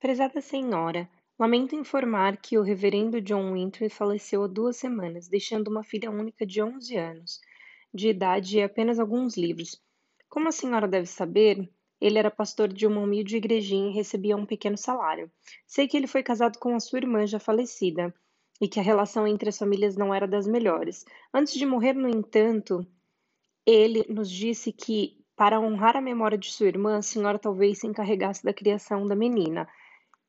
Prezada senhora, lamento informar que o reverendo John Winter faleceu há duas semanas, deixando uma filha única de 11 anos, de idade e apenas alguns livros. Como a senhora deve saber, ele era pastor de uma humilde igrejinha e recebia um pequeno salário. Sei que ele foi casado com a sua irmã já falecida e que a relação entre as famílias não era das melhores. Antes de morrer, no entanto, ele nos disse que para honrar a memória de sua irmã, a senhora talvez se encarregasse da criação da menina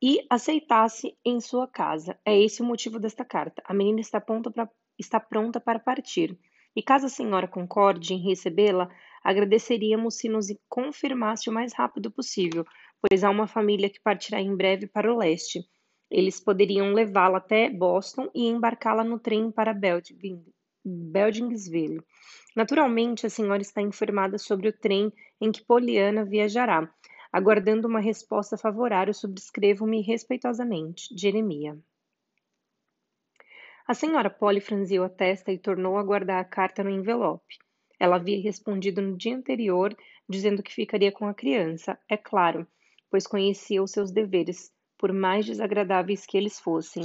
e aceitasse em sua casa. É esse o motivo desta carta. A menina está pronta, pra, está pronta para partir. E caso a senhora concorde em recebê-la, agradeceríamos se nos confirmasse o mais rápido possível, pois há uma família que partirá em breve para o leste. Eles poderiam levá-la até Boston e embarcá-la no trem para Beldingsville. Naturalmente, a senhora está informada sobre o trem em que Poliana viajará. Aguardando uma resposta favorável, subscrevo-me respeitosamente. Jeremia. A senhora Polly franziu a testa e tornou a guardar a carta no envelope. Ela havia respondido no dia anterior, dizendo que ficaria com a criança, é claro, pois conhecia os seus deveres, por mais desagradáveis que eles fossem.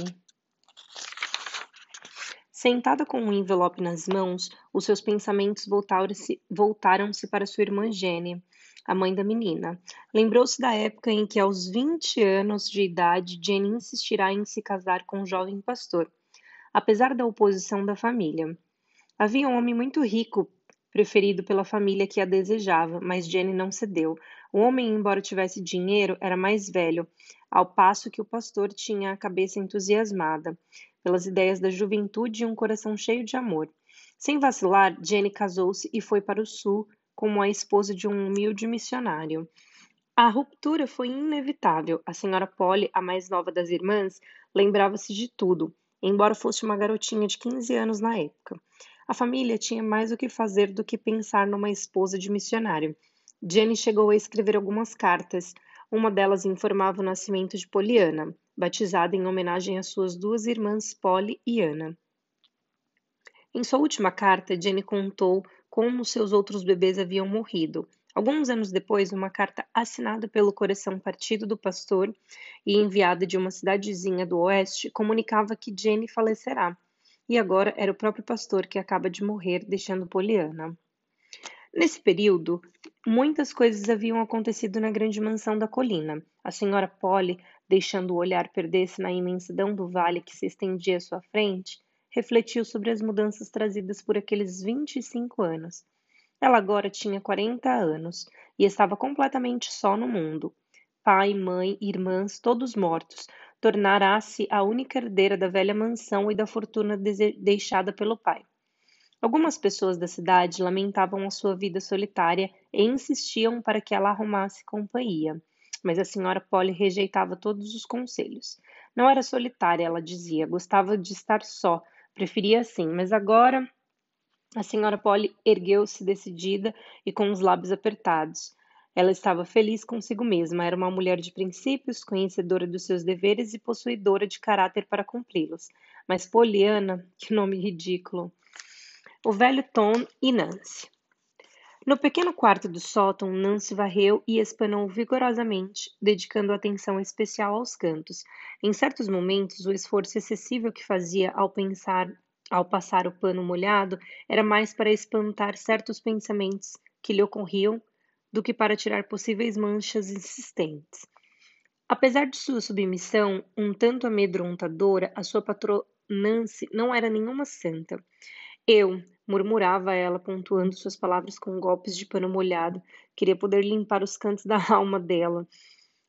Sentada com um envelope nas mãos, os seus pensamentos voltaram-se voltaram para sua irmã Jenny, a mãe da menina. Lembrou-se da época em que, aos 20 anos de idade, Jenny insistirá em se casar com um jovem pastor, apesar da oposição da família. Havia um homem muito rico, preferido pela família que a desejava, mas Jenny não cedeu. O homem, embora tivesse dinheiro, era mais velho, ao passo que o pastor tinha a cabeça entusiasmada pelas ideias da juventude e um coração cheio de amor. Sem vacilar, Jenny casou-se e foi para o sul como a esposa de um humilde missionário. A ruptura foi inevitável. A senhora Polly, a mais nova das irmãs, lembrava-se de tudo, embora fosse uma garotinha de 15 anos na época. A família tinha mais o que fazer do que pensar numa esposa de missionário. Jenny chegou a escrever algumas cartas. Uma delas informava o nascimento de Poliana batizada em homenagem às suas duas irmãs Polly e Anna. Em sua última carta, Jenny contou como seus outros bebês haviam morrido. Alguns anos depois, uma carta assinada pelo coração partido do pastor e enviada de uma cidadezinha do oeste comunicava que Jenny falecerá. E agora era o próprio pastor que acaba de morrer, deixando Poliana. Nesse período, muitas coisas haviam acontecido na grande mansão da colina. A senhora Polly deixando o olhar perder-se na imensidão do vale que se estendia à sua frente, refletiu sobre as mudanças trazidas por aqueles 25 anos. Ela agora tinha 40 anos e estava completamente só no mundo. Pai, mãe, irmãs, todos mortos, tornará-se a única herdeira da velha mansão e da fortuna deixada pelo pai. Algumas pessoas da cidade lamentavam a sua vida solitária e insistiam para que ela arrumasse companhia mas a senhora Polly rejeitava todos os conselhos. Não era solitária, ela dizia, gostava de estar só, preferia assim, mas agora a senhora Polly ergueu-se decidida e com os lábios apertados. Ela estava feliz consigo mesma, era uma mulher de princípios, conhecedora dos seus deveres e possuidora de caráter para cumpri-los. Mas Poliana, que nome ridículo. O velho Tom e Nancy. No pequeno quarto do sótão, Nancy varreu e espanou vigorosamente, dedicando atenção especial aos cantos. Em certos momentos, o esforço excessivo que fazia ao pensar, ao passar o pano molhado, era mais para espantar certos pensamentos que lhe ocorriam do que para tirar possíveis manchas insistentes. Apesar de sua submissão um tanto amedrontadora, a sua patroa Nancy não era nenhuma santa. Eu, murmurava ela, pontuando suas palavras com golpes de pano molhado, queria poder limpar os cantos da alma dela.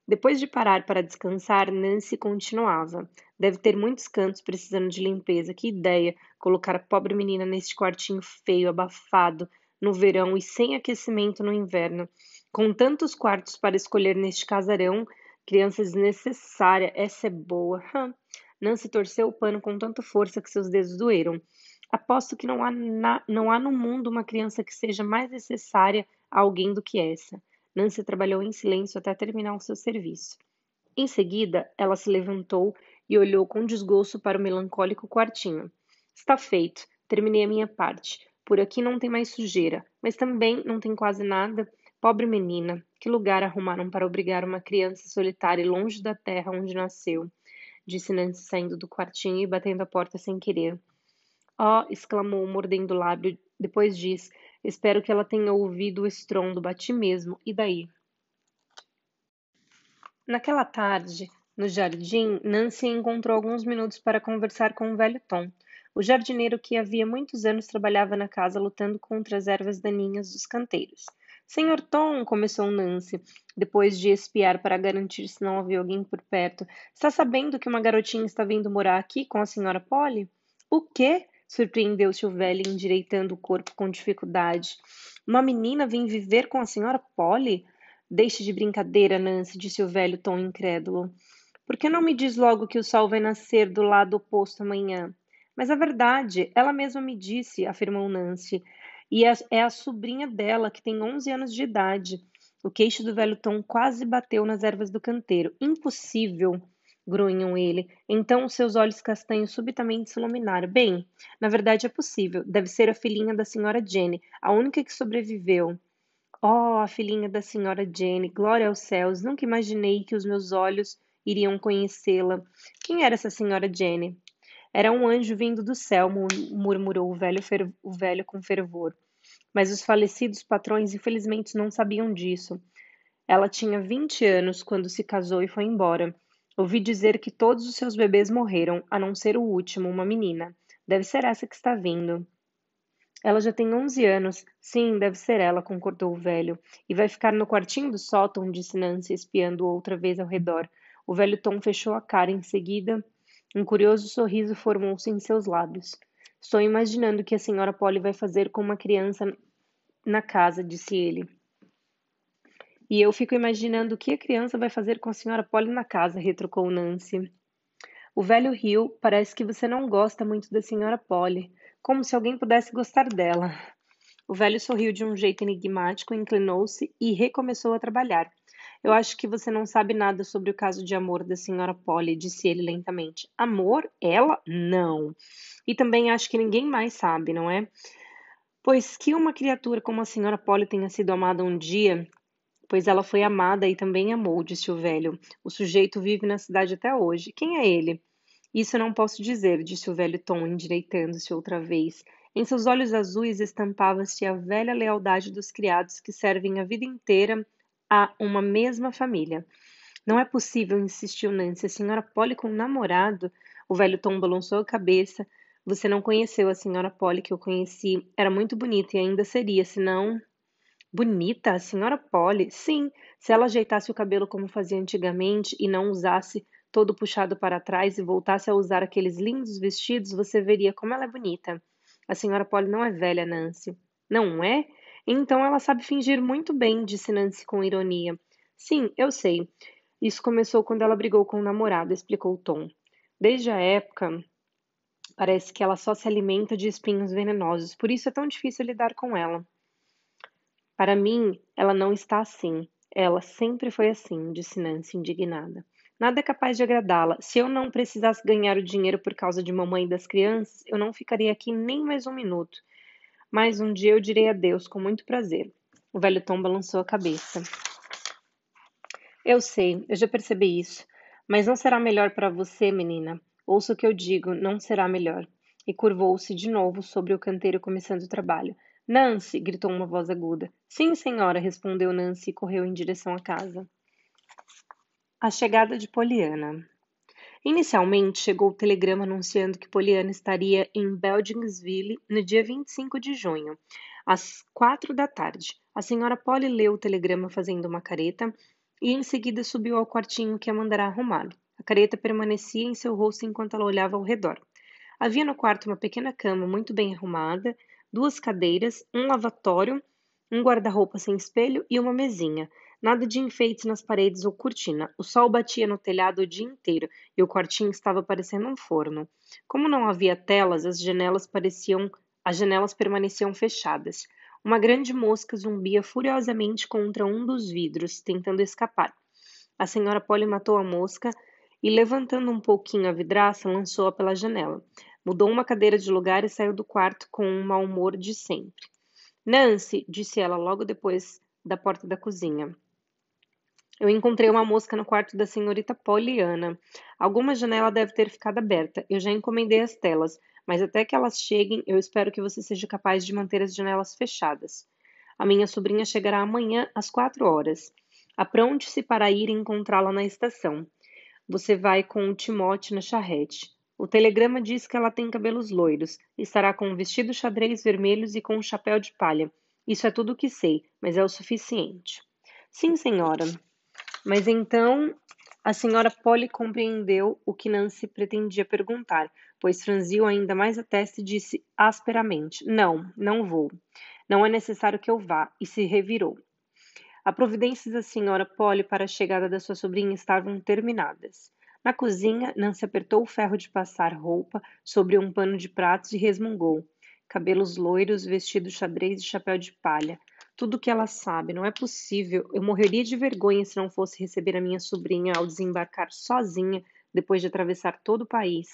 Depois de parar para descansar, Nancy continuava. Deve ter muitos cantos precisando de limpeza. Que ideia! Colocar a pobre menina neste quartinho feio, abafado, no verão e sem aquecimento no inverno. Com tantos quartos para escolher neste casarão, criança desnecessária, essa é boa. Hum. Nancy torceu o pano com tanta força que seus dedos doeram. Aposto que não há, na, não há no mundo uma criança que seja mais necessária a alguém do que essa. Nancy trabalhou em silêncio até terminar o seu serviço. Em seguida, ela se levantou e olhou com desgosto para o melancólico quartinho. Está feito, terminei a minha parte. Por aqui não tem mais sujeira, mas também não tem quase nada. Pobre menina, que lugar arrumaram para obrigar uma criança solitária e longe da terra onde nasceu? Disse Nancy saindo do quartinho e batendo a porta sem querer. Oh! exclamou, mordendo o lábio. Depois diz: Espero que ela tenha ouvido o estrondo. Bati mesmo. E daí? Naquela tarde, no jardim, Nancy encontrou alguns minutos para conversar com o velho Tom, o jardineiro que havia muitos anos trabalhava na casa lutando contra as ervas daninhas dos canteiros. Senhor Tom, começou Nancy, depois de espiar para garantir se não havia alguém por perto, está sabendo que uma garotinha está vindo morar aqui com a senhora Polly? O quê? Surpreendeu-se o velho, endireitando o corpo com dificuldade. Uma menina vem viver com a senhora Polly? Deixe de brincadeira, Nancy, disse o velho tom incrédulo. Por que não me diz logo que o sol vai nascer do lado oposto amanhã? Mas é verdade, ela mesma me disse, afirmou Nancy. E é, é a sobrinha dela, que tem 11 anos de idade. O queixo do velho Tom quase bateu nas ervas do canteiro. Impossível, grunham ele. Então seus olhos castanhos subitamente se iluminaram. Bem, na verdade é possível. Deve ser a filhinha da senhora Jenny, a única que sobreviveu. Oh, a filhinha da senhora Jenny, glória aos céus, nunca imaginei que os meus olhos iriam conhecê-la. Quem era essa senhora Jenny? Era um anjo vindo do céu, murmurou o velho, o velho com fervor. Mas os falecidos patrões infelizmente não sabiam disso. Ela tinha vinte anos quando se casou e foi embora. Ouvi dizer que todos os seus bebês morreram, a não ser o último, uma menina. Deve ser essa que está vindo. Ela já tem 11 anos. Sim, deve ser ela, concordou o velho. E vai ficar no quartinho do sótão, disse Nancy, espiando outra vez ao redor. O velho Tom fechou a cara em seguida. Um curioso sorriso formou-se em seus lábios. Estou imaginando o que a senhora Polly vai fazer com uma criança na casa, disse ele. E eu fico imaginando o que a criança vai fazer com a senhora Polly na casa, retrucou Nancy. O velho riu. Parece que você não gosta muito da senhora Polly como se alguém pudesse gostar dela. O velho sorriu de um jeito enigmático, inclinou-se e recomeçou a trabalhar. Eu acho que você não sabe nada sobre o caso de amor da senhora Polly, disse ele lentamente. Amor? Ela? Não. E também acho que ninguém mais sabe, não é? Pois que uma criatura como a senhora Polly tenha sido amada um dia, pois ela foi amada e também amou, disse o velho. O sujeito vive na cidade até hoje. Quem é ele? Isso não posso dizer, disse o velho Tom, endireitando-se outra vez. Em seus olhos azuis estampava-se a velha lealdade dos criados que servem a vida inteira a uma mesma família. Não é possível, insistiu Nancy. A senhora Polly com um namorado? O velho Tom balançou a cabeça. Você não conheceu a senhora Polly que eu conheci. Era muito bonita e ainda seria, se não. Bonita? A senhora Polly? Sim, se ela ajeitasse o cabelo como fazia antigamente e não usasse todo puxado para trás e voltasse a usar aqueles lindos vestidos, você veria como ela é bonita. A senhora Polly não é velha, Nancy. Não é? Então ela sabe fingir muito bem, disse Nancy com ironia. Sim, eu sei. Isso começou quando ela brigou com o namorado, explicou Tom. Desde a época, parece que ela só se alimenta de espinhos venenosos, por isso é tão difícil lidar com ela. Para mim, ela não está assim. Ela sempre foi assim, disse Nancy, indignada. Nada é capaz de agradá-la. Se eu não precisasse ganhar o dinheiro por causa de mamãe e das crianças, eu não ficaria aqui nem mais um minuto. Mas um dia eu direi adeus com muito prazer. O velho Tom balançou a cabeça. Eu sei, eu já percebi isso. Mas não será melhor para você, menina. Ouça o que eu digo, não será melhor. E curvou-se de novo sobre o canteiro começando o trabalho. Nancy! gritou uma voz aguda. Sim, senhora, respondeu Nancy e correu em direção à casa. A chegada de Poliana. Inicialmente, chegou o telegrama anunciando que Poliana estaria em Beldingsville no dia 25 de junho, às quatro da tarde. A senhora Polly leu o telegrama fazendo uma careta e em seguida subiu ao quartinho que a mandará arrumar. A careta permanecia em seu rosto enquanto ela olhava ao redor. Havia no quarto uma pequena cama muito bem arrumada, duas cadeiras, um lavatório, um guarda-roupa sem espelho e uma mesinha. Nada de enfeites nas paredes ou cortina. O sol batia no telhado o dia inteiro e o quartinho estava parecendo um forno. Como não havia telas, as janelas pareciam as janelas permaneciam fechadas. Uma grande mosca zumbia furiosamente contra um dos vidros, tentando escapar. A senhora Polly matou a mosca e, levantando um pouquinho a vidraça, lançou-a pela janela. Mudou uma cadeira de lugar e saiu do quarto com um mau humor de sempre. Nancy, disse ela logo depois da porta da cozinha. Eu encontrei uma mosca no quarto da senhorita Poliana. Alguma janela deve ter ficado aberta. Eu já encomendei as telas, mas até que elas cheguem, eu espero que você seja capaz de manter as janelas fechadas. A minha sobrinha chegará amanhã às quatro horas. Apronte-se para ir encontrá-la na estação. Você vai com o Timote na charrete. O telegrama diz que ela tem cabelos loiros, estará com um vestido xadrez vermelhos e com um chapéu de palha. Isso é tudo o que sei, mas é o suficiente. Sim, senhora. Mas então a senhora Polly compreendeu o que Nancy pretendia perguntar, pois franziu ainda mais a testa e disse asperamente: Não, não vou. Não é necessário que eu vá, e se revirou. As providências da senhora Polly para a chegada da sua sobrinha estavam terminadas. Na cozinha, Nancy apertou o ferro de passar roupa sobre um pano de pratos e resmungou. Cabelos loiros, vestido xadrez e chapéu de palha. Tudo o que ela sabe, não é possível. Eu morreria de vergonha se não fosse receber a minha sobrinha ao desembarcar sozinha depois de atravessar todo o país.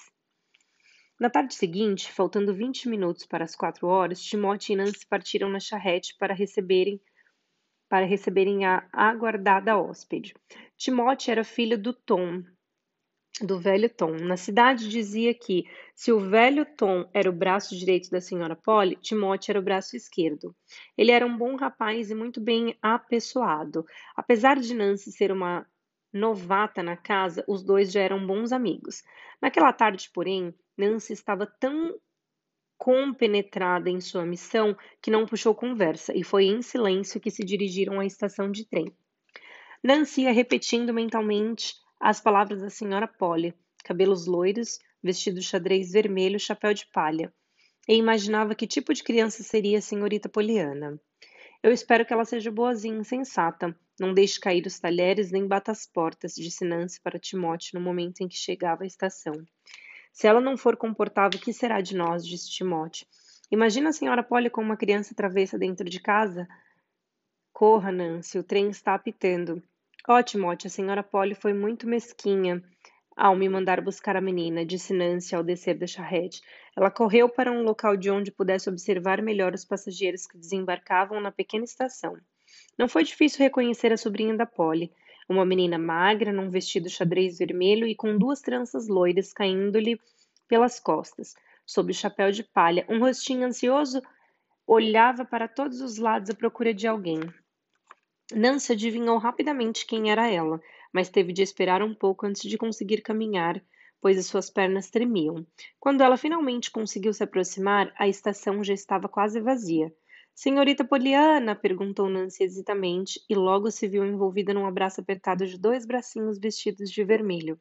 Na tarde seguinte, faltando 20 minutos para as quatro horas, Timóteo e Nancy partiram na charrete para receberem para receberem a aguardada hóspede. Timóteo era filho do Tom, do velho Tom. Na cidade dizia que se o velho Tom era o braço direito da senhora Polly, Timóteo era o braço esquerdo. Ele era um bom rapaz e muito bem apessoado. Apesar de Nancy ser uma novata na casa, os dois já eram bons amigos. Naquela tarde, porém, Nancy estava tão compenetrada em sua missão que não puxou conversa e foi em silêncio que se dirigiram à estação de trem. Nancy ia repetindo mentalmente as palavras da senhora Polly, cabelos loiros, vestido xadrez vermelho, chapéu de palha, e imaginava que tipo de criança seria a senhorita Poliana. Eu espero que ela seja boazinha e sensata. Não deixe cair os talheres nem bata as portas, disse Nancy para Timóteo no momento em que chegava à estação. Se ela não for comportável, que será de nós? disse Timóteo. Imagina a senhora Polly com uma criança travessa dentro de casa? Corra, Nancy, o trem está apitando. Ó, Timóteo, a senhora Polly foi muito mesquinha ao me mandar buscar a menina, disse Nancy ao descer da charrete. Ela correu para um local de onde pudesse observar melhor os passageiros que desembarcavam na pequena estação. Não foi difícil reconhecer a sobrinha da Polly, uma menina magra, num vestido xadrez vermelho e com duas tranças loiras caindo-lhe pelas costas. Sob o chapéu de palha, um rostinho ansioso olhava para todos os lados à procura de alguém. Nancy adivinhou rapidamente quem era ela, mas teve de esperar um pouco antes de conseguir caminhar, pois as suas pernas tremiam. Quando ela finalmente conseguiu se aproximar, a estação já estava quase vazia. Senhorita Poliana? perguntou Nancy hesitamente e logo se viu envolvida num abraço apertado de dois bracinhos vestidos de vermelho.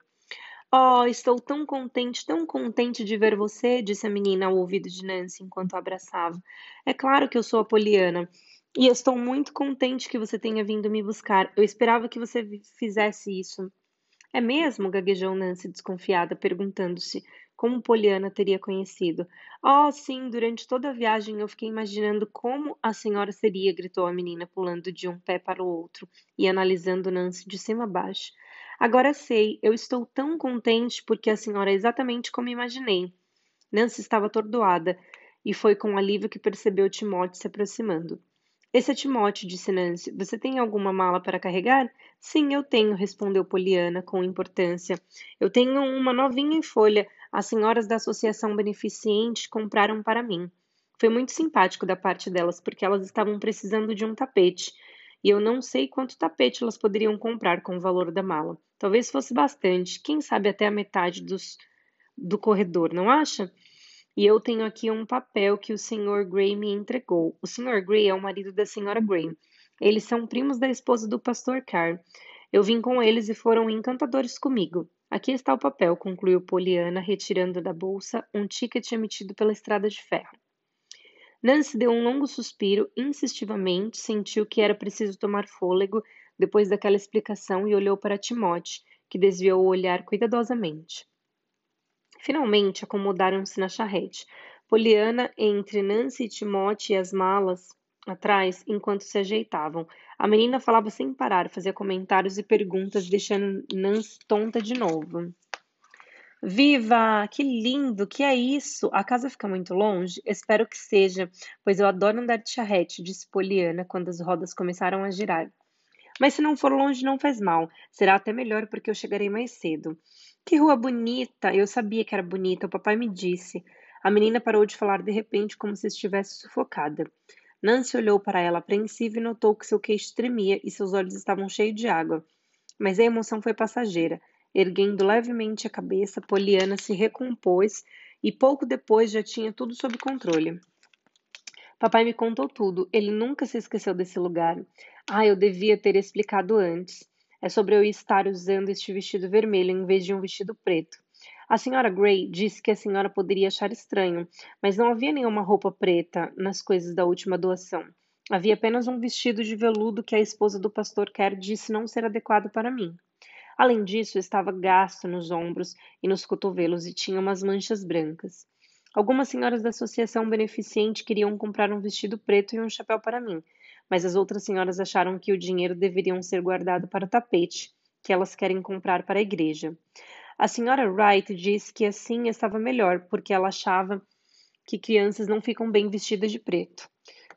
Oh, estou tão contente, tão contente de ver você, disse a menina ao ouvido de Nancy enquanto a abraçava. É claro que eu sou a Poliana. E eu estou muito contente que você tenha vindo me buscar. Eu esperava que você fizesse isso. É mesmo? gaguejou Nancy, desconfiada, perguntando-se como Poliana teria conhecido. Oh, sim, durante toda a viagem eu fiquei imaginando como a senhora seria, gritou a menina, pulando de um pé para o outro e analisando Nancy de cima a baixo. Agora sei, eu estou tão contente porque a senhora é exatamente como imaginei. Nancy estava atordoada e foi com alívio que percebeu Timóteo se aproximando. Esse é Timóteo, disse Nancy. Você tem alguma mala para carregar? Sim, eu tenho, respondeu Poliana com importância. Eu tenho uma novinha em folha. As senhoras da Associação Beneficente compraram para mim. Foi muito simpático da parte delas, porque elas estavam precisando de um tapete. E eu não sei quanto tapete elas poderiam comprar com o valor da mala. Talvez fosse bastante, quem sabe até a metade dos, do corredor, não acha? E eu tenho aqui um papel que o Sr. Gray me entregou. O Sr. Gray é o marido da Sra. Gray. Eles são primos da esposa do pastor Carr. Eu vim com eles e foram encantadores comigo. Aqui está o papel, concluiu Poliana, retirando da bolsa um ticket emitido pela estrada de ferro. Nancy deu um longo suspiro, insistivamente, sentiu que era preciso tomar fôlego depois daquela explicação e olhou para Timóteo, que desviou o olhar cuidadosamente. Finalmente acomodaram-se na charrete. Poliana entre Nancy e Timóteo e as malas atrás enquanto se ajeitavam. A menina falava sem parar, fazia comentários e perguntas, deixando Nancy tonta de novo. Viva! Que lindo! Que é isso? A casa fica muito longe? Espero que seja, pois eu adoro andar de charrete, disse Poliana quando as rodas começaram a girar. Mas se não for longe, não faz mal. Será até melhor porque eu chegarei mais cedo. Que rua bonita! Eu sabia que era bonita, o papai me disse. A menina parou de falar de repente, como se estivesse sufocada. Nancy olhou para ela apreensiva e notou que seu queixo tremia e seus olhos estavam cheios de água. Mas a emoção foi passageira. Erguendo levemente a cabeça, Poliana se recompôs e pouco depois já tinha tudo sob controle. Papai me contou tudo. Ele nunca se esqueceu desse lugar. Ah, eu devia ter explicado antes. É sobre eu estar usando este vestido vermelho em vez de um vestido preto. A senhora Gray disse que a senhora poderia achar estranho, mas não havia nenhuma roupa preta nas coisas da última doação. Havia apenas um vestido de veludo que a esposa do pastor Kerr disse não ser adequado para mim. Além disso, estava gasto nos ombros e nos cotovelos e tinha umas manchas brancas. Algumas senhoras da associação beneficente queriam comprar um vestido preto e um chapéu para mim, mas as outras senhoras acharam que o dinheiro deveria ser guardado para o tapete, que elas querem comprar para a igreja. A senhora Wright disse que assim estava melhor, porque ela achava que crianças não ficam bem vestidas de preto.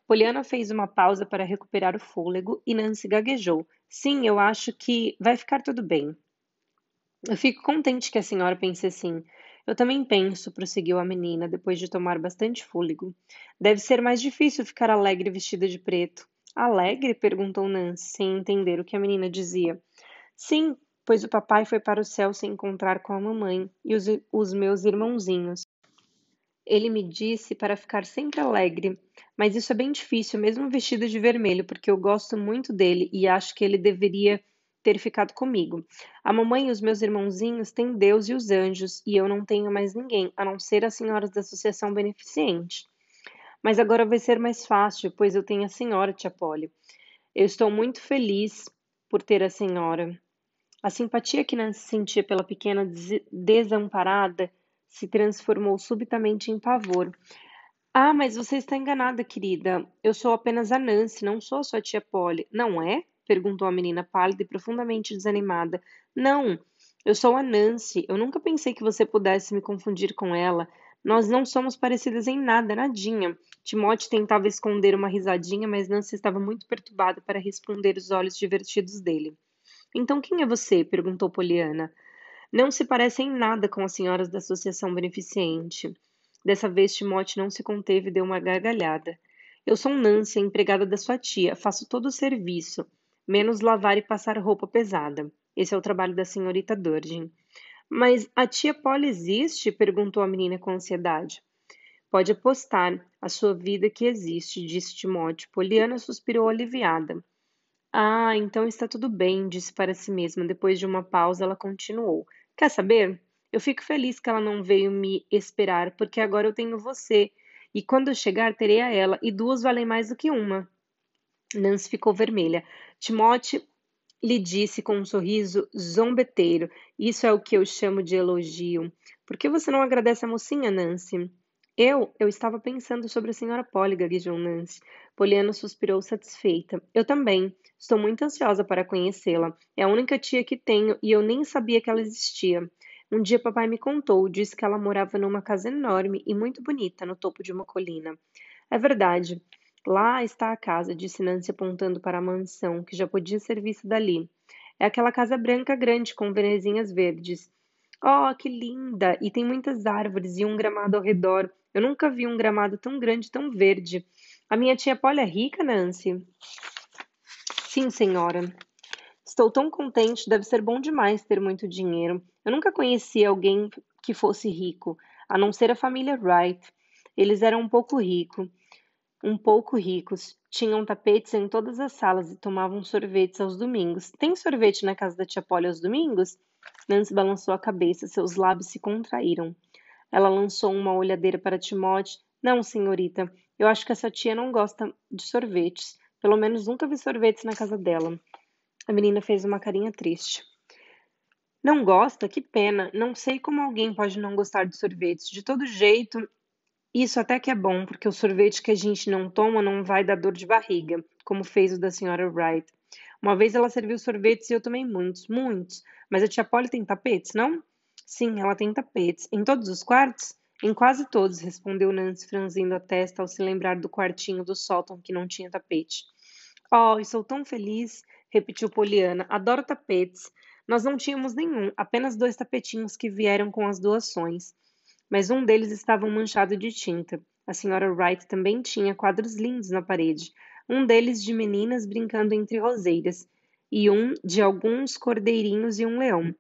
Poliana fez uma pausa para recuperar o fôlego e Nancy gaguejou. Sim, eu acho que vai ficar tudo bem. Eu fico contente que a senhora pense assim. Eu também penso, prosseguiu a menina, depois de tomar bastante fôlego. Deve ser mais difícil ficar alegre vestida de preto. Alegre? perguntou Nancy, sem entender o que a menina dizia. Sim, pois o papai foi para o céu se encontrar com a mamãe e os, os meus irmãozinhos. Ele me disse para ficar sempre alegre, mas isso é bem difícil, mesmo vestido de vermelho, porque eu gosto muito dele e acho que ele deveria ter ficado comigo. A mamãe e os meus irmãozinhos têm Deus e os anjos, e eu não tenho mais ninguém, a não ser as senhoras da associação beneficente. Mas agora vai ser mais fácil, pois eu tenho a senhora, tia Polly. Eu estou muito feliz por ter a senhora. A simpatia que Nancy sentia pela pequena desamparada se transformou subitamente em pavor. Ah, mas você está enganada, querida. Eu sou apenas a Nancy, não sou a sua tia Polly. Não é? perguntou a menina pálida e profundamente desanimada. Não, eu sou a Nancy. Eu nunca pensei que você pudesse me confundir com ela. Nós não somos parecidas em nada, nadinha. Timóteo tentava esconder uma risadinha, mas Nancy estava muito perturbada para responder os olhos divertidos dele. Então quem é você? perguntou Poliana. Não se parece em nada com as senhoras da Associação Beneficente. Dessa vez Timóteo não se conteve e deu uma gargalhada. Eu sou Nancy, empregada da sua tia. Faço todo o serviço, menos lavar e passar roupa pesada. Esse é o trabalho da senhorita Durgin. Mas a tia Polly existe? perguntou a menina com ansiedade. Pode apostar a sua vida que existe, disse Timóteo. Poliana suspirou aliviada. Ah, então está tudo bem, disse para si mesma. Depois de uma pausa, ela continuou. Quer saber? Eu fico feliz que ela não veio me esperar, porque agora eu tenho você. E quando eu chegar, terei a ela, e duas valem mais do que uma. Nancy ficou vermelha. Timóteo lhe disse com um sorriso zombeteiro: Isso é o que eu chamo de elogio. Por que você não agradece a mocinha, Nancy? Eu, eu estava pensando sobre a senhora Polly, gaguejou Nancy. Poliana suspirou satisfeita. Eu também. Estou muito ansiosa para conhecê-la. É a única tia que tenho e eu nem sabia que ela existia. Um dia papai me contou, disse que ela morava numa casa enorme e muito bonita no topo de uma colina. É verdade. Lá está a casa, disse Nancy apontando para a mansão, que já podia ser vista dali. É aquela casa branca grande com venezinhas verdes. Oh, que linda! E tem muitas árvores e um gramado ao redor. Eu nunca vi um gramado tão grande, tão verde. A minha tia Polly é rica, Nancy? Sim, senhora. Estou tão contente, deve ser bom demais ter muito dinheiro. Eu nunca conheci alguém que fosse rico, a não ser a família Wright. Eles eram um pouco ricos, um pouco ricos. Tinham tapetes em todas as salas e tomavam sorvetes aos domingos. Tem sorvete na casa da tia Polly aos domingos? Nancy balançou a cabeça, seus lábios se contraíram. Ela lançou uma olhadeira para Timóteo. Não, senhorita, eu acho que essa tia não gosta de sorvetes. Pelo menos nunca vi sorvetes na casa dela. A menina fez uma carinha triste. Não gosta? Que pena. Não sei como alguém pode não gostar de sorvetes. De todo jeito, isso até que é bom, porque o sorvete que a gente não toma não vai dar dor de barriga, como fez o da senhora Wright. Uma vez ela serviu sorvetes e eu tomei muitos, muitos. Mas a tia Polly tem tapetes, não? Sim, ela tem tapetes. Em todos os quartos? Em quase todos, respondeu Nancy, franzindo a testa ao se lembrar do quartinho do sótão que não tinha tapete. Oh, estou tão feliz, repetiu Poliana. Adoro tapetes. Nós não tínhamos nenhum, apenas dois tapetinhos que vieram com as doações. Mas um deles estava manchado de tinta. A senhora Wright também tinha quadros lindos na parede. Um deles de meninas brincando entre roseiras, e um de alguns cordeirinhos e um leão.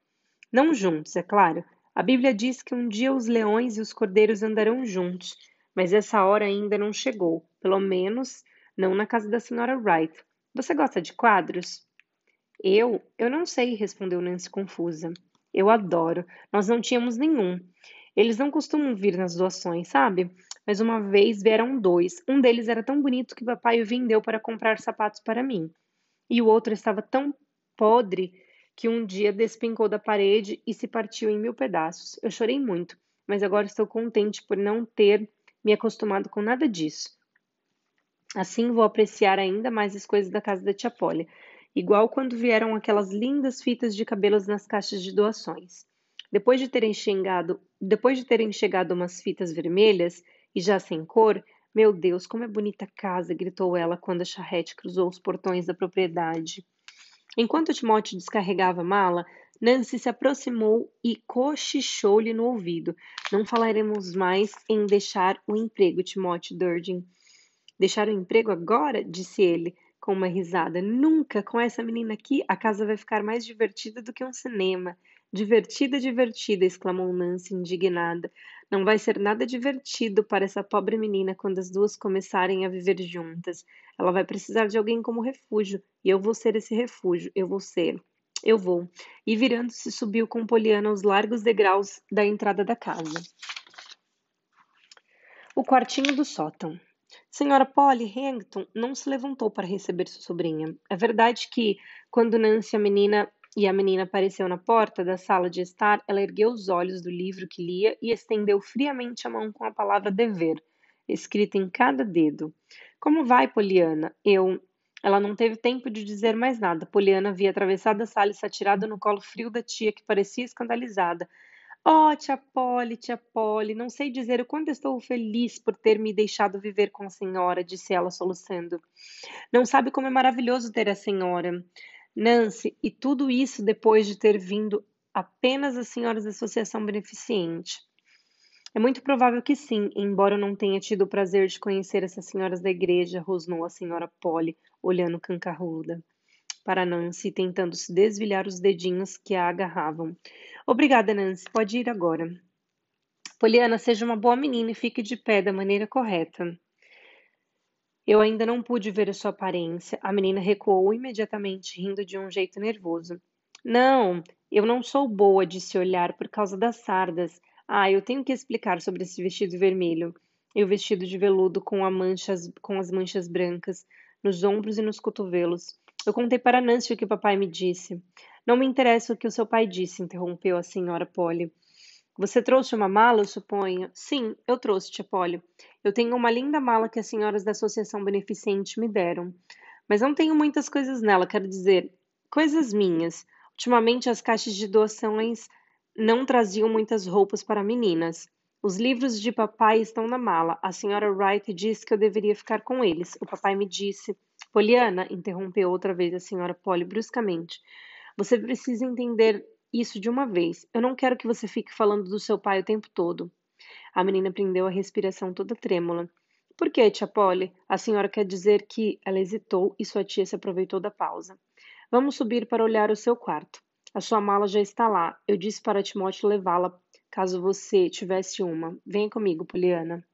Não juntos, é claro. A Bíblia diz que um dia os leões e os cordeiros andarão juntos, mas essa hora ainda não chegou, pelo menos não na casa da senhora Wright. Você gosta de quadros? Eu? Eu não sei, respondeu Nancy confusa. Eu adoro. Nós não tínhamos nenhum. Eles não costumam vir nas doações, sabe? Mas uma vez vieram dois. Um deles era tão bonito que papai o vendeu para comprar sapatos para mim. E o outro estava tão podre que um dia despencou da parede e se partiu em mil pedaços. Eu chorei muito, mas agora estou contente por não ter me acostumado com nada disso. Assim vou apreciar ainda mais as coisas da casa da tia Polly, igual quando vieram aquelas lindas fitas de cabelos nas caixas de doações. Depois de terem chegado, depois de terem chegado umas fitas vermelhas e já sem cor, meu Deus, como é bonita a casa, gritou ela quando a charrete cruzou os portões da propriedade. Enquanto Timóteo descarregava a mala, Nancy se aproximou e cochichou-lhe no ouvido. Não falaremos mais em deixar o emprego, Timóteo Durden. Deixar o emprego agora? disse ele, com uma risada. Nunca! Com essa menina aqui, a casa vai ficar mais divertida do que um cinema. Divertida, divertida! exclamou Nancy, indignada. Não vai ser nada divertido para essa pobre menina quando as duas começarem a viver juntas. Ela vai precisar de alguém como refúgio, e eu vou ser esse refúgio. Eu vou ser. Eu vou. E virando-se, subiu com Poliana os largos degraus da entrada da casa. O quartinho do sótão. Senhora Polly Hampton não se levantou para receber sua sobrinha. É verdade que, quando Nancy a menina e a menina apareceu na porta da sala de estar, ela ergueu os olhos do livro que lia e estendeu friamente a mão com a palavra dever, escrita em cada dedo. Como vai, Poliana? Eu. Ela não teve tempo de dizer mais nada. Poliana havia atravessado a sala e se atirado no colo frio da tia, que parecia escandalizada. Oh, tia Polly, tia Polly, não sei dizer o quanto estou feliz por ter me deixado viver com a senhora, disse ela soluçando. Não sabe como é maravilhoso ter a senhora. Nancy, e tudo isso depois de ter vindo apenas as senhoras da Associação Beneficente. É muito provável que sim, embora eu não tenha tido o prazer de conhecer essas senhoras da igreja, rosnou a senhora Polly, olhando cancarruda para Nancy, tentando se desvilhar os dedinhos que a agarravam. Obrigada, Nancy. Pode ir agora. Poliana, seja uma boa menina e fique de pé da maneira correta. Eu ainda não pude ver a sua aparência. A menina recuou imediatamente, rindo de um jeito nervoso. Não, eu não sou boa de se olhar por causa das sardas. Ah, eu tenho que explicar sobre esse vestido vermelho. E o vestido de veludo com, manchas, com as manchas brancas nos ombros e nos cotovelos. Eu contei para Nancy o que papai me disse. Não me interessa o que o seu pai disse, interrompeu a senhora Polly. Você trouxe uma mala, eu suponho? Sim, eu trouxe, tia Polly. Eu tenho uma linda mala que as senhoras da Associação Beneficente me deram. Mas não tenho muitas coisas nela, quero dizer, coisas minhas. Ultimamente as caixas de doações não traziam muitas roupas para meninas. Os livros de papai estão na mala. A senhora Wright disse que eu deveria ficar com eles. O papai me disse. Poliana, interrompeu outra vez a senhora Polly bruscamente. Você precisa entender isso de uma vez. Eu não quero que você fique falando do seu pai o tempo todo. A menina prendeu a respiração toda trêmula. Por que, tia Polly? A senhora quer dizer que. Ela hesitou e sua tia se aproveitou da pausa. Vamos subir para olhar o seu quarto. A sua mala já está lá. Eu disse para Timóteo levá-la caso você tivesse uma. Venha comigo, Poliana.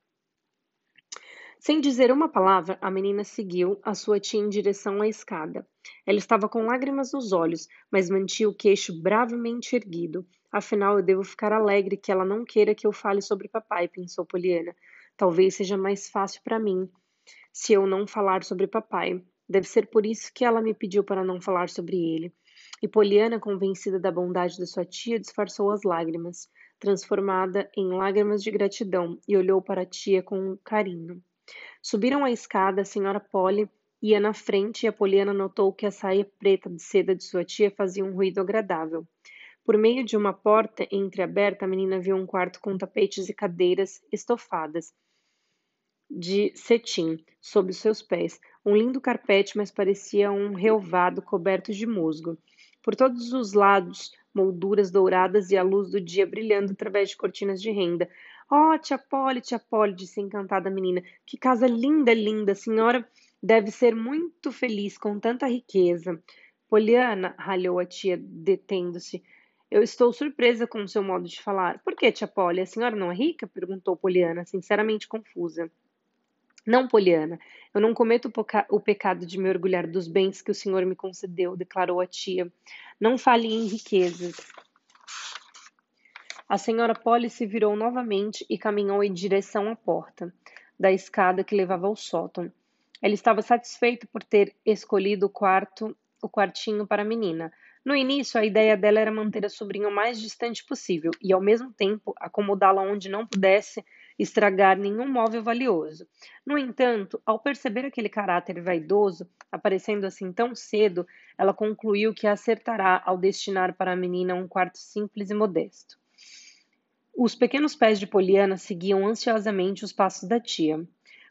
Sem dizer uma palavra, a menina seguiu a sua tia em direção à escada. Ela estava com lágrimas nos olhos, mas mantinha o queixo bravamente erguido. Afinal, eu devo ficar alegre que ela não queira que eu fale sobre papai, pensou Poliana. Talvez seja mais fácil para mim se eu não falar sobre papai. Deve ser por isso que ela me pediu para não falar sobre ele. E Poliana, convencida da bondade da sua tia, disfarçou as lágrimas, transformada em lágrimas de gratidão, e olhou para a tia com carinho. Subiram a escada, a senhora Polly ia na frente e a Poliana notou que a saia preta de seda de sua tia fazia um ruído agradável. Por meio de uma porta entreaberta, a menina viu um quarto com tapetes e cadeiras estofadas de cetim sob os seus pés. Um lindo carpete, mas parecia um relvado coberto de musgo. Por todos os lados, molduras douradas e a luz do dia brilhando através de cortinas de renda. Oh, tia Polly, tia Polly, disse a encantada menina. Que casa linda, linda. A senhora deve ser muito feliz com tanta riqueza. Poliana, ralhou a tia, detendo-se. Eu estou surpresa com o seu modo de falar. Por que, tia Polly? A senhora não é rica? perguntou Poliana, sinceramente confusa. Não, Poliana, eu não cometo o pecado de me orgulhar dos bens que o Senhor me concedeu, declarou a tia. Não fale em riquezas. A senhora Polly se virou novamente e caminhou em direção à porta da escada que levava ao sótão. Ela estava satisfeita por ter escolhido o quarto, o quartinho para a menina. No início, a ideia dela era manter a sobrinha o mais distante possível e, ao mesmo tempo, acomodá-la onde não pudesse estragar nenhum móvel valioso. No entanto, ao perceber aquele caráter vaidoso aparecendo assim tão cedo, ela concluiu que acertará ao destinar para a menina um quarto simples e modesto. Os pequenos pés de Poliana seguiam ansiosamente os passos da tia.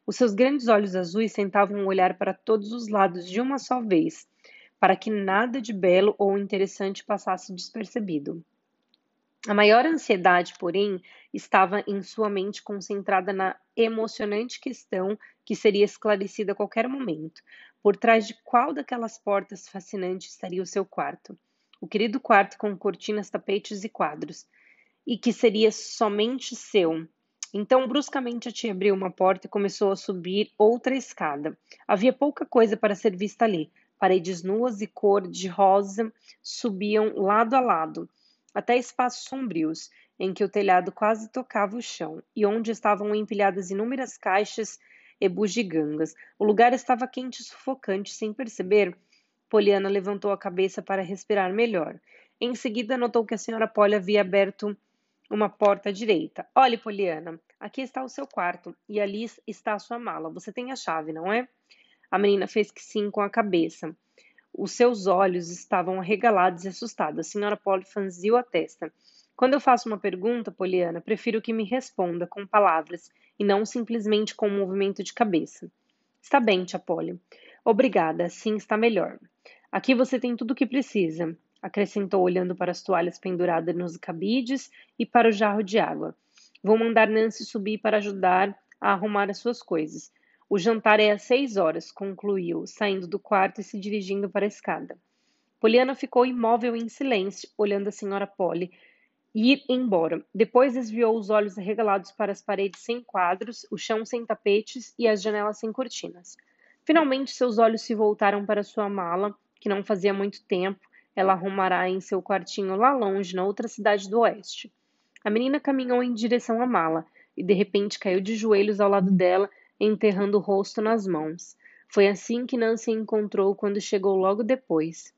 Os seus grandes olhos azuis sentavam um olhar para todos os lados de uma só vez, para que nada de belo ou interessante passasse despercebido. A maior ansiedade, porém, estava em sua mente concentrada na emocionante questão que seria esclarecida a qualquer momento. Por trás de qual daquelas portas fascinantes estaria o seu quarto? O querido quarto com cortinas, tapetes e quadros. E que seria somente seu. Então, bruscamente, a tia abriu uma porta e começou a subir outra escada. Havia pouca coisa para ser vista ali. Paredes nuas e cor de rosa subiam lado a lado até espaços sombrios, em que o telhado quase tocava o chão, e onde estavam empilhadas inúmeras caixas e bugigangas. O lugar estava quente e sufocante, sem perceber. Poliana levantou a cabeça para respirar melhor. Em seguida, notou que a senhora Polly havia aberto uma porta à direita. Olhe, Poliana, aqui está o seu quarto e ali está a sua mala. Você tem a chave, não é? A menina fez que sim com a cabeça. Os seus olhos estavam arregalados e assustados. A senhora Polly franziu a testa. Quando eu faço uma pergunta, Poliana, prefiro que me responda com palavras e não simplesmente com um movimento de cabeça. Está bem, tia Polly. Obrigada, assim está melhor. Aqui você tem tudo o que precisa, acrescentou olhando para as toalhas penduradas nos cabides e para o jarro de água. Vou mandar Nancy subir para ajudar a arrumar as suas coisas. O jantar é às seis horas, concluiu, saindo do quarto e se dirigindo para a escada. Poliana ficou imóvel em silêncio, olhando a senhora Polly ir embora. Depois desviou os olhos arregalados para as paredes sem quadros, o chão sem tapetes e as janelas sem cortinas. Finalmente, seus olhos se voltaram para sua mala, que não fazia muito tempo ela arrumará em seu quartinho lá longe, na outra cidade do oeste. A menina caminhou em direção à mala e de repente caiu de joelhos ao lado dela enterrando o rosto nas mãos. Foi assim que Nancy encontrou quando chegou logo depois.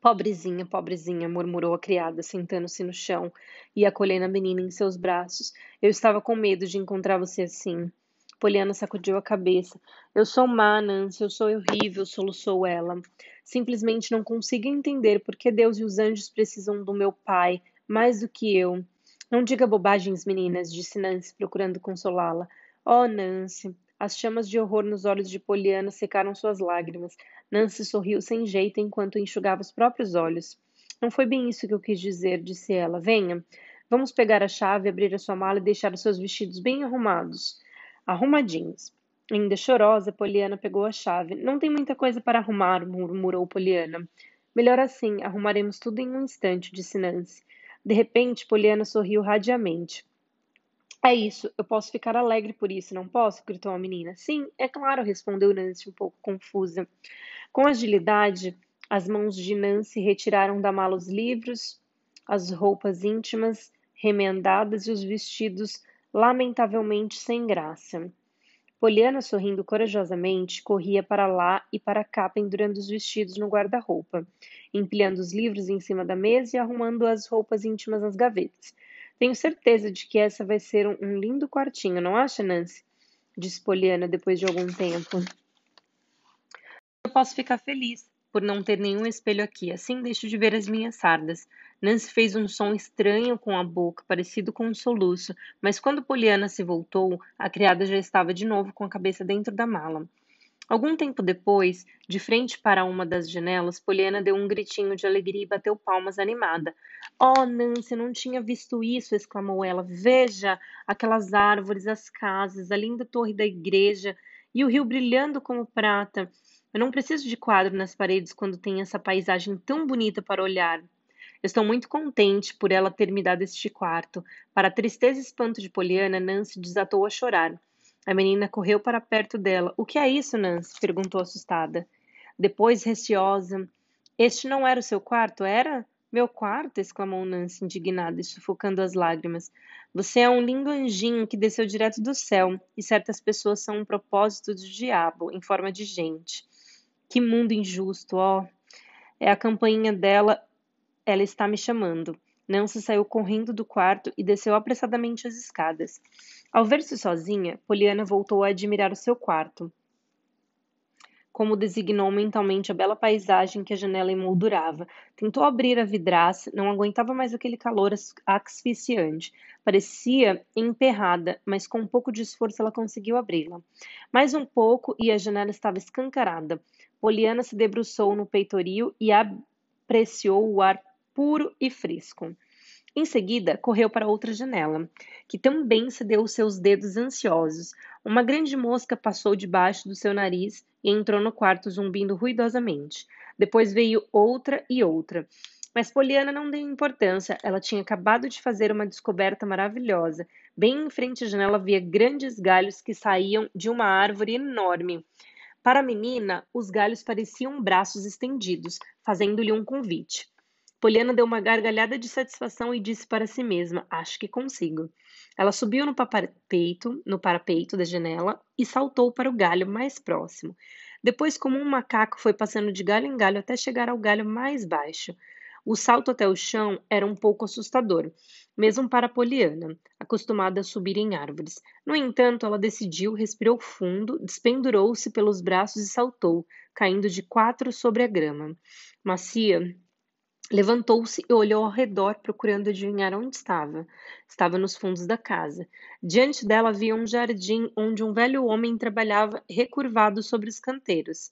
Pobrezinha, pobrezinha, murmurou a criada, sentando-se no chão e acolhendo a menina em seus braços. Eu estava com medo de encontrar você assim. Poliana sacudiu a cabeça. Eu sou má, Nancy, eu sou horrível, soluçou ela. Simplesmente não consigo entender por que Deus e os anjos precisam do meu pai mais do que eu. Não diga bobagens, meninas, disse Nancy, procurando consolá-la. Oh, Nancy! As chamas de horror nos olhos de Poliana secaram suas lágrimas. Nancy sorriu sem jeito enquanto enxugava os próprios olhos. Não foi bem isso que eu quis dizer, disse ela. Venha. Vamos pegar a chave, abrir a sua mala e deixar os seus vestidos bem arrumados. Arrumadinhos. Ainda chorosa, Poliana pegou a chave. Não tem muita coisa para arrumar, murmurou Poliana. Melhor assim, arrumaremos tudo em um instante, disse Nancy. De repente, Poliana sorriu radiamente. É isso, eu posso ficar alegre por isso, não posso? gritou a menina. Sim, é claro, respondeu Nancy, um pouco confusa. Com agilidade, as mãos de Nancy retiraram da mala os livros, as roupas íntimas remendadas e os vestidos lamentavelmente sem graça. Poliana, sorrindo corajosamente, corria para lá e para cá pendurando os vestidos no guarda-roupa, empilhando os livros em cima da mesa e arrumando as roupas íntimas nas gavetas. Tenho certeza de que essa vai ser um, lindo quartinho, não acha, Nancy? Disse Poliana depois de algum tempo. Eu posso ficar feliz por não ter nenhum espelho aqui, assim deixo de ver as minhas sardas. Nancy fez um som estranho com a boca, parecido com um soluço, mas quando Poliana se voltou, a criada já estava de novo com a cabeça dentro da mala. Algum tempo depois, de frente para uma das janelas, Poliana deu um gritinho de alegria e bateu palmas animada. Oh, Nancy, não tinha visto isso! exclamou ela. Veja aquelas árvores, as casas, a linda torre da igreja e o rio brilhando como prata. Eu não preciso de quadro nas paredes quando tem essa paisagem tão bonita para olhar. Estou muito contente por ela ter me dado este quarto. Para tristeza e espanto de Poliana, Nancy desatou a chorar. A menina correu para perto dela. O que é isso, Nancy? perguntou assustada. Depois, receosa. Este não era o seu quarto, era? Meu quarto? exclamou Nancy, indignada e sufocando as lágrimas. Você é um lindo anjinho que desceu direto do céu, e certas pessoas são um propósito do diabo, em forma de gente. Que mundo injusto, ó. É a campainha dela. Ela está me chamando. Nancy saiu correndo do quarto e desceu apressadamente as escadas. Ao ver-se sozinha, Poliana voltou a admirar o seu quarto. Como designou mentalmente a bela paisagem que a janela emoldurava. Tentou abrir a vidraça, não aguentava mais aquele calor asfixiante. Parecia emperrada, mas com um pouco de esforço ela conseguiu abri-la. Mais um pouco e a janela estava escancarada. Poliana se debruçou no peitoril e apreciou o ar puro e fresco. Em seguida, correu para outra janela, que também cedeu seus dedos ansiosos. Uma grande mosca passou debaixo do seu nariz e entrou no quarto zumbindo ruidosamente. Depois veio outra e outra. Mas Poliana não deu importância, ela tinha acabado de fazer uma descoberta maravilhosa. Bem em frente à janela havia grandes galhos que saíam de uma árvore enorme. Para a menina, os galhos pareciam braços estendidos, fazendo-lhe um convite. Poliana deu uma gargalhada de satisfação e disse para si mesma: Acho que consigo. Ela subiu no parapeito, no parapeito da janela e saltou para o galho mais próximo. Depois, como um macaco, foi passando de galho em galho até chegar ao galho mais baixo. O salto até o chão era um pouco assustador, mesmo para Poliana, acostumada a subir em árvores. No entanto, ela decidiu, respirou fundo, despendurou-se pelos braços e saltou, caindo de quatro sobre a grama. Macia, Levantou-se e olhou ao redor, procurando adivinhar onde estava. Estava nos fundos da casa. Diante dela havia um jardim onde um velho homem trabalhava recurvado sobre os canteiros.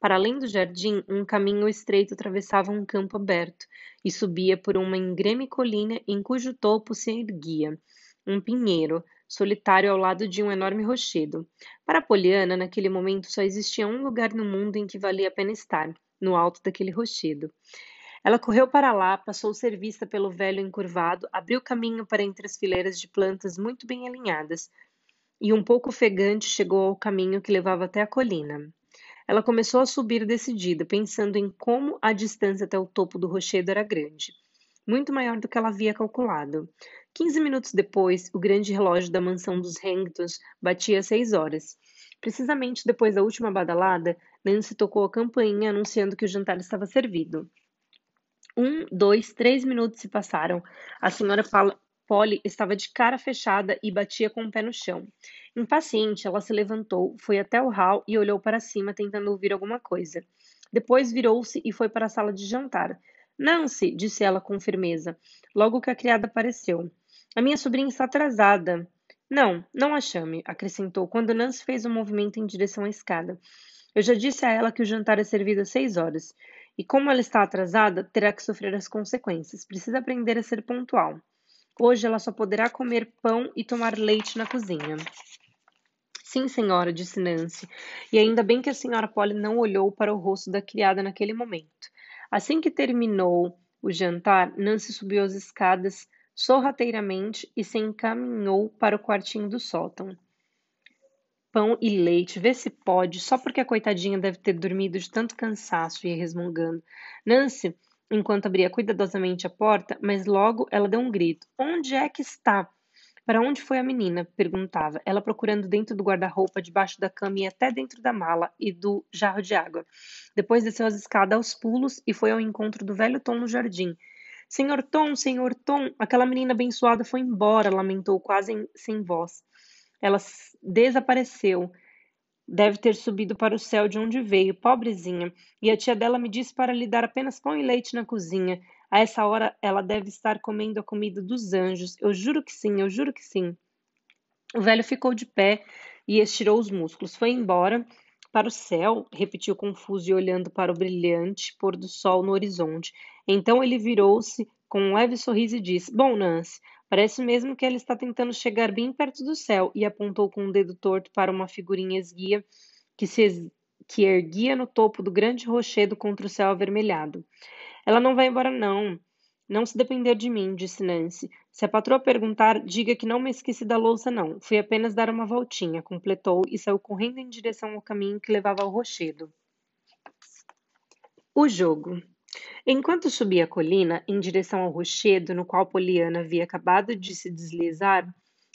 Para além do jardim, um caminho estreito atravessava um campo aberto e subia por uma íngreme colina em cujo topo se erguia um pinheiro, solitário ao lado de um enorme rochedo. Para Poliana, naquele momento só existia um lugar no mundo em que valia a pena estar, no alto daquele rochedo. Ela correu para lá, passou ser vista pelo velho encurvado, abriu caminho para entre as fileiras de plantas muito bem alinhadas, e um pouco ofegante chegou ao caminho que levava até a colina. Ela começou a subir decidida, pensando em como a distância até o topo do rochedo era grande, muito maior do que ela havia calculado. Quinze minutos depois, o grande relógio da mansão dos Hangtons batia seis horas. Precisamente depois da última badalada, Nancy tocou a campainha anunciando que o jantar estava servido. Um, dois, três minutos se passaram. A senhora Polly estava de cara fechada e batia com o pé no chão. Impaciente, ela se levantou, foi até o hall e olhou para cima, tentando ouvir alguma coisa. Depois virou-se e foi para a sala de jantar. Nancy, disse ela com firmeza, logo que a criada apareceu. A minha sobrinha está atrasada. Não, não a chame, acrescentou, quando Nancy fez um movimento em direção à escada. Eu já disse a ela que o jantar é servido às seis horas. E como ela está atrasada, terá que sofrer as consequências. Precisa aprender a ser pontual. Hoje ela só poderá comer pão e tomar leite na cozinha. Sim, senhora, disse Nancy, e ainda bem que a senhora Polly não olhou para o rosto da criada naquele momento. Assim que terminou o jantar, Nancy subiu as escadas sorrateiramente e se encaminhou para o quartinho do sótão pão e leite, vê se pode, só porque a coitadinha deve ter dormido de tanto cansaço e resmungando. Nancy, enquanto abria cuidadosamente a porta, mas logo ela deu um grito. Onde é que está? Para onde foi a menina? perguntava, ela procurando dentro do guarda-roupa, debaixo da cama e até dentro da mala e do jarro de água. Depois desceu as escadas aos pulos e foi ao encontro do velho Tom no jardim. Senhor Tom, senhor Tom, aquela menina abençoada foi embora, lamentou quase em, sem voz. Ela desapareceu. Deve ter subido para o céu de onde veio, pobrezinha. E a tia dela me disse para lhe dar apenas pão e leite na cozinha. A essa hora ela deve estar comendo a comida dos anjos. Eu juro que sim, eu juro que sim. O velho ficou de pé e estirou os músculos. Foi embora para o céu, repetiu confuso e olhando para o brilhante pôr do sol no horizonte. Então ele virou-se com um leve sorriso e disse: Bom, Nancy, parece mesmo que ela está tentando chegar bem perto do céu. E apontou com o um dedo torto para uma figurinha esguia que se que erguia no topo do grande rochedo contra o céu avermelhado. Ela não vai embora, não. Não se depender de mim, disse Nancy. Se a patroa perguntar, diga que não me esqueci da louça, não. Fui apenas dar uma voltinha, completou e saiu correndo em direção ao caminho que levava ao rochedo. O jogo. Enquanto subia a colina, em direção ao rochedo no qual Poliana havia acabado de se deslizar,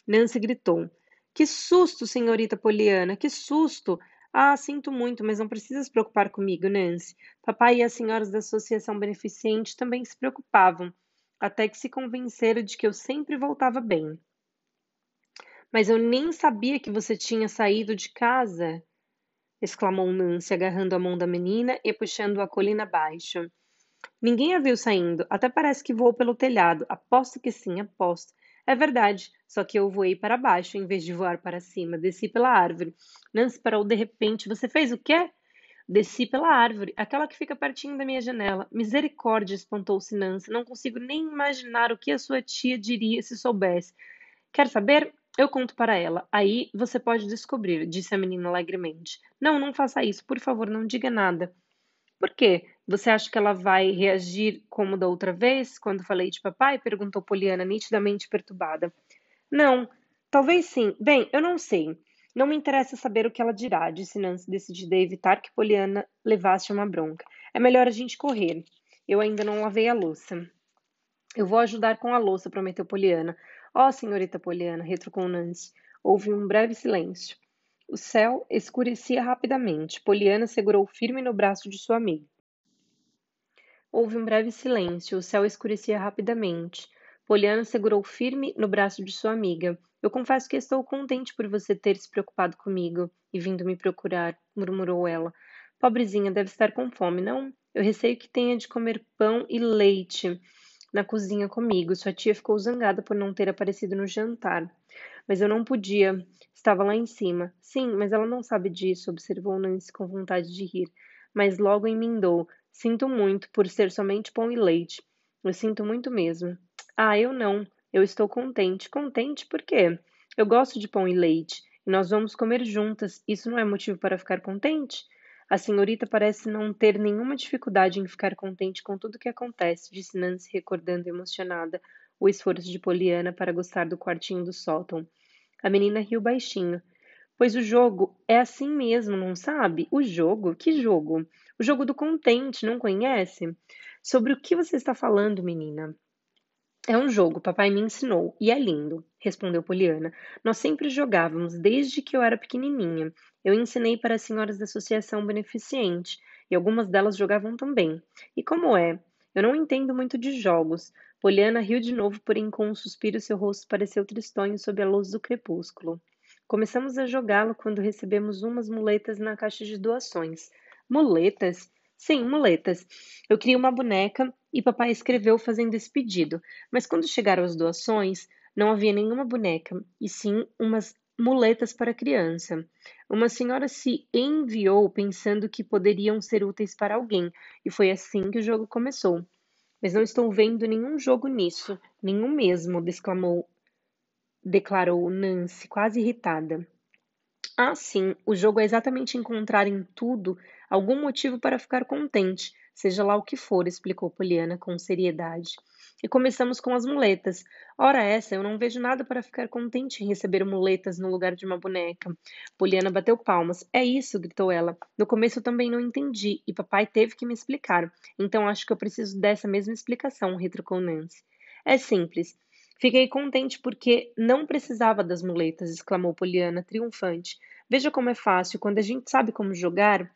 Nancy gritou: Que susto, senhorita Poliana, que susto! Ah, sinto muito, mas não precisa se preocupar comigo, Nancy. Papai e as senhoras da Associação Beneficente também se preocupavam até que se convenceram de que eu sempre voltava bem. Mas eu nem sabia que você tinha saído de casa, exclamou Nancy, agarrando a mão da menina e puxando a colina abaixo. Ninguém a viu saindo, até parece que voou pelo telhado. Aposto que sim, aposto. É verdade, só que eu voei para baixo em vez de voar para cima. Desci pela árvore. Nancy parou de repente. Você fez o quê? Desci pela árvore, aquela que fica pertinho da minha janela. Misericórdia, espantou-se Nancy. Não consigo nem imaginar o que a sua tia diria se soubesse. Quer saber? Eu conto para ela. Aí você pode descobrir, disse a menina alegremente. Não, não faça isso. Por favor, não diga nada. Por quê? Você acha que ela vai reagir como da outra vez, quando falei de papai? perguntou Poliana, nitidamente perturbada. Não, talvez sim. Bem, eu não sei. Não me interessa saber o que ela dirá, disse Nancy, decidida a evitar que Poliana levasse uma bronca. É melhor a gente correr. Eu ainda não lavei a louça. Eu vou ajudar com a louça, prometeu Poliana. Ó, oh, senhorita Poliana, retrucou Nancy. Houve um breve silêncio. O céu escurecia rapidamente. Poliana segurou firme no braço de sua amiga. Houve um breve silêncio. O céu escurecia rapidamente. Poliana segurou firme no braço de sua amiga. Eu confesso que estou contente por você ter se preocupado comigo e vindo me procurar, murmurou ela. Pobrezinha, deve estar com fome, não? Eu receio que tenha de comer pão e leite na cozinha comigo. Sua tia ficou zangada por não ter aparecido no jantar. Mas eu não podia. Estava lá em cima. Sim, mas ela não sabe disso, observou Nancy com vontade de rir. Mas logo emendou. Sinto muito por ser somente pão e leite. Eu sinto muito mesmo. Ah, eu não. Eu estou contente. Contente por quê? Eu gosto de pão e leite, e nós vamos comer juntas. Isso não é motivo para ficar contente? A senhorita parece não ter nenhuma dificuldade em ficar contente com tudo o que acontece, disse Nancy, recordando emocionada o esforço de Poliana para gostar do quartinho do sótão. A menina riu baixinho. Pois o jogo é assim mesmo, não sabe? O jogo? Que jogo? O jogo do contente, não conhece? Sobre o que você está falando, menina? É um jogo, papai me ensinou, e é lindo, respondeu Poliana. Nós sempre jogávamos, desde que eu era pequenininha. Eu ensinei para as senhoras da associação beneficente, e algumas delas jogavam também. E como é? Eu não entendo muito de jogos. Poliana riu de novo, porém com um suspiro seu rosto pareceu tristonho sob a luz do crepúsculo. Começamos a jogá-lo quando recebemos umas muletas na caixa de doações. Muletas? Sim, muletas. Eu queria uma boneca e papai escreveu fazendo esse pedido, mas quando chegaram as doações, não havia nenhuma boneca, e sim umas muletas para criança. Uma senhora se enviou pensando que poderiam ser úteis para alguém, e foi assim que o jogo começou. Mas não estou vendo nenhum jogo nisso, nenhum mesmo, declarou Nancy, quase irritada. Ah, sim, o jogo é exatamente encontrar em tudo algum motivo para ficar contente, seja lá o que for, explicou Poliana com seriedade. E começamos com as muletas. Ora essa, eu não vejo nada para ficar contente em receber muletas no lugar de uma boneca. Poliana bateu palmas. É isso, gritou ela. No começo eu também não entendi, e papai teve que me explicar. Então acho que eu preciso dessa mesma explicação, retrucou Nancy. É simples. Fiquei contente porque não precisava das muletas, exclamou Poliana, triunfante. Veja como é fácil, quando a gente sabe como jogar.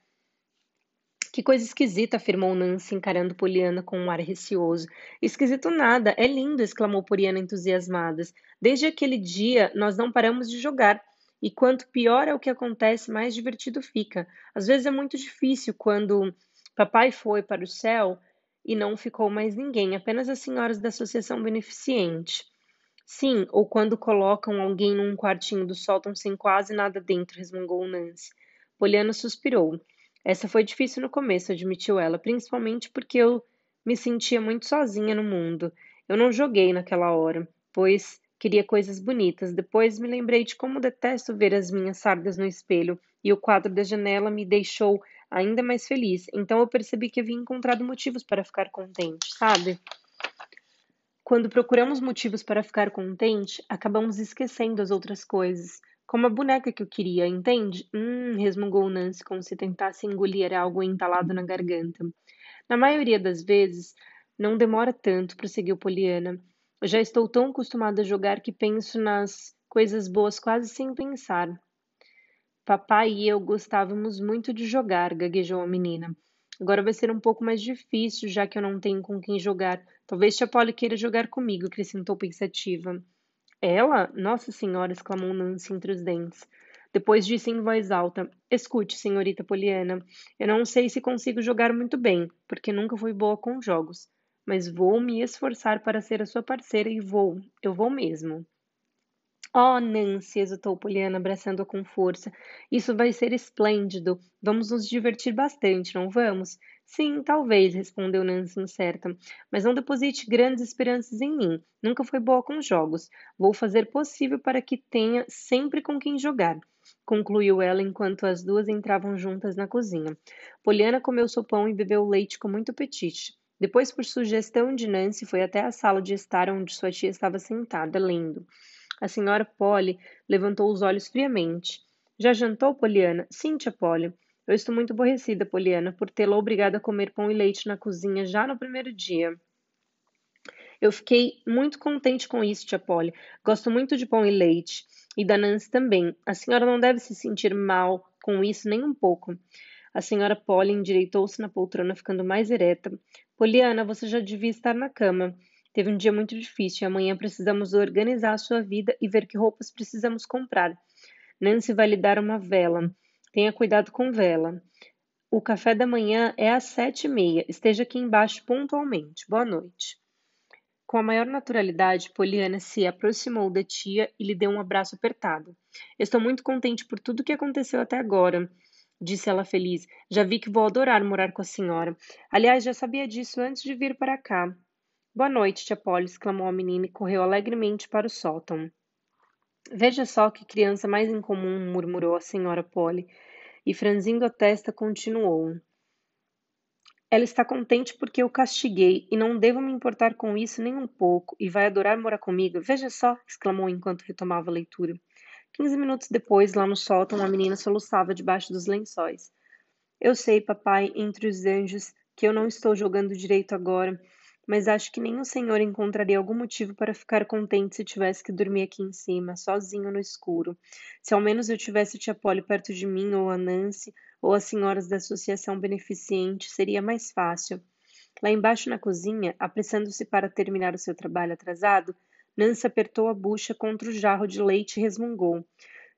Que coisa esquisita, afirmou Nancy, encarando Poliana com um ar receoso. Esquisito nada, é lindo, exclamou Poliana entusiasmada. Desde aquele dia, nós não paramos de jogar. E quanto pior é o que acontece, mais divertido fica. Às vezes é muito difícil quando papai foi para o céu e não ficou mais ninguém, apenas as senhoras da associação beneficente. Sim, ou quando colocam alguém num quartinho do sótão sem quase nada dentro, resmungou Nancy. Poliana suspirou. Essa foi difícil no começo, admitiu ela, principalmente porque eu me sentia muito sozinha no mundo. Eu não joguei naquela hora, pois queria coisas bonitas. Depois me lembrei de como detesto ver as minhas sardas no espelho, e o quadro da janela me deixou ainda mais feliz. Então eu percebi que havia encontrado motivos para ficar contente, sabe? Quando procuramos motivos para ficar contente, acabamos esquecendo as outras coisas. Como a boneca que eu queria, entende? Hum, resmungou Nancy como se tentasse engolir algo entalado na garganta. Na maioria das vezes, não demora tanto, prosseguiu Poliana. Eu já estou tão acostumada a jogar que penso nas coisas boas quase sem pensar. Papai e eu gostávamos muito de jogar, gaguejou a menina. Agora vai ser um pouco mais difícil, já que eu não tenho com quem jogar. Talvez tia Polly queira jogar comigo, acrescentou pensativa. Ela? Nossa Senhora! exclamou Nancy entre os dentes. Depois disse em voz alta: Escute, senhorita Poliana, eu não sei se consigo jogar muito bem, porque nunca fui boa com jogos, mas vou me esforçar para ser a sua parceira e vou, eu vou mesmo. Oh, Nancy, exultou Poliana, abraçando-a com força. Isso vai ser esplêndido. Vamos nos divertir bastante, não vamos? Sim, talvez, respondeu Nancy incerta. Mas não deposite grandes esperanças em mim. Nunca foi boa com jogos. Vou fazer possível para que tenha sempre com quem jogar. Concluiu ela enquanto as duas entravam juntas na cozinha. Poliana comeu seu pão e bebeu leite com muito apetite. Depois, por sugestão de Nancy, foi até a sala de estar onde sua tia estava sentada, lendo. A senhora Polly levantou os olhos friamente. Já jantou, Poliana? Sim, tia Polly. Eu estou muito aborrecida, Poliana, por tê-la obrigada a comer pão e leite na cozinha já no primeiro dia. Eu fiquei muito contente com isso, tia Polly. Gosto muito de pão e leite. E da Nancy também. A senhora não deve se sentir mal com isso nem um pouco. A senhora Polly endireitou-se na poltrona, ficando mais ereta. Poliana, você já devia estar na cama. Teve um dia muito difícil e amanhã precisamos organizar a sua vida e ver que roupas precisamos comprar. Nancy vai lhe dar uma vela. Tenha cuidado com vela. O café da manhã é às sete e meia. Esteja aqui embaixo pontualmente. Boa noite. Com a maior naturalidade, Poliana se aproximou da tia e lhe deu um abraço apertado. Estou muito contente por tudo que aconteceu até agora, disse ela feliz. Já vi que vou adorar morar com a senhora. Aliás, já sabia disso antes de vir para cá. Boa noite, tia Polly, exclamou a menina e correu alegremente para o sótão. Veja só que criança mais incomum, murmurou a senhora Polly, e franzindo a testa continuou. Ela está contente porque eu castiguei e não devo me importar com isso nem um pouco e vai adorar morar comigo. Veja só, exclamou enquanto retomava a leitura. Quinze minutos depois, lá no sótão, a menina soluçava debaixo dos lençóis. Eu sei, papai, entre os anjos, que eu não estou jogando direito agora mas acho que nem o senhor encontraria algum motivo para ficar contente se tivesse que dormir aqui em cima, sozinho no escuro. Se ao menos eu tivesse tia Polly perto de mim, ou a Nancy, ou as senhoras da associação beneficente, seria mais fácil. Lá embaixo na cozinha, apressando-se para terminar o seu trabalho atrasado, Nancy apertou a bucha contra o jarro de leite e resmungou.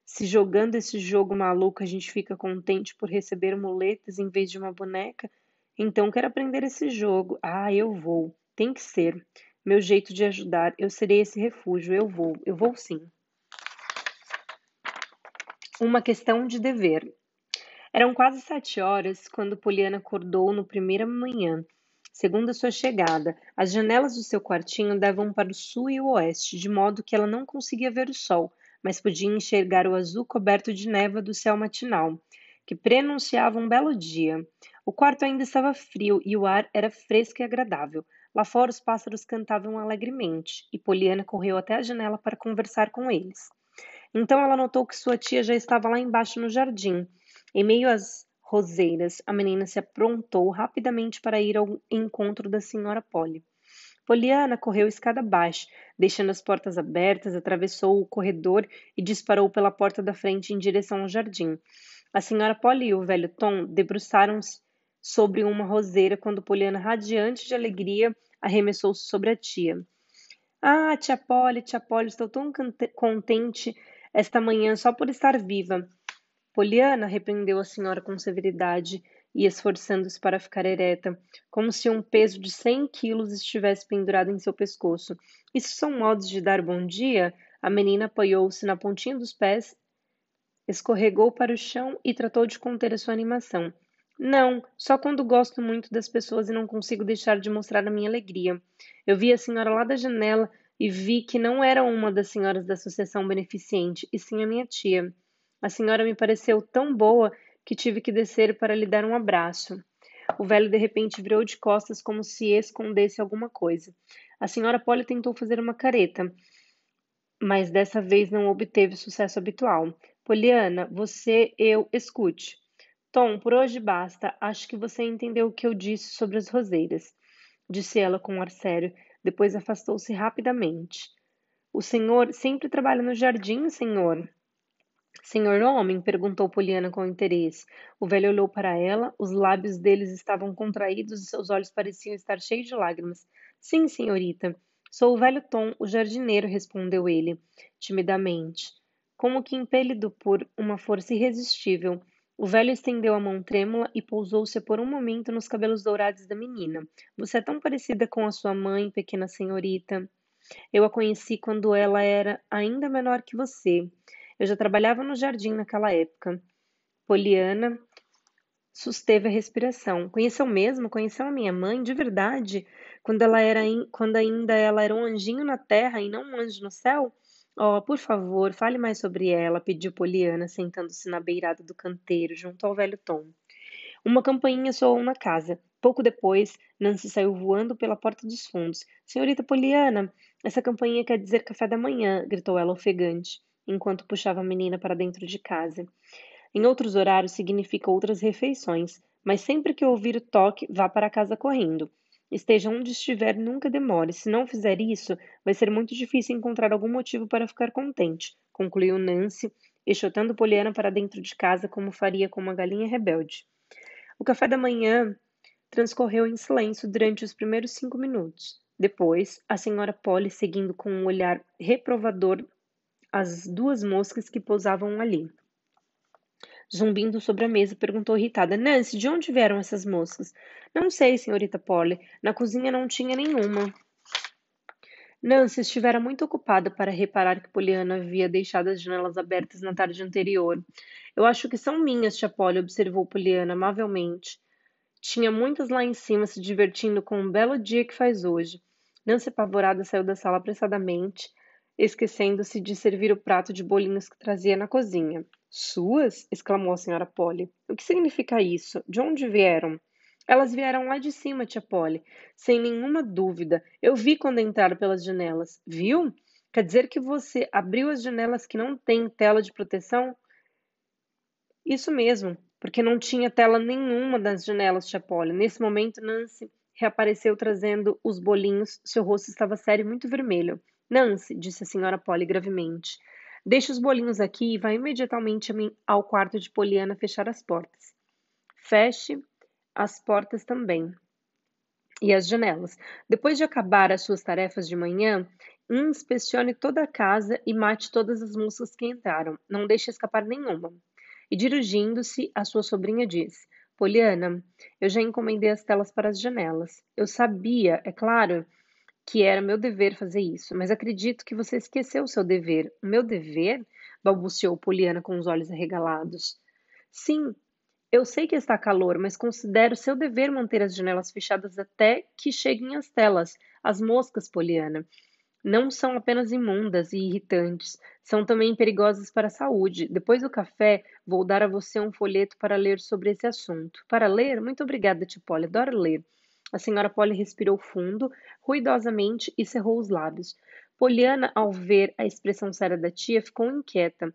Se jogando esse jogo maluco a gente fica contente por receber muletas em vez de uma boneca, então, quero aprender esse jogo. Ah, eu vou. Tem que ser. Meu jeito de ajudar. Eu serei esse refúgio. Eu vou. Eu vou sim. Uma questão de dever. Eram quase sete horas quando Poliana acordou no primeira manhã. Segundo a sua chegada, as janelas do seu quartinho davam para o sul e o oeste, de modo que ela não conseguia ver o sol, mas podia enxergar o azul coberto de névoa do céu matinal, que prenunciava um belo dia. O quarto ainda estava frio e o ar era fresco e agradável. Lá fora os pássaros cantavam alegremente e Poliana correu até a janela para conversar com eles. Então ela notou que sua tia já estava lá embaixo no jardim. Em meio às roseiras, a menina se aprontou rapidamente para ir ao encontro da senhora Polly. Poliana correu escada abaixo, deixando as portas abertas, atravessou o corredor e disparou pela porta da frente em direção ao jardim. A senhora Polly e o velho Tom debruçaram-se sobre uma roseira quando Poliana, radiante de alegria, arremessou-se sobre a tia. Ah, tia Polly, tia Polly, estou tão contente esta manhã só por estar viva. Poliana repreendeu a senhora com severidade e esforçando-se para ficar ereta, como se um peso de cem quilos estivesse pendurado em seu pescoço. Isso são modos de dar bom dia? A menina apoiou-se na pontinha dos pés, escorregou para o chão e tratou de conter a sua animação. Não, só quando gosto muito das pessoas e não consigo deixar de mostrar a minha alegria. Eu vi a senhora lá da janela e vi que não era uma das senhoras da associação beneficente, e sim a minha tia. A senhora me pareceu tão boa que tive que descer para lhe dar um abraço. O velho de repente virou de costas como se escondesse alguma coisa. A senhora Polly tentou fazer uma careta, mas dessa vez não obteve o sucesso habitual. Poliana, você, eu, escute. Tom, por hoje basta. Acho que você entendeu o que eu disse sobre as roseiras, disse ela com um ar sério. Depois afastou-se rapidamente. O senhor sempre trabalha no jardim, senhor? Senhor homem? perguntou Poliana com interesse. O velho olhou para ela, os lábios deles estavam contraídos e seus olhos pareciam estar cheios de lágrimas. Sim, senhorita. Sou o velho Tom, o jardineiro, respondeu ele, timidamente, como que impelido por uma força irresistível. O velho estendeu a mão trêmula e pousou-se por um momento nos cabelos dourados da menina. Você é tão parecida com a sua mãe, pequena senhorita. Eu a conheci quando ela era ainda menor que você. Eu já trabalhava no jardim naquela época. Poliana susteve a respiração. Conheceu mesmo? Conheceu a minha mãe de verdade? Quando ela era quando ainda ela era um anjinho na terra e não um anjo no céu? Oh, por favor, fale mais sobre ela, pediu Poliana, sentando-se na beirada do canteiro, junto ao velho Tom. Uma campainha soou na casa. Pouco depois, Nancy saiu voando pela porta dos fundos. Senhorita Poliana, essa campainha quer dizer café da manhã, gritou ela ofegante enquanto puxava a menina para dentro de casa. Em outros horários significa outras refeições, mas sempre que ouvir o toque, vá para casa correndo. Esteja onde estiver, nunca demore. Se não fizer isso, vai ser muito difícil encontrar algum motivo para ficar contente, concluiu Nancy, enxotando Poliana para dentro de casa como faria com uma galinha rebelde. O café da manhã transcorreu em silêncio durante os primeiros cinco minutos. Depois, a senhora Polly, seguindo com um olhar reprovador as duas moscas que pousavam ali. Zumbindo sobre a mesa, perguntou irritada: Nancy, de onde vieram essas moscas? Não sei, senhorita Polly. Na cozinha não tinha nenhuma. Nancy estivera muito ocupada para reparar que Poliana havia deixado as janelas abertas na tarde anterior. Eu acho que são minhas, tia Polly, observou Poliana amavelmente. Tinha muitas lá em cima se divertindo com um belo dia que faz hoje. Nancy, apavorada, saiu da sala apressadamente esquecendo-se de servir o prato de bolinhos que trazia na cozinha. Suas? exclamou a senhora Polly. O que significa isso? De onde vieram? Elas vieram lá de cima, tia Polly. Sem nenhuma dúvida. Eu vi quando entraram pelas janelas. Viu? Quer dizer que você abriu as janelas que não têm tela de proteção? Isso mesmo, porque não tinha tela nenhuma das janelas, tia Polly. Nesse momento, Nancy reapareceu trazendo os bolinhos. Seu rosto estava sério e muito vermelho. Nancy, disse a senhora Polly gravemente, deixe os bolinhos aqui e vá imediatamente ao quarto de Poliana fechar as portas. Feche as portas também e as janelas. Depois de acabar as suas tarefas de manhã, inspecione toda a casa e mate todas as moças que entraram. Não deixe escapar nenhuma. E dirigindo-se à sua sobrinha, disse: Poliana, eu já encomendei as telas para as janelas. Eu sabia, é claro, que era meu dever fazer isso, mas acredito que você esqueceu o seu dever. O meu dever? balbuciou Poliana com os olhos arregalados. Sim, eu sei que está calor, mas considero seu dever manter as janelas fechadas até que cheguem as telas. As moscas, Poliana, não são apenas imundas e irritantes, são também perigosas para a saúde. Depois do café, vou dar a você um folheto para ler sobre esse assunto. Para ler? Muito obrigada, Tipoli, adoro ler. A senhora Polly respirou fundo, ruidosamente e cerrou os lábios. Poliana, ao ver a expressão séria da tia, ficou inquieta.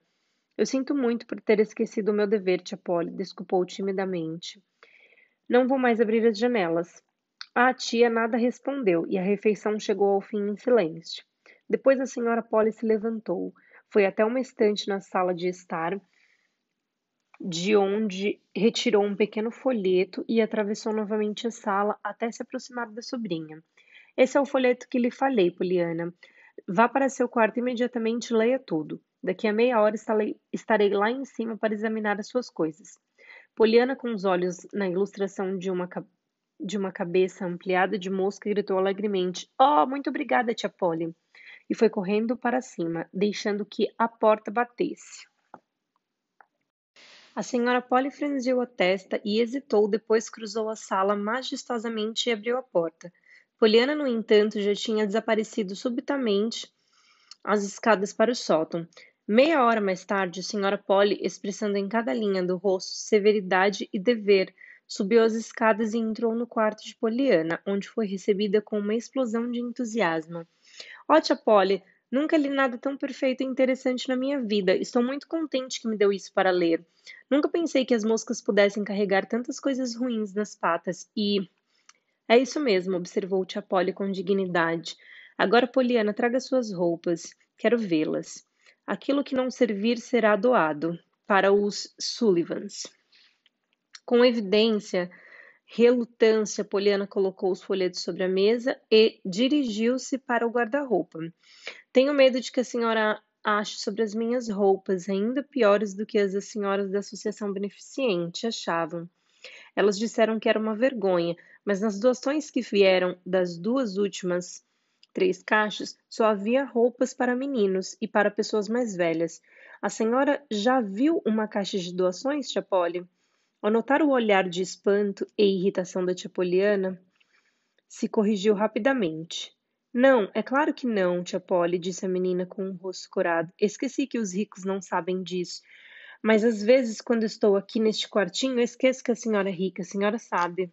Eu sinto muito por ter esquecido o meu dever, tia Polly, desculpou timidamente. Não vou mais abrir as janelas. A tia nada respondeu e a refeição chegou ao fim em silêncio. Depois a senhora Polly se levantou, foi até uma estante na sala de estar de onde retirou um pequeno folheto e atravessou novamente a sala até se aproximar da sobrinha. Esse é o folheto que lhe falei, Poliana. Vá para seu quarto imediatamente e leia tudo. Daqui a meia hora estarei lá em cima para examinar as suas coisas. Poliana, com os olhos na ilustração de uma, de uma cabeça ampliada de mosca, gritou alegremente: Oh, muito obrigada, tia Polly! E foi correndo para cima, deixando que a porta batesse. A senhora Polly franziu a testa e hesitou, depois cruzou a sala majestosamente e abriu a porta. Poliana, no entanto, já tinha desaparecido subitamente as escadas para o sótão. Meia hora mais tarde, a senhora Polly, expressando em cada linha do rosto severidade e dever, subiu as escadas e entrou no quarto de Poliana, onde foi recebida com uma explosão de entusiasmo. Ó, Polly, nunca li nada tão perfeito e interessante na minha vida. Estou muito contente que me deu isso para ler. Nunca pensei que as moscas pudessem carregar tantas coisas ruins nas patas e. É isso mesmo, observou tia Polly com dignidade. Agora, Poliana, traga suas roupas. Quero vê-las. Aquilo que não servir será doado para os Sullivans. Com evidência, relutância, Poliana colocou os folhetos sobre a mesa e dirigiu-se para o guarda-roupa. Tenho medo de que a senhora ache sobre as minhas roupas ainda piores do que as das senhoras da Associação Beneficente achavam. Elas disseram que era uma vergonha, mas nas doações que vieram das duas últimas três caixas, só havia roupas para meninos e para pessoas mais velhas. A senhora já viu uma caixa de doações, tia Polly? Ao notar o olhar de espanto e irritação da tia Poliana, se corrigiu rapidamente. Não, é claro que não, tia Polly, disse a menina com o rosto corado. Esqueci que os ricos não sabem disso. Mas às vezes, quando estou aqui neste quartinho, esqueço que a senhora é rica, a senhora sabe.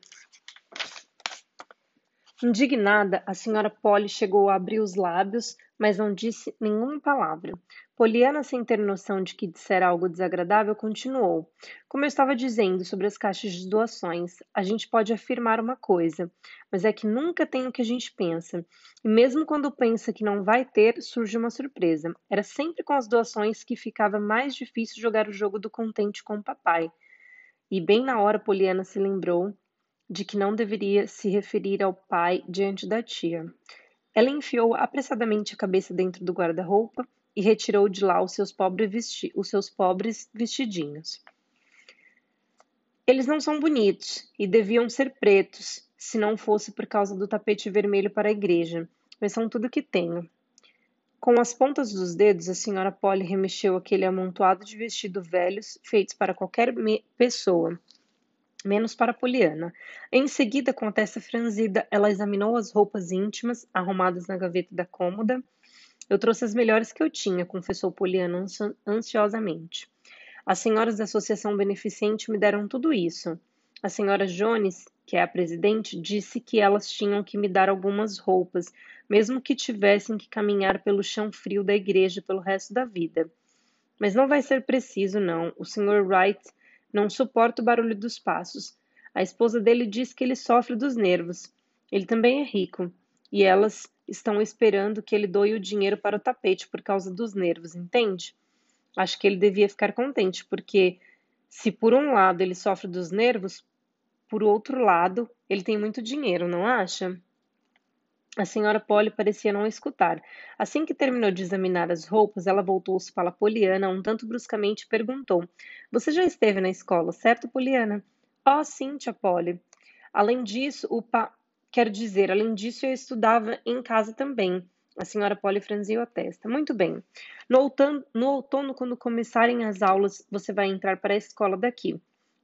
Indignada, a senhora Polly chegou a abrir os lábios, mas não disse nenhuma palavra. Poliana, sem ter noção de que dissera algo desagradável, continuou. Como eu estava dizendo sobre as caixas de doações, a gente pode afirmar uma coisa, mas é que nunca tem o que a gente pensa. E mesmo quando pensa que não vai ter, surge uma surpresa. Era sempre com as doações que ficava mais difícil jogar o jogo do contente com o papai. E bem na hora Poliana se lembrou de que não deveria se referir ao pai diante da tia. Ela enfiou apressadamente a cabeça dentro do guarda-roupa e retirou de lá os seus, pobres vesti os seus pobres vestidinhos. Eles não são bonitos e deviam ser pretos, se não fosse por causa do tapete vermelho para a igreja, mas são tudo que tenho. Com as pontas dos dedos, a senhora Polly remexeu aquele amontoado de vestidos velhos feitos para qualquer pessoa menos para Poliana. Em seguida, com a testa franzida, ela examinou as roupas íntimas arrumadas na gaveta da cômoda. Eu trouxe as melhores que eu tinha, confessou Poliana ansiosamente. As senhoras da Associação Beneficente me deram tudo isso. A senhora Jones, que é a presidente, disse que elas tinham que me dar algumas roupas, mesmo que tivessem que caminhar pelo chão frio da igreja pelo resto da vida. Mas não vai ser preciso, não. O Sr. Wright não suporta o barulho dos passos. A esposa dele diz que ele sofre dos nervos. Ele também é rico. E elas estão esperando que ele doe o dinheiro para o tapete por causa dos nervos, entende? Acho que ele devia ficar contente, porque se por um lado ele sofre dos nervos, por outro lado ele tem muito dinheiro, não acha? A senhora Polly parecia não escutar. Assim que terminou de examinar as roupas, ela voltou-se para Poliana um tanto bruscamente e perguntou: Você já esteve na escola, certo, Poliana? Oh, sim, tia Polly. Além disso, o pa... Quero dizer, além disso, eu estudava em casa também. A senhora Polly franziu a testa. Muito bem. No outono, no outono, quando começarem as aulas, você vai entrar para a escola daqui.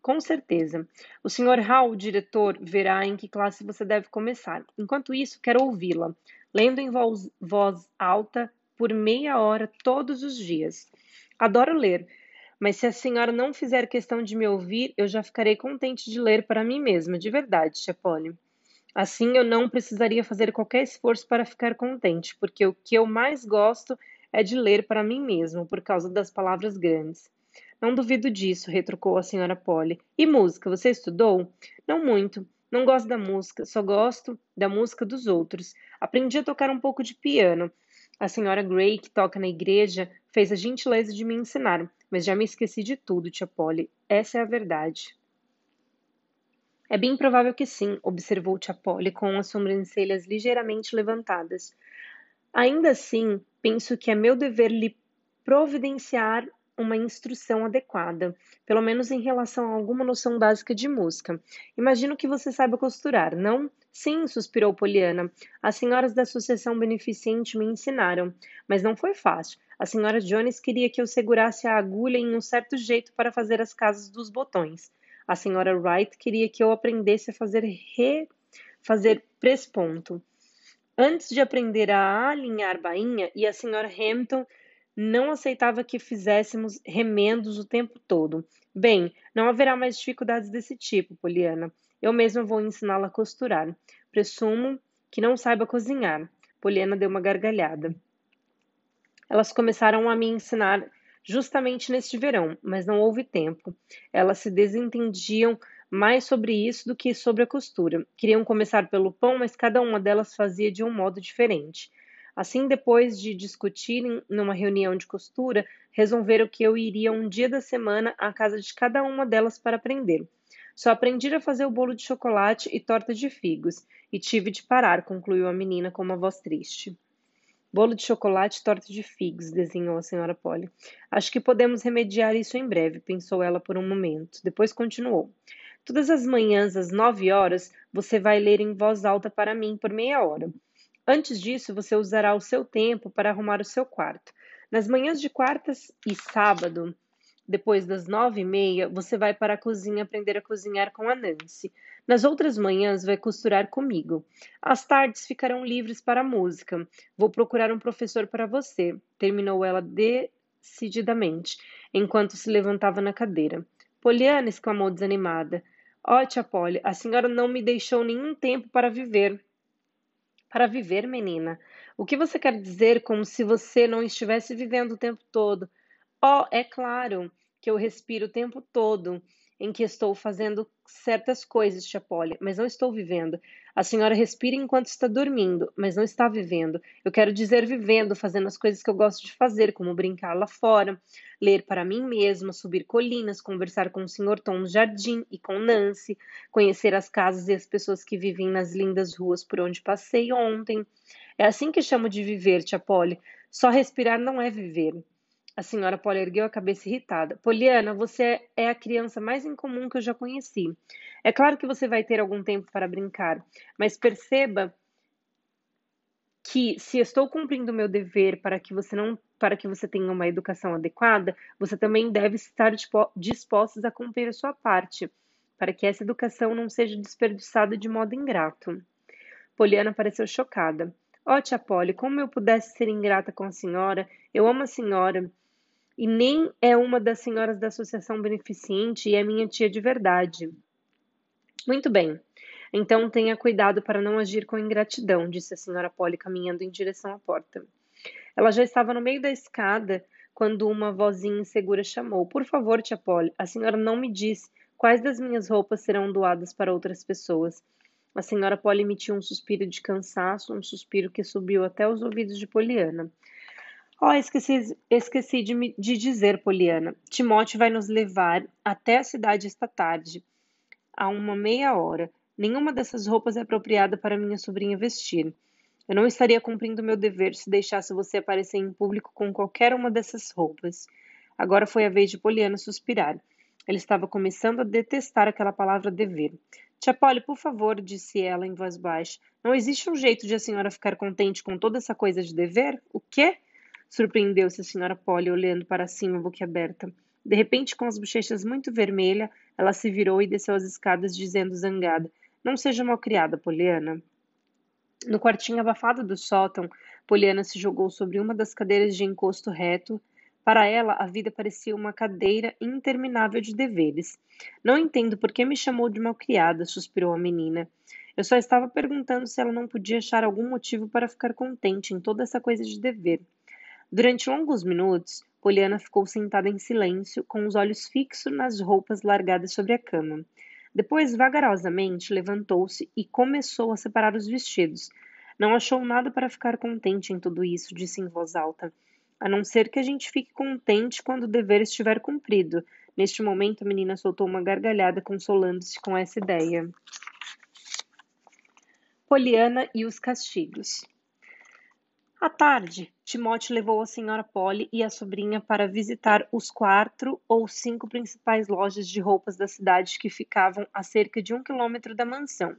Com certeza. O Sr. Hall, diretor, verá em que classe você deve começar. Enquanto isso, quero ouvi-la, lendo em voz, voz alta por meia hora todos os dias. Adoro ler, mas se a senhora não fizer questão de me ouvir, eu já ficarei contente de ler para mim mesma, de verdade, Chapone. Assim eu não precisaria fazer qualquer esforço para ficar contente, porque o que eu mais gosto é de ler para mim mesmo, por causa das palavras grandes. Não duvido disso, retrucou a senhora Polly. E música, você estudou? Não muito. Não gosto da música, só gosto da música dos outros. Aprendi a tocar um pouco de piano. A senhora Gray, que toca na igreja, fez a gentileza de me ensinar, mas já me esqueci de tudo, tia Polly. Essa é a verdade. É bem provável que sim, observou tia Polly com as sobrancelhas ligeiramente levantadas. Ainda assim, penso que é meu dever lhe providenciar uma instrução adequada, pelo menos em relação a alguma noção básica de música. Imagino que você saiba costurar, não? Sim, suspirou Poliana. As senhoras da Associação Beneficente me ensinaram, mas não foi fácil. A senhora Jones queria que eu segurasse a agulha em um certo jeito para fazer as casas dos botões. A senhora Wright queria que eu aprendesse a fazer re... fazer presponto. Antes de aprender a alinhar bainha, e a senhora Hampton não aceitava que fizéssemos remendos o tempo todo. Bem, não haverá mais dificuldades desse tipo, Poliana. Eu mesma vou ensiná-la a costurar. Presumo que não saiba cozinhar. Poliana deu uma gargalhada. Elas começaram a me ensinar justamente neste verão, mas não houve tempo. Elas se desentendiam mais sobre isso do que sobre a costura. Queriam começar pelo pão, mas cada uma delas fazia de um modo diferente. Assim, depois de discutirem numa reunião de costura, resolveram que eu iria um dia da semana à casa de cada uma delas para aprender. Só aprendi a fazer o bolo de chocolate e torta de figos, e tive de parar, concluiu a menina com uma voz triste. Bolo de chocolate e torta de figos, desenhou a senhora Polly. Acho que podemos remediar isso em breve, pensou ela por um momento. Depois continuou. Todas as manhãs, às nove horas, você vai ler em voz alta para mim por meia hora. Antes disso, você usará o seu tempo para arrumar o seu quarto. Nas manhãs de quartas e sábado, depois das nove e meia, você vai para a cozinha aprender a cozinhar com a Nancy. Nas outras manhãs, vai costurar comigo. As tardes ficarão livres para a música. Vou procurar um professor para você, terminou ela decididamente, enquanto se levantava na cadeira. Poliana, exclamou desanimada. Ó, oh, tia Polly, a senhora não me deixou nenhum tempo para viver. Para viver, menina? O que você quer dizer como se você não estivesse vivendo o tempo todo? Oh, é claro que eu respiro o tempo todo em que estou fazendo certas coisas, Tia Polly, mas não estou vivendo. A senhora respira enquanto está dormindo, mas não está vivendo. Eu quero dizer vivendo, fazendo as coisas que eu gosto de fazer, como brincar lá fora, ler para mim mesma, subir colinas, conversar com o Sr. Tom no jardim e com Nancy, conhecer as casas e as pessoas que vivem nas lindas ruas por onde passei ontem. É assim que chamo de viver, Tia Polly. Só respirar não é viver. A senhora Polly ergueu a cabeça irritada. Poliana, você é a criança mais incomum que eu já conheci. É claro que você vai ter algum tempo para brincar, mas perceba que se estou cumprindo o meu dever para que você não para que você tenha uma educação adequada, você também deve estar dispostos a cumprir a sua parte, para que essa educação não seja desperdiçada de modo ingrato. Poliana pareceu chocada. Ó, oh, tia Polly, como eu pudesse ser ingrata com a senhora? Eu amo a senhora e nem é uma das senhoras da associação beneficente e é minha tia de verdade. Muito bem. Então tenha cuidado para não agir com ingratidão, disse a senhora Polly caminhando em direção à porta. Ela já estava no meio da escada quando uma vozinha insegura chamou: Por favor, tia Polly, a senhora não me disse quais das minhas roupas serão doadas para outras pessoas. A senhora Polly emitiu um suspiro de cansaço, um suspiro que subiu até os ouvidos de Poliana. Oh, esqueci, esqueci de, me, de dizer, Poliana. Timóteo vai nos levar até a cidade esta tarde, a uma meia hora. Nenhuma dessas roupas é apropriada para minha sobrinha vestir. Eu não estaria cumprindo meu dever se deixasse você aparecer em público com qualquer uma dessas roupas. Agora foi a vez de Poliana suspirar. Ele estava começando a detestar aquela palavra dever. Tia Polly, por favor, disse ela em voz baixa. Não existe um jeito de a senhora ficar contente com toda essa coisa de dever? O quê? Surpreendeu-se a senhora Polly, olhando para cima, boquiaberta. De repente, com as bochechas muito vermelhas, ela se virou e desceu as escadas, dizendo zangada: Não seja malcriada, Poliana. No quartinho abafado do sótão, Poliana se jogou sobre uma das cadeiras de encosto reto. Para ela, a vida parecia uma cadeira interminável de deveres. Não entendo por que me chamou de malcriada, suspirou a menina. Eu só estava perguntando se ela não podia achar algum motivo para ficar contente em toda essa coisa de dever. Durante longos minutos, Poliana ficou sentada em silêncio, com os olhos fixos nas roupas largadas sobre a cama. Depois, vagarosamente, levantou-se e começou a separar os vestidos. Não achou nada para ficar contente em tudo isso, disse em voz alta. A não ser que a gente fique contente quando o dever estiver cumprido. Neste momento, a menina soltou uma gargalhada, consolando-se com essa ideia. Poliana e os castigos. À tarde, Timóteo levou a senhora Polly e a sobrinha para visitar os quatro ou cinco principais lojas de roupas da cidade que ficavam a cerca de um quilômetro da mansão.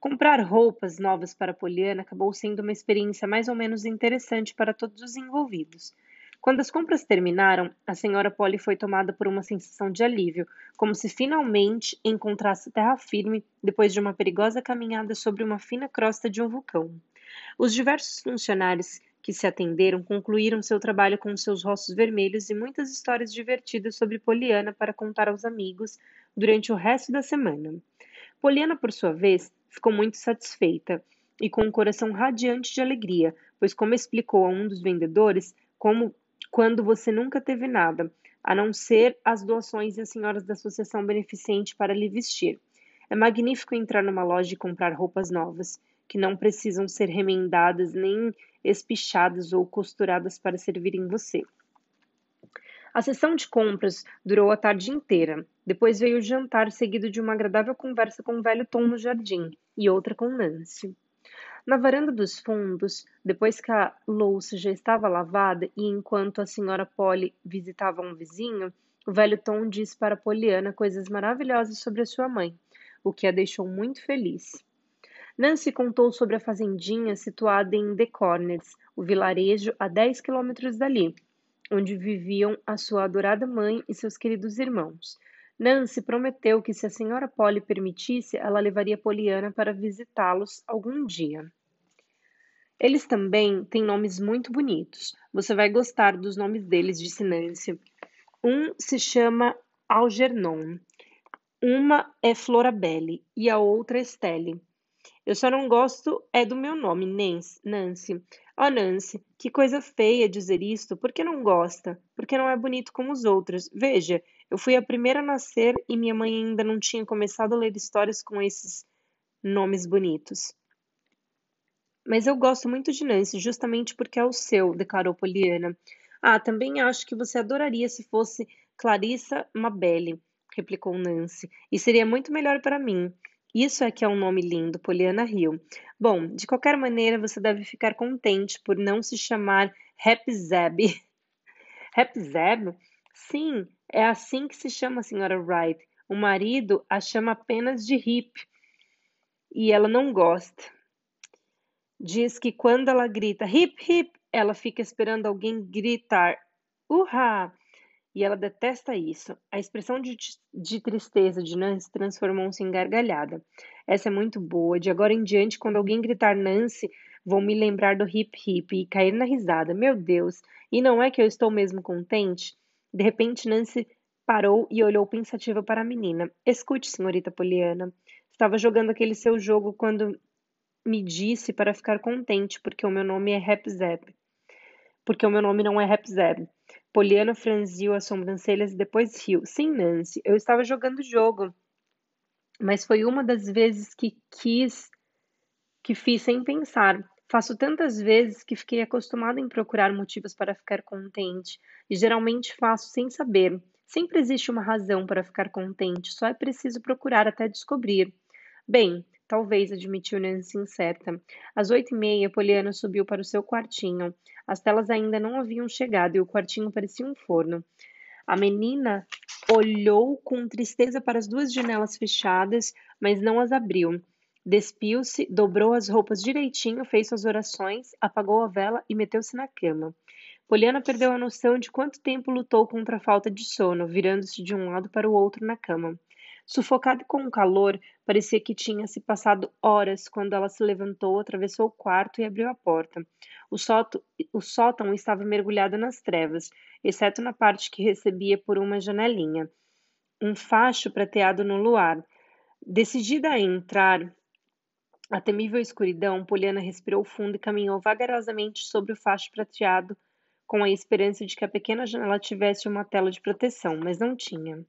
Comprar roupas novas para Poliana acabou sendo uma experiência mais ou menos interessante para todos os envolvidos. Quando as compras terminaram, a senhora Polly foi tomada por uma sensação de alívio, como se finalmente encontrasse terra firme depois de uma perigosa caminhada sobre uma fina crosta de um vulcão. Os diversos funcionários que se atenderam concluíram seu trabalho com seus rostos vermelhos e muitas histórias divertidas sobre Poliana para contar aos amigos durante o resto da semana. Poliana, por sua vez, ficou muito satisfeita e com um coração radiante de alegria, pois, como explicou a um dos vendedores, como quando você nunca teve nada, a não ser as doações e as senhoras da associação beneficente para lhe vestir. É magnífico entrar numa loja e comprar roupas novas, que não precisam ser remendadas nem espichadas ou costuradas para servirem você. A sessão de compras durou a tarde inteira. Depois veio o jantar, seguido de uma agradável conversa com o velho Tom no jardim e outra com Nancy. Na varanda dos fundos, depois que a louça já estava lavada e enquanto a senhora Polly visitava um vizinho, o velho Tom disse para Poliana coisas maravilhosas sobre a sua mãe, o que a deixou muito feliz. Nancy contou sobre a fazendinha situada em The Corners, o vilarejo a 10 quilômetros dali, onde viviam a sua adorada mãe e seus queridos irmãos. Nancy prometeu que, se a senhora Polly permitisse, ela levaria Poliana para visitá-los algum dia. Eles também têm nomes muito bonitos. Você vai gostar dos nomes deles, disse Nancy. Um se chama Algernon, uma é Florabelle e a outra é Estelle. Eu só não gosto é do meu nome, Nancy. Oh, Nancy, que coisa feia dizer isto. Por que não gosta? Porque não é bonito como os outros. Veja, eu fui a primeira a nascer e minha mãe ainda não tinha começado a ler histórias com esses nomes bonitos. Mas eu gosto muito de Nancy, justamente porque é o seu, declarou Poliana. Ah, também acho que você adoraria se fosse Clarissa Mabelle, replicou Nancy, e seria muito melhor para mim. Isso é que é um nome lindo, Poliana riu. Bom, de qualquer maneira, você deve ficar contente por não se chamar Zeb. Zeb? Sim, é assim que se chama a senhora Wright. O marido a chama apenas de Hip. E ela não gosta diz que quando ela grita hip hip, ela fica esperando alguém gritar urra! E ela detesta isso. A expressão de, de tristeza de Nancy transformou-se em gargalhada. Essa é muito boa. De agora em diante, quando alguém gritar Nancy, vou me lembrar do hip hip e cair na risada. Meu Deus! E não é que eu estou mesmo contente? De repente, Nancy parou e olhou pensativa para a menina. Escute, senhorita Poliana. Estava jogando aquele seu jogo quando me disse para ficar contente, porque o meu nome é Rapzeb. Porque o meu nome não é Rapzeb. Poliana franziu as sobrancelhas e depois riu. Sim, Nancy, eu estava jogando jogo. Mas foi uma das vezes que quis, que fiz sem pensar. Faço tantas vezes que fiquei acostumada em procurar motivos para ficar contente. E geralmente faço sem saber. Sempre existe uma razão para ficar contente, só é preciso procurar até descobrir. Bem, Talvez, admitiu Nancy incerta. Às oito e meia, Poliana subiu para o seu quartinho. As telas ainda não haviam chegado e o quartinho parecia um forno. A menina olhou com tristeza para as duas janelas fechadas, mas não as abriu. Despiu-se, dobrou as roupas direitinho, fez suas orações, apagou a vela e meteu-se na cama. Poliana perdeu a noção de quanto tempo lutou contra a falta de sono, virando-se de um lado para o outro na cama. Sufocada com o calor, parecia que tinha se passado horas quando ela se levantou, atravessou o quarto e abriu a porta. O, sótão, o sótão estava mergulhado nas trevas, exceto na parte que recebia por uma janelinha. Um facho prateado no luar. Decidida a entrar, a temível escuridão, Poliana respirou fundo e caminhou vagarosamente sobre o facho prateado, com a esperança de que a pequena janela tivesse uma tela de proteção, mas não tinha.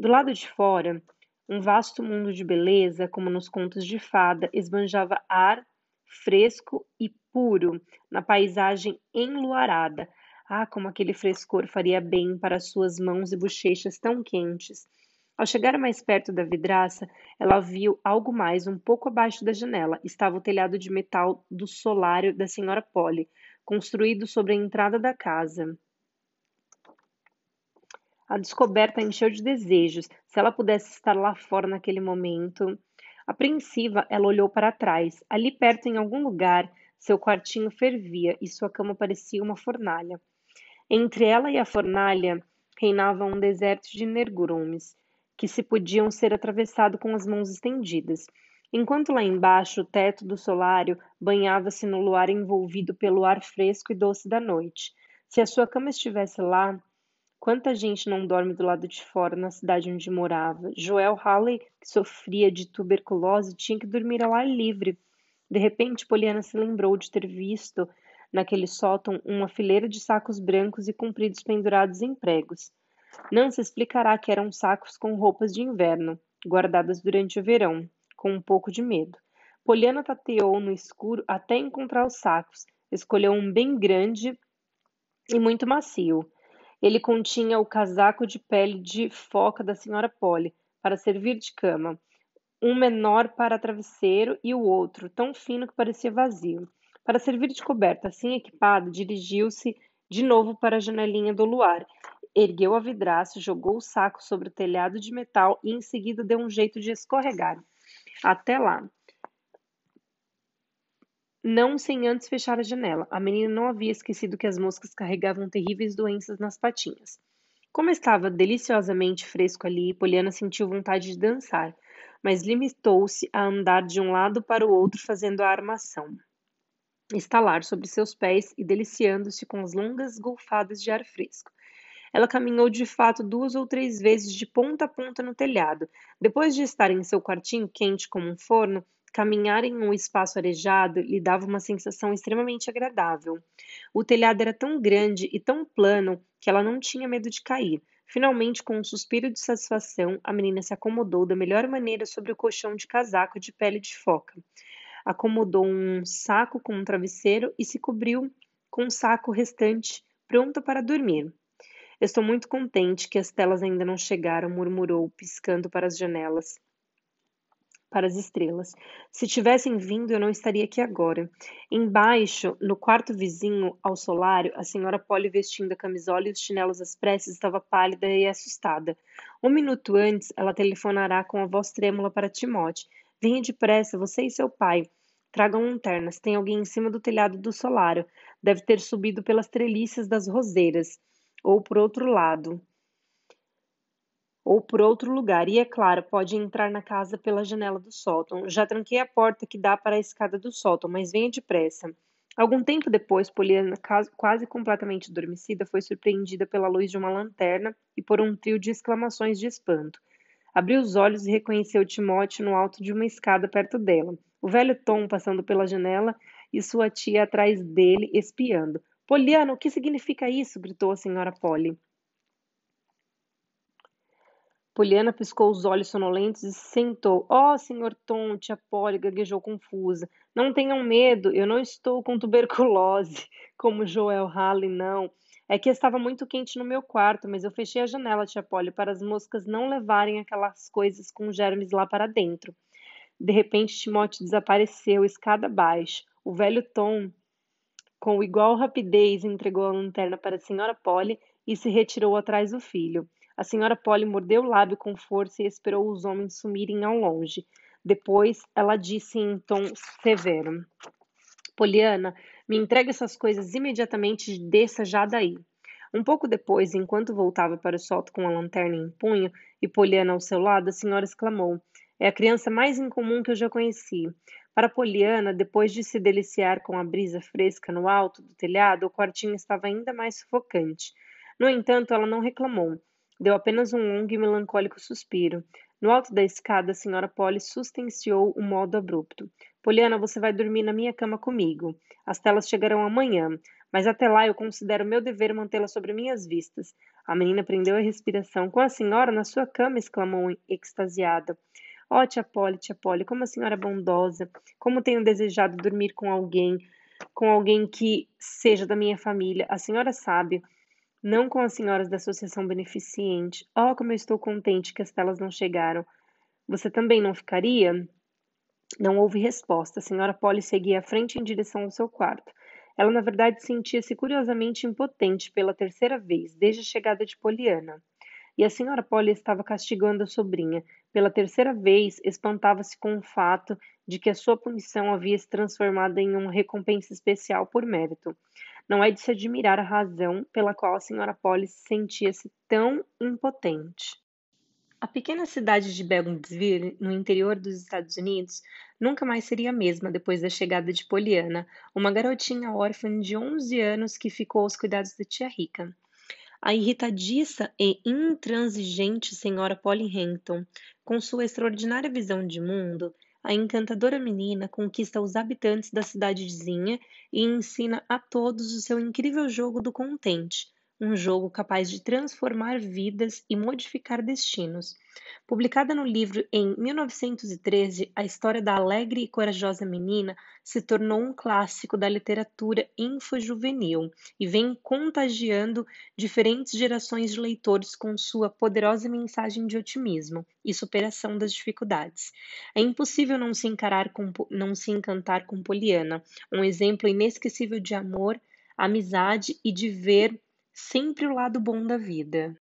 Do lado de fora, um vasto mundo de beleza, como nos contos de fada, esbanjava ar fresco e puro na paisagem enluarada. Ah, como aquele frescor faria bem para suas mãos e bochechas tão quentes. Ao chegar mais perto da vidraça, ela viu algo mais um pouco abaixo da janela. Estava o telhado de metal do solário da senhora Polly, construído sobre a entrada da casa. A descoberta encheu de desejos. Se ela pudesse estar lá fora naquele momento. Apreensiva, ela olhou para trás. Ali perto, em algum lugar, seu quartinho fervia e sua cama parecia uma fornalha. Entre ela e a fornalha reinava um deserto de energumes que se podiam ser atravessado com as mãos estendidas. Enquanto lá embaixo o teto do solário banhava-se no luar envolvido pelo ar fresco e doce da noite. Se a sua cama estivesse lá, quanta gente não dorme do lado de fora na cidade onde morava? Joel Halley, que sofria de tuberculose, tinha que dormir ao ar livre. De repente, Poliana se lembrou de ter visto naquele sótão uma fileira de sacos brancos e compridos pendurados em pregos. Se explicará que eram sacos com roupas de inverno, guardadas durante o verão, com um pouco de medo. Poliana tateou no escuro até encontrar os sacos. Escolheu um bem grande e muito macio. Ele continha o casaco de pele de foca da senhora Polly para servir de cama, um menor para travesseiro e o outro, tão fino que parecia vazio. Para servir de coberta, assim equipado, dirigiu-se de novo para a janelinha do luar. Ergueu a vidraça, jogou o saco sobre o telhado de metal e em seguida deu um jeito de escorregar. Até lá. Não sem antes fechar a janela. A menina não havia esquecido que as moscas carregavam terríveis doenças nas patinhas. Como estava deliciosamente fresco ali, Poliana sentiu vontade de dançar mas limitou-se a andar de um lado para o outro fazendo a armação. Estalar sobre seus pés e deliciando-se com as longas golfadas de ar fresco. Ela caminhou de fato duas ou três vezes de ponta a ponta no telhado. Depois de estar em seu quartinho quente como um forno, caminhar em um espaço arejado lhe dava uma sensação extremamente agradável. O telhado era tão grande e tão plano que ela não tinha medo de cair. Finalmente, com um suspiro de satisfação, a menina se acomodou da melhor maneira sobre o colchão de casaco de pele de foca. Acomodou um saco com um travesseiro e se cobriu com o saco restante, pronta para dormir. Estou muito contente que as telas ainda não chegaram, murmurou, piscando para as janelas para as estrelas. Se tivessem vindo, eu não estaria aqui agora. Embaixo, no quarto vizinho ao solário, a senhora Polly, vestindo a camisola e os chinelos às pressas, estava pálida e assustada. Um minuto antes, ela telefonará com a voz trêmula para Timote. Venha depressa, você e seu pai. Tragam lanternas. Tem alguém em cima do telhado do solário. Deve ter subido pelas treliças das roseiras. Ou por outro lado ou por outro lugar. E é claro, pode entrar na casa pela janela do sótão. Já tranquei a porta que dá para a escada do sótão, mas venha depressa. Algum tempo depois, Poliana, quase completamente adormecida, foi surpreendida pela luz de uma lanterna e por um trio de exclamações de espanto. Abriu os olhos e reconheceu Timóteo no alto de uma escada perto dela. O velho Tom passando pela janela e sua tia atrás dele, espiando. Poliana, o que significa isso? gritou a senhora Polly. Poliana piscou os olhos sonolentos e se sentou. Oh, senhor Tom, tia Polly gaguejou confusa. Não tenham medo, eu não estou com tuberculose, como Joel Halley, não. É que estava muito quente no meu quarto, mas eu fechei a janela, tia Polly, para as moscas não levarem aquelas coisas com germes lá para dentro. De repente, Timóteo desapareceu, escada abaixo. O velho Tom, com igual rapidez, entregou a lanterna para a senhora Polly e se retirou atrás do filho. A senhora Polly mordeu o lábio com força e esperou os homens sumirem ao longe. Depois, ela disse em tom severo: Poliana, me entregue essas coisas imediatamente e desça já daí. Um pouco depois, enquanto voltava para o solto com a lanterna em punho e Poliana ao seu lado, a senhora exclamou: É a criança mais incomum que eu já conheci. Para Poliana, depois de se deliciar com a brisa fresca no alto do telhado, o quartinho estava ainda mais sufocante. No entanto, ela não reclamou. Deu apenas um longo e melancólico suspiro. No alto da escada, a senhora Polly sustenciou um modo abrupto. Poliana, você vai dormir na minha cama comigo. As telas chegarão amanhã, mas até lá eu considero meu dever mantê-las sobre minhas vistas. A menina prendeu a respiração. Com a senhora na sua cama, exclamou extasiada. Oh, tia Polly, tia Polly, como a senhora é bondosa. Como tenho desejado dormir com alguém, com alguém que seja da minha família. A senhora sabe Não com as senhoras da Associação Beneficente. Oh, como eu estou contente que as telas não chegaram. Você também não ficaria? Não houve resposta. A senhora Polly seguia à frente em direção ao seu quarto. Ela, na verdade, sentia-se curiosamente impotente pela terceira vez, desde a chegada de Poliana. E a senhora Polly estava castigando a sobrinha. Pela terceira vez, espantava-se com o fato de que a sua punição havia se transformado em uma recompensa especial por mérito. Não é de se admirar a razão pela qual a senhora Polly sentia-se tão impotente. A pequena cidade de Bellingsville, no interior dos Estados Unidos, nunca mais seria a mesma depois da chegada de Poliana, uma garotinha órfã de 11 anos que ficou aos cuidados da tia Rica. A irritadiça e intransigente senhora Polly Hampton, com sua extraordinária visão de mundo, a encantadora menina conquista os habitantes da cidadezinha e ensina a todos o seu incrível jogo do contente, um jogo capaz de transformar vidas e modificar destinos. Publicada no livro em 1913, a história da alegre e corajosa menina se tornou um clássico da literatura infojuvenil e vem contagiando diferentes gerações de leitores com sua poderosa mensagem de otimismo e superação das dificuldades. É impossível não se, encarar com, não se encantar com Poliana, um exemplo inesquecível de amor, amizade e de ver Sempre o lado bom da vida.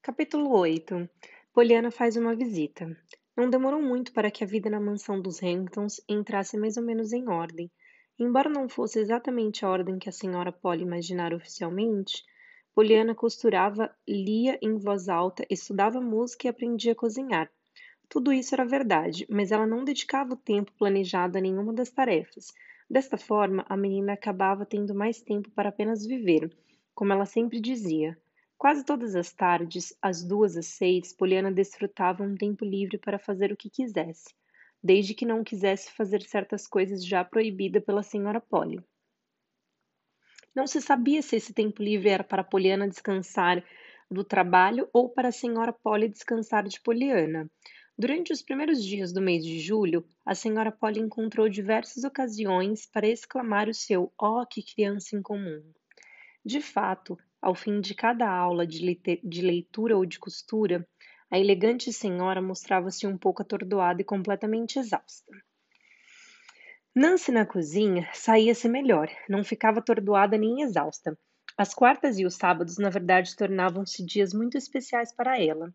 Capítulo 8 Poliana faz uma visita. Não demorou muito para que a vida na mansão dos Hamptons entrasse mais ou menos em ordem. Embora não fosse exatamente a ordem que a senhora Polly imaginara oficialmente, Poliana costurava, lia em voz alta, estudava música e aprendia a cozinhar. Tudo isso era verdade, mas ela não dedicava o tempo planejado a nenhuma das tarefas. Desta forma, a menina acabava tendo mais tempo para apenas viver como ela sempre dizia. Quase todas as tardes, às duas às seis, Poliana desfrutava um tempo livre para fazer o que quisesse, desde que não quisesse fazer certas coisas já proibidas pela senhora Polly. Não se sabia se esse tempo livre era para Poliana descansar do trabalho ou para a senhora Polly descansar de Poliana. Durante os primeiros dias do mês de julho, a senhora Polly encontrou diversas ocasiões para exclamar o seu "Oh, que criança incomum!" De fato, ao fim de cada aula de, leitura ou de costura, a elegante senhora mostrava-se um pouco atordoada e completamente exausta. Nancy na cozinha saía-se melhor, não ficava atordoada nem exausta. As quartas e os sábados, na verdade, tornavam-se dias muito especiais para ela.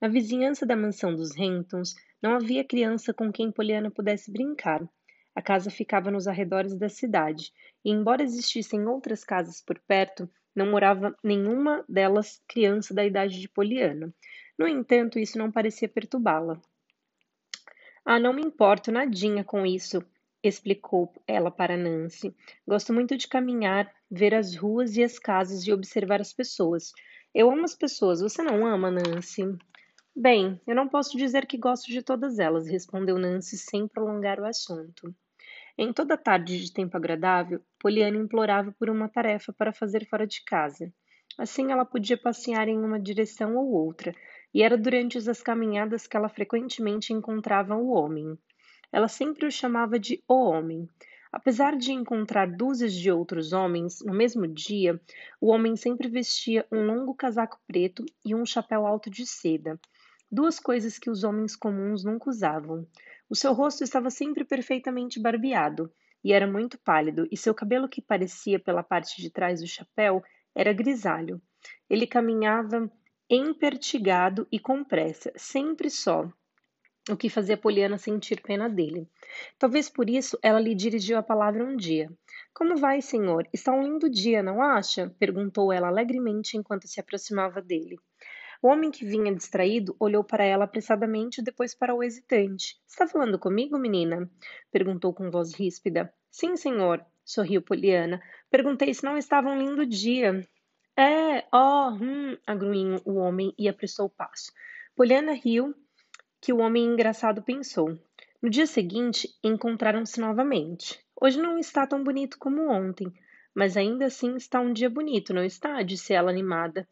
Na vizinhança da mansão dos Hamptons, não havia criança com quem Poliana pudesse brincar. A casa ficava nos arredores da cidade, e embora existissem outras casas por perto, não morava nenhuma delas criança da idade de Poliana. No entanto, isso não parecia perturbá-la. Ah, não me importo nadinha com isso, explicou ela para Nancy. Gosto muito de caminhar, ver as ruas e as casas e observar as pessoas. Eu amo as pessoas. Você não ama, Nancy? Bem, eu não posso dizer que gosto de todas elas, respondeu Nancy sem prolongar o assunto. Em toda tarde de tempo agradável, Poliana implorava por uma tarefa para fazer fora de casa. Assim ela podia passear em uma direção ou outra, e era durante as caminhadas que ela frequentemente encontrava o homem. Ela sempre o chamava de o homem. Apesar de encontrar dúzias de outros homens no mesmo dia, o homem sempre vestia um longo casaco preto e um chapéu alto de seda, duas coisas que os homens comuns nunca usavam. O seu rosto estava sempre perfeitamente barbeado e era muito pálido, e seu cabelo, que parecia pela parte de trás do chapéu, era grisalho. Ele caminhava empertigado e com pressa, sempre só, o que fazia Poliana sentir pena dele. Talvez por isso ela lhe dirigiu a palavra um dia. Como vai, senhor? Está um lindo dia, não acha? perguntou ela alegremente enquanto se aproximava dele. O homem que vinha distraído olhou para ela apressadamente e depois para o hesitante. Está falando comigo, menina? perguntou com voz ríspida. Sim, senhor, sorriu Poliana. Perguntei se não estava um lindo dia. É, ó, oh, hum, agruinho o homem e apressou o passo. Poliana riu, que o homem engraçado pensou. No dia seguinte, encontraram-se novamente. Hoje não está tão bonito como ontem, mas ainda assim está um dia bonito, não está? disse ela animada.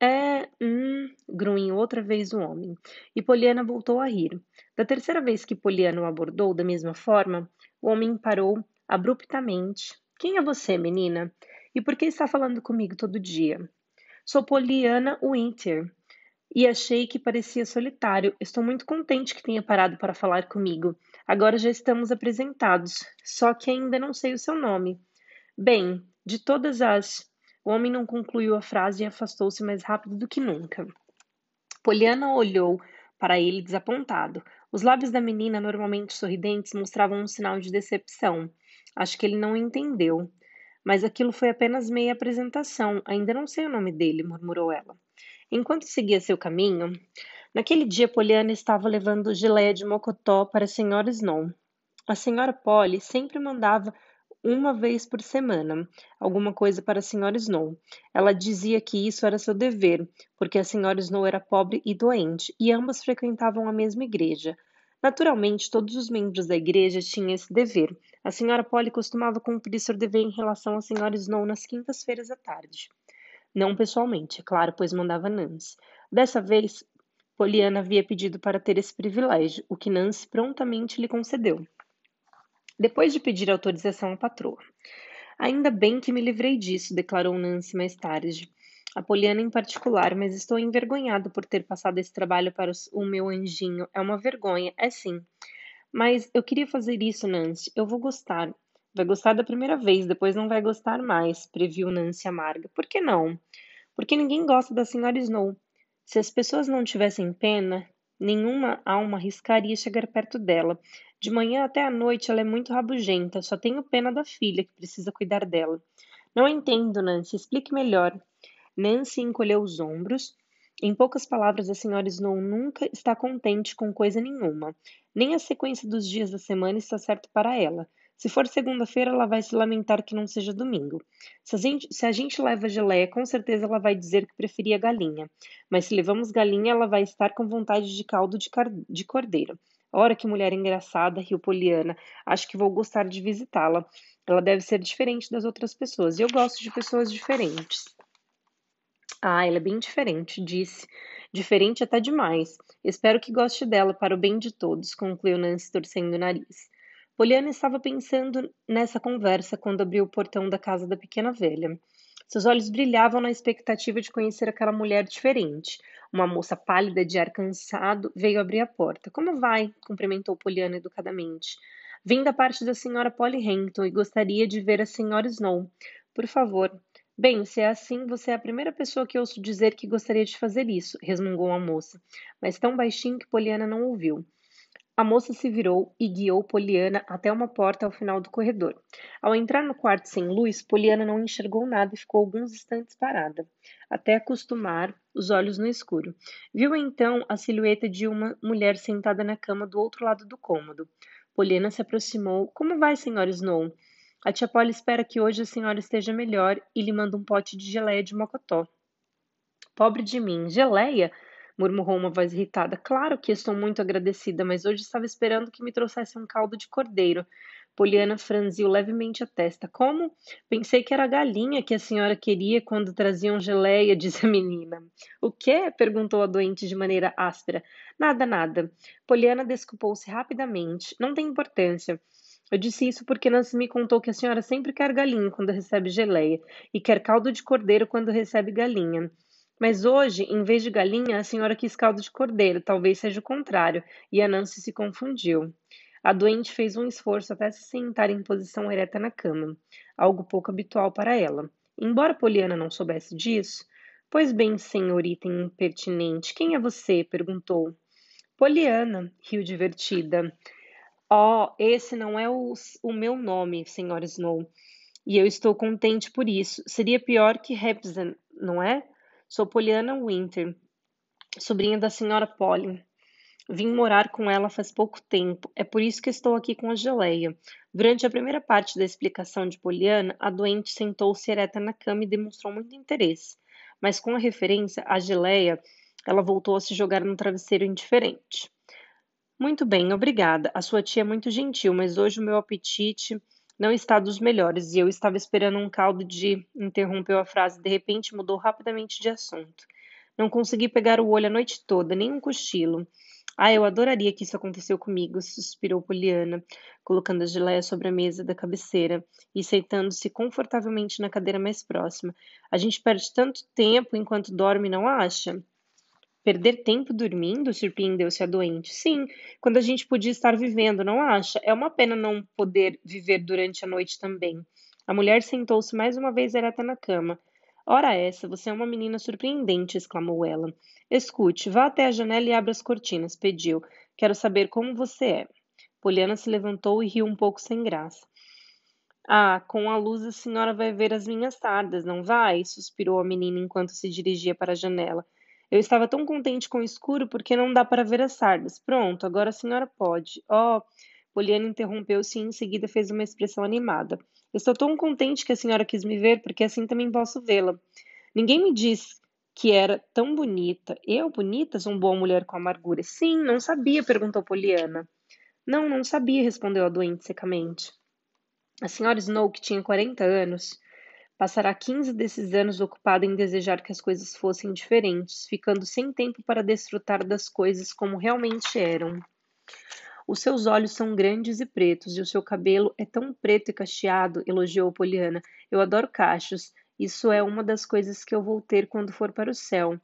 É, hum, grunhiu outra vez o homem, e Poliana voltou a rir. Da terceira vez que Poliana o abordou da mesma forma, o homem parou abruptamente. Quem é você, menina? E por que está falando comigo todo dia? Sou Poliana Winter e achei que parecia solitário. Estou muito contente que tenha parado para falar comigo. Agora já estamos apresentados, só que ainda não sei o seu nome. Bem, de todas as. O homem não concluiu a frase e afastou-se mais rápido do que nunca. Poliana olhou para ele desapontado. Os lábios da menina, normalmente sorridentes, mostravam um sinal de decepção. Acho que ele não entendeu. Mas aquilo foi apenas meia apresentação. Ainda não sei o nome dele, murmurou ela. Enquanto seguia seu caminho, naquele dia Poliana estava levando geleia de mocotó para a senhora Snow. A senhora Polly sempre mandava uma vez por semana alguma coisa para a senhora Snow. Ela dizia que isso era seu dever, porque a senhora Snow era pobre e doente, e ambas frequentavam a mesma igreja. Naturalmente, todos os membros da igreja tinham esse dever. A senhora Polly costumava cumprir seu dever em relação à senhora Snow nas quintas-feiras à tarde. Não pessoalmente, é claro, pois mandava Nancy. Dessa vez, Poliana havia pedido para ter esse privilégio, o que Nancy prontamente lhe concedeu. Depois de pedir autorização à patroa. Ainda bem que me livrei disso, declarou Nancy mais tarde a Poliana em particular, mas estou envergonhada por ter passado esse trabalho para o meu anjinho. É uma vergonha, é sim. Mas eu queria fazer isso, Nancy. Eu vou gostar. Vai gostar da primeira vez, depois não vai gostar mais, previu Nancy amarga. Por que não? Porque ninguém gosta da senhora Snow. Se as pessoas não tivessem pena, nenhuma alma arriscaria chegar perto dela. De manhã até à noite ela é muito rabugenta, só tenho pena da filha que precisa cuidar dela. Não entendo, Nancy. Explique melhor. Nancy encolheu os ombros. Em poucas palavras, a senhora Snow nunca está contente com coisa nenhuma. Nem a sequência dos dias da semana está certo para ela. Se for segunda-feira, ela vai se lamentar que não seja domingo. Se a, gente, se a gente leva geleia, com certeza ela vai dizer que preferia galinha. Mas se levamos galinha, ela vai estar com vontade de caldo de, car, de cordeiro. Ora, que mulher engraçada, riu Poliana. Acho que vou gostar de visitá-la. Ela deve ser diferente das outras pessoas. E eu gosto de pessoas diferentes. Ah, ela é bem diferente, disse. Diferente até demais. Espero que goste dela para o bem de todos, concluiu Nancy torcendo o nariz. Poliana estava pensando nessa conversa quando abriu o portão da casa da pequena velha. Seus olhos brilhavam na expectativa de conhecer aquela mulher diferente. Uma moça pálida de ar cansado veio abrir a porta. Como vai? cumprimentou Poliana educadamente. Vim da parte da senhora Polly Hampton e gostaria de ver a senhora Snow. Por favor, Bem, se é assim, você é a primeira pessoa que ouço dizer que gostaria de fazer isso, resmungou a moça, mas tão baixinho que Poliana não ouviu. A moça se virou e guiou Poliana até uma porta ao final do corredor. Ao entrar no quarto sem luz, Poliana não enxergou nada e ficou alguns instantes parada, até acostumar os olhos no escuro. Viu então a silhueta de uma mulher sentada na cama do outro lado do cômodo. Poliana se aproximou. Como vai, senhora Snow? A tia Polly espera que hoje a senhora esteja melhor e lhe manda um pote de geleia de mocotó. Pobre de mim, geleia? Murmurou uma voz irritada. Claro que estou muito agradecida, mas hoje estava esperando que me trouxesse um caldo de cordeiro. Poliana franziu levemente a testa. Como? Pensei que era a galinha que a senhora queria quando traziam geleia, disse a menina. O quê? perguntou a doente de maneira áspera. Nada, nada. Poliana desculpou-se rapidamente. Não tem importância. Eu disse isso porque Nancy me contou que a senhora sempre quer galinha quando recebe geleia e quer caldo de cordeiro quando recebe galinha. Mas hoje, em vez de galinha, a senhora quis caldo de cordeiro, talvez seja o contrário, e a Nancy se confundiu. A doente fez um esforço até se sentar em posição ereta na cama, algo pouco habitual para ela. Embora Poliana não soubesse disso, pois bem, senhorita impertinente, quem é você? perguntou. Poliana, riu divertida. Oh, esse não é o, o meu nome, Sr. Snow, e eu estou contente por isso. Seria pior que Repson, não é? Sou Poliana Winter, sobrinha da Sra. Polly. Vim morar com ela faz pouco tempo, é por isso que estou aqui com a geleia. Durante a primeira parte da explicação de Poliana, a doente sentou-se ereta na cama e demonstrou muito interesse. Mas com a referência à geleia, ela voltou a se jogar no travesseiro indiferente. Muito bem, obrigada. A sua tia é muito gentil, mas hoje o meu apetite não está dos melhores e eu estava esperando um caldo de. Interrompeu a frase, de repente mudou rapidamente de assunto. Não consegui pegar o olho a noite toda, nem um cochilo. Ah, eu adoraria que isso aconteceu comigo, suspirou Poliana, colocando a geleia sobre a mesa da cabeceira e sentando-se confortavelmente na cadeira mais próxima. A gente perde tanto tempo enquanto dorme, não acha? Perder tempo dormindo? surpreendeu-se a doente. Sim, quando a gente podia estar vivendo, não acha? É uma pena não poder viver durante a noite também. A mulher sentou-se mais uma vez ereta na cama. Ora essa, você é uma menina surpreendente, exclamou ela. Escute, vá até a janela e abra as cortinas, pediu. Quero saber como você é. Poliana se levantou e riu um pouco sem graça. Ah, com a luz a senhora vai ver as minhas sardas, não vai? suspirou a menina enquanto se dirigia para a janela. Eu estava tão contente com o escuro porque não dá para ver as sardas. Pronto, agora a senhora pode. Oh, Poliana interrompeu-se e em seguida fez uma expressão animada. Estou tão contente que a senhora quis me ver, porque assim também posso vê-la. Ninguém me disse que era tão bonita. Eu, bonita? Zombou a mulher com amargura. Sim, não sabia, perguntou Poliana. Não, não sabia, respondeu a doente secamente. A senhora Snow, que tinha 40 anos, passará 15 desses anos ocupada em desejar que as coisas fossem diferentes, ficando sem tempo para desfrutar das coisas como realmente eram. Os seus olhos são grandes e pretos, e o seu cabelo é tão preto e cacheado, elogiou Poliana. Eu adoro cachos. Isso é uma das coisas que eu vou ter quando for para o céu.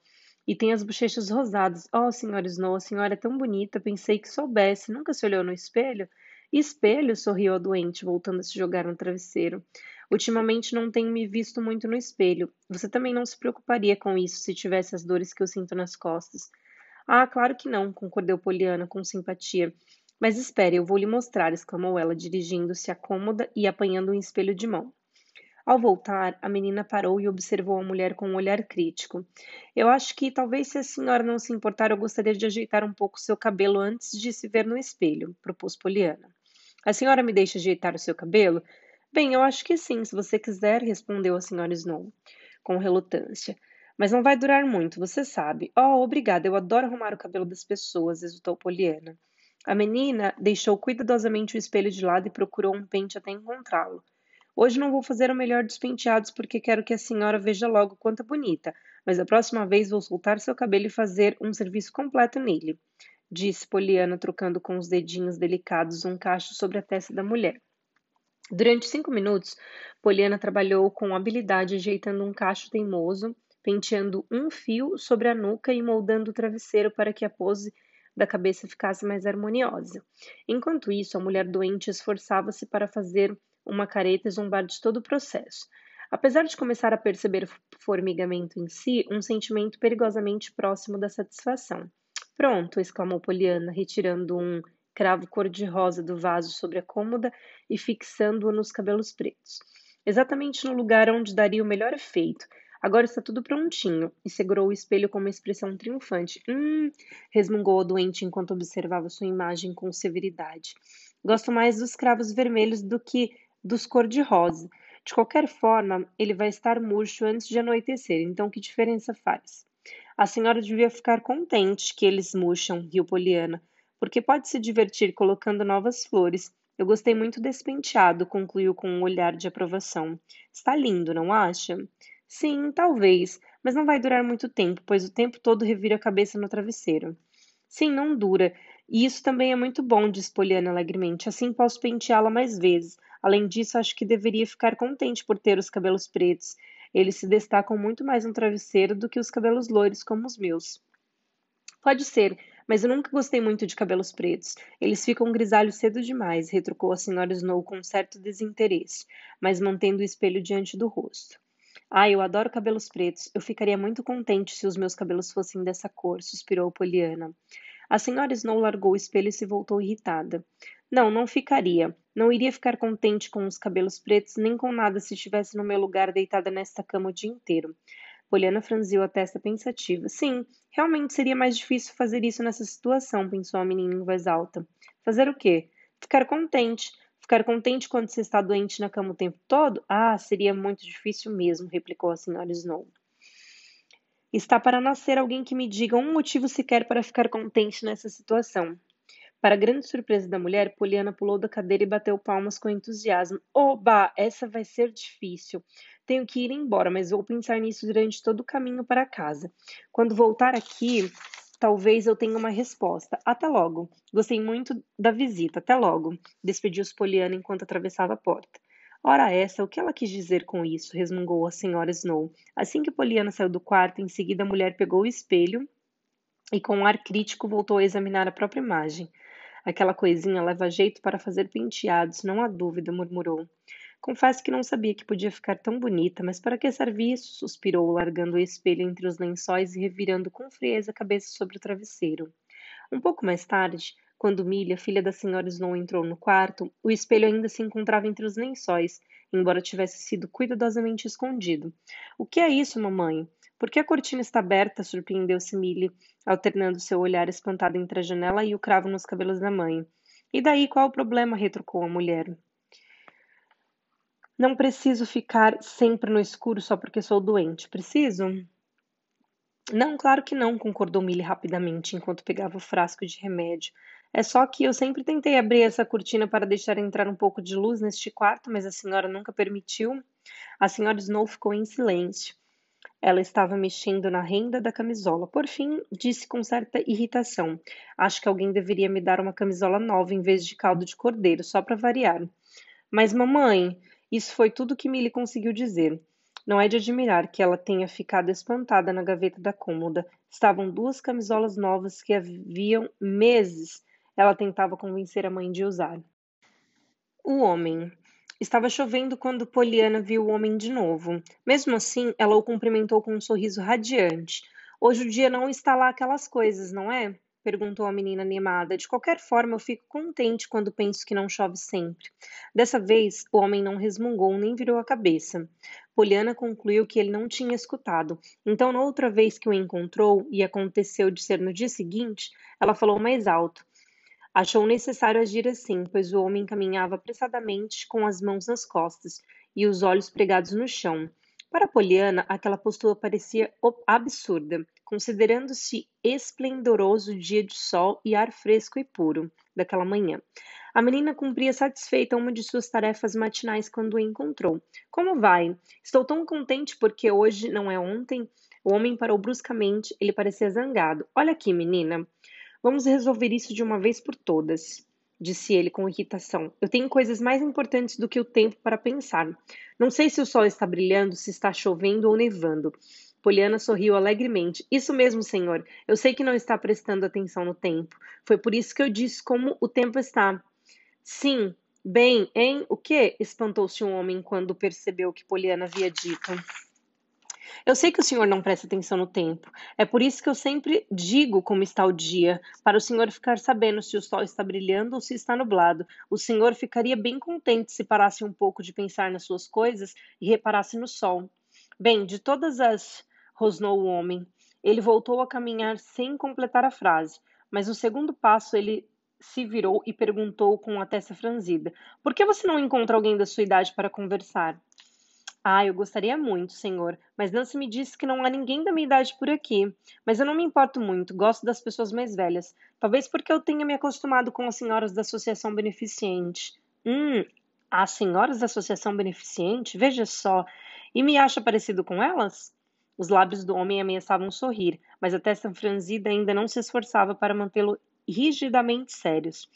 E tem as bochechas rosadas. Oh, senhora Snow, a senhora é tão bonita. Pensei que soubesse. Nunca se olhou no espelho? Espelho, sorriu a doente, voltando a se jogar no travesseiro. Ultimamente não tenho me visto muito no espelho. Você também não se preocuparia com isso se tivesse as dores que eu sinto nas costas. Ah, claro que não, concordou Poliana com simpatia. Mas espere, eu vou lhe mostrar, exclamou ela, dirigindo-se à cômoda e apanhando um espelho de mão. Ao voltar, a menina parou e observou a mulher com um olhar crítico. Eu acho que, talvez, se a senhora não se importar, eu gostaria de ajeitar um pouco seu cabelo antes de se ver no espelho, propôs Poliana. A senhora me deixa ajeitar o seu cabelo? Bem, eu acho que sim, se você quiser, respondeu a senhora Snow, com relutância. Mas não vai durar muito, você sabe. Oh, obrigada, eu adoro arrumar o cabelo das pessoas, exultou Poliana. A menina deixou cuidadosamente o espelho de lado e procurou um pente até encontrá-lo. Hoje não vou fazer o melhor dos penteados porque quero que a senhora veja logo quanto é bonita, mas a próxima vez vou soltar seu cabelo e fazer um serviço completo nele, disse Poliana, trocando com os dedinhos delicados um cacho sobre a testa da mulher. Durante cinco minutos, Poliana trabalhou com habilidade ajeitando um cacho teimoso, penteando um fio sobre a nuca e moldando o travesseiro para que a pose da cabeça ficasse mais harmoniosa. Enquanto isso, a mulher doente esforçava-se para fazer uma careta e zombar de todo o processo. Apesar de começar a perceber formigamento em si, um sentimento perigosamente próximo da satisfação. Pronto! exclamou Poliana, retirando um cravo cor-de-rosa do vaso sobre a cômoda e fixando-o nos cabelos pretos. Exatamente no lugar onde daria o melhor efeito, Agora está tudo prontinho. E segurou o espelho com uma expressão triunfante. Hum, resmungou o doente enquanto observava sua imagem com severidade. Gosto mais dos cravos vermelhos do que dos cor-de-rosa. De qualquer forma, ele vai estar murcho antes de anoitecer, então que diferença faz? A senhora devia ficar contente que eles murcham, riu Poliana, porque pode se divertir colocando novas flores. Eu gostei muito desse penteado, concluiu com um olhar de aprovação. Está lindo, não acha? Sim, talvez, mas não vai durar muito tempo, pois o tempo todo revira a cabeça no travesseiro. Sim, não dura. E isso também é muito bom, disse Poliana alegremente. Assim posso penteá-la mais vezes. Além disso, acho que deveria ficar contente por ter os cabelos pretos. Eles se destacam muito mais no travesseiro do que os cabelos loiros como os meus. Pode ser, mas eu nunca gostei muito de cabelos pretos. Eles ficam grisalhos cedo demais, retrucou a senhora Snow com certo desinteresse, mas mantendo o espelho diante do rosto. Ah, eu adoro cabelos pretos. Eu ficaria muito contente se os meus cabelos fossem dessa cor, suspirou Poliana. A senhora Snow largou o espelho e se voltou irritada. Não, não ficaria. Não iria ficar contente com os cabelos pretos nem com nada se estivesse no meu lugar deitada nesta cama o dia inteiro. Poliana franziu a testa pensativa. Sim, realmente seria mais difícil fazer isso nessa situação, pensou a menina em voz alta. Fazer o quê? Ficar contente. Ficar contente quando se está doente na cama o tempo todo? Ah, seria muito difícil mesmo, replicou a senhora Snow. Está para nascer alguém que me diga um motivo sequer para ficar contente nessa situação. Para grande surpresa da mulher, Poliana pulou da cadeira e bateu palmas com entusiasmo. Oba, essa vai ser difícil. Tenho que ir embora, mas vou pensar nisso durante todo o caminho para casa. Quando voltar aqui, talvez eu tenha uma resposta. Até logo. Gostei muito da visita. Até logo. Despediu-se Poliana enquanto atravessava a porta. Ora essa, o que ela quis dizer com isso? resmungou a senhora Snow. Assim que Poliana saiu do quarto, em seguida a mulher pegou o espelho e com um ar crítico voltou a examinar a própria imagem. Aquela coisinha leva jeito para fazer penteados, não há dúvida, murmurou. Confesso que não sabia que podia ficar tão bonita, mas para que serve isso? suspirou, largando o espelho entre os lençóis e revirando com frieza a cabeça sobre o travesseiro. Um pouco mais tarde, quando Milha, filha da senhora Snow, entrou no quarto, o espelho ainda se encontrava entre os lençóis, embora tivesse sido cuidadosamente escondido. O que é isso, mamãe? Por que a cortina está aberta? surpreendeu-se Millie, alternando seu olhar espantado entre a janela e o cravo nos cabelos da mãe. E daí, qual o problema? retrucou a mulher. Não preciso ficar sempre no escuro só porque sou doente. Preciso? Não, claro que não, concordou Millie rapidamente enquanto pegava o frasco de remédio. É só que eu sempre tentei abrir essa cortina para deixar entrar um pouco de luz neste quarto, mas a senhora nunca permitiu. A senhora Snow ficou em silêncio. Ela estava mexendo na renda da camisola. Por fim, disse com certa irritação: Acho que alguém deveria me dar uma camisola nova em vez de caldo de cordeiro, só para variar. Mas, mamãe, isso foi tudo que Milly conseguiu dizer. Não é de admirar que ela tenha ficado espantada na gaveta da cômoda. Estavam duas camisolas novas que haviam meses ela tentava convencer a mãe de usar. O homem. Estava chovendo quando Poliana viu o homem de novo. Mesmo assim, ela o cumprimentou com um sorriso radiante. Hoje o dia não está lá aquelas coisas, não é? perguntou a menina animada. De qualquer forma, eu fico contente quando penso que não chove sempre. Dessa vez, o homem não resmungou nem virou a cabeça. Poliana concluiu que ele não tinha escutado. Então, na outra vez que o encontrou, e aconteceu de ser no dia seguinte, ela falou mais alto. Achou necessário agir assim, pois o homem caminhava apressadamente com as mãos nas costas e os olhos pregados no chão. Para Poliana, aquela postura parecia absurda, considerando-se esplendoroso dia de sol e ar fresco e puro daquela manhã. A menina cumpria satisfeita uma de suas tarefas matinais quando o encontrou. Como vai? Estou tão contente porque hoje não é ontem. O homem parou bruscamente, ele parecia zangado. Olha aqui, menina. Vamos resolver isso de uma vez por todas disse ele com irritação. Eu tenho coisas mais importantes do que o tempo para pensar. Não sei se o sol está brilhando, se está chovendo ou nevando. Poliana sorriu alegremente. Isso mesmo, senhor. Eu sei que não está prestando atenção no tempo. Foi por isso que eu disse como o tempo está. Sim. Bem, hein? O quê? espantou-se um homem quando percebeu o que Poliana havia dito. Eu sei que o senhor não presta atenção no tempo. É por isso que eu sempre digo como está o dia, para o senhor ficar sabendo se o sol está brilhando ou se está nublado. O senhor ficaria bem contente se parasse um pouco de pensar nas suas coisas e reparasse no sol. Bem, de todas as. Rosnou o homem. Ele voltou a caminhar sem completar a frase, mas no segundo passo ele se virou e perguntou com a testa franzida: Por que você não encontra alguém da sua idade para conversar? Ah, eu gostaria muito, senhor, mas Nancy me disse que não há ninguém da minha idade por aqui. Mas eu não me importo muito, gosto das pessoas mais velhas. Talvez porque eu tenha me acostumado com as senhoras da Associação Beneficente. Hum, as senhoras da Associação Beneficente? Veja só. E me acha parecido com elas? Os lábios do homem ameaçavam sorrir, mas a testa franzida ainda não se esforçava para mantê-lo rigidamente sérios.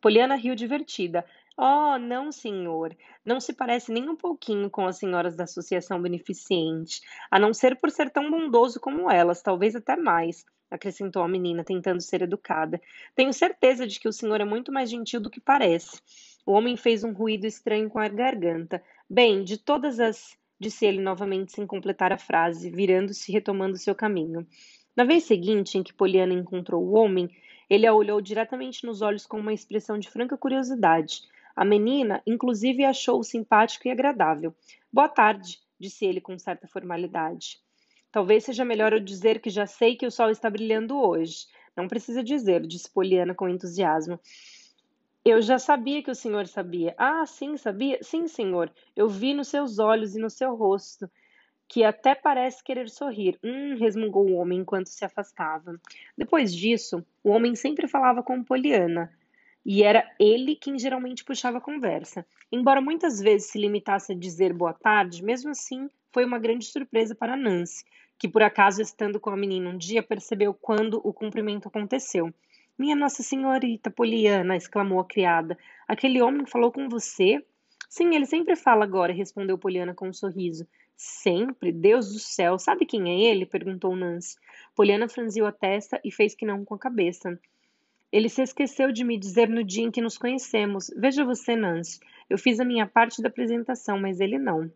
Poliana riu divertida. Oh, não, senhor. Não se parece nem um pouquinho com as senhoras da Associação Beneficente, a não ser por ser tão bondoso como elas, talvez até mais, acrescentou a menina, tentando ser educada. Tenho certeza de que o senhor é muito mais gentil do que parece. O homem fez um ruído estranho com a garganta. Bem, de todas as. Disse ele novamente sem completar a frase, virando-se e retomando seu caminho. Na vez seguinte em que Poliana encontrou o homem, ele a olhou diretamente nos olhos com uma expressão de franca curiosidade. A menina, inclusive, achou-o simpático e agradável. Boa tarde, disse ele com certa formalidade. Talvez seja melhor eu dizer que já sei que o sol está brilhando hoje. Não precisa dizer, disse Poliana com entusiasmo. Eu já sabia que o senhor sabia. Ah, sim, sabia? Sim, senhor. Eu vi nos seus olhos e no seu rosto, que até parece querer sorrir. Hum, resmungou o homem enquanto se afastava. Depois disso, o homem sempre falava com Poliana, e era ele quem geralmente puxava a conversa. Embora muitas vezes se limitasse a dizer boa tarde, mesmo assim foi uma grande surpresa para Nancy, que por acaso, estando com a menina um dia, percebeu quando o cumprimento aconteceu. Minha Nossa Senhorita Poliana, exclamou a criada, aquele homem falou com você? Sim, ele sempre fala agora, respondeu Poliana com um sorriso. Sempre? Deus do céu, sabe quem é ele? perguntou Nancy. Poliana franziu a testa e fez que não com a cabeça. Ele se esqueceu de me dizer no dia em que nos conhecemos. Veja você, Nancy. Eu fiz a minha parte da apresentação, mas ele não.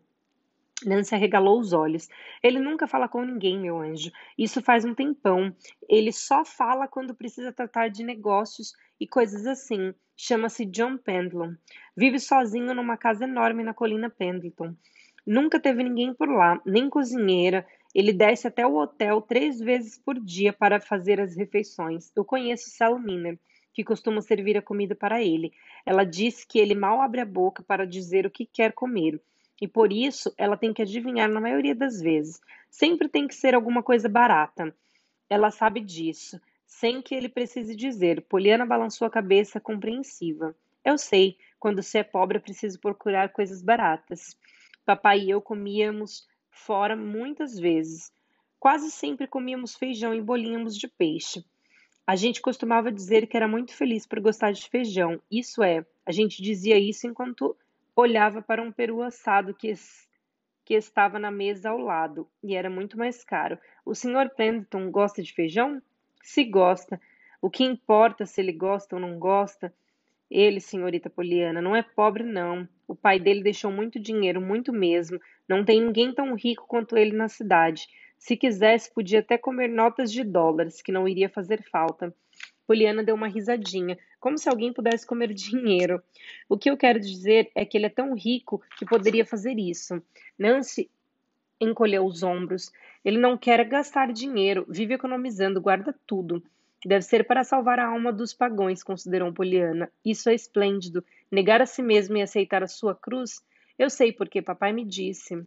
Nancy arregalou os olhos. Ele nunca fala com ninguém, meu anjo. Isso faz um tempão. Ele só fala quando precisa tratar de negócios e coisas assim. Chama-se John Pendleton. Vive sozinho numa casa enorme na colina Pendleton. Nunca teve ninguém por lá, nem cozinheira. Ele desce até o hotel três vezes por dia para fazer as refeições. Eu conheço Sal Miner, que costuma servir a comida para ele. Ela disse que ele mal abre a boca para dizer o que quer comer. E por isso ela tem que adivinhar na maioria das vezes. Sempre tem que ser alguma coisa barata. Ela sabe disso, sem que ele precise dizer. Poliana balançou a cabeça compreensiva. Eu sei, quando se é pobre é preciso procurar coisas baratas. Papai e eu comíamos fora muitas vezes. Quase sempre comíamos feijão e bolinhos de peixe. A gente costumava dizer que era muito feliz por gostar de feijão. Isso é, a gente dizia isso enquanto olhava para um peru assado que, que estava na mesa ao lado, e era muito mais caro. O Sr. Pendleton gosta de feijão? Se gosta. O que importa se ele gosta ou não gosta? Ele, senhorita Poliana, não é pobre, não. O pai dele deixou muito dinheiro, muito mesmo. Não tem ninguém tão rico quanto ele na cidade. Se quisesse, podia até comer notas de dólares, que não iria fazer falta. Poliana deu uma risadinha, como se alguém pudesse comer dinheiro. O que eu quero dizer é que ele é tão rico que poderia fazer isso. Nancy encolheu os ombros. Ele não quer gastar dinheiro, vive economizando, guarda tudo. Deve ser para salvar a alma dos pagões, considerou Poliana. Isso é esplêndido. Negar a si mesmo e aceitar a sua cruz? Eu sei porque papai me disse.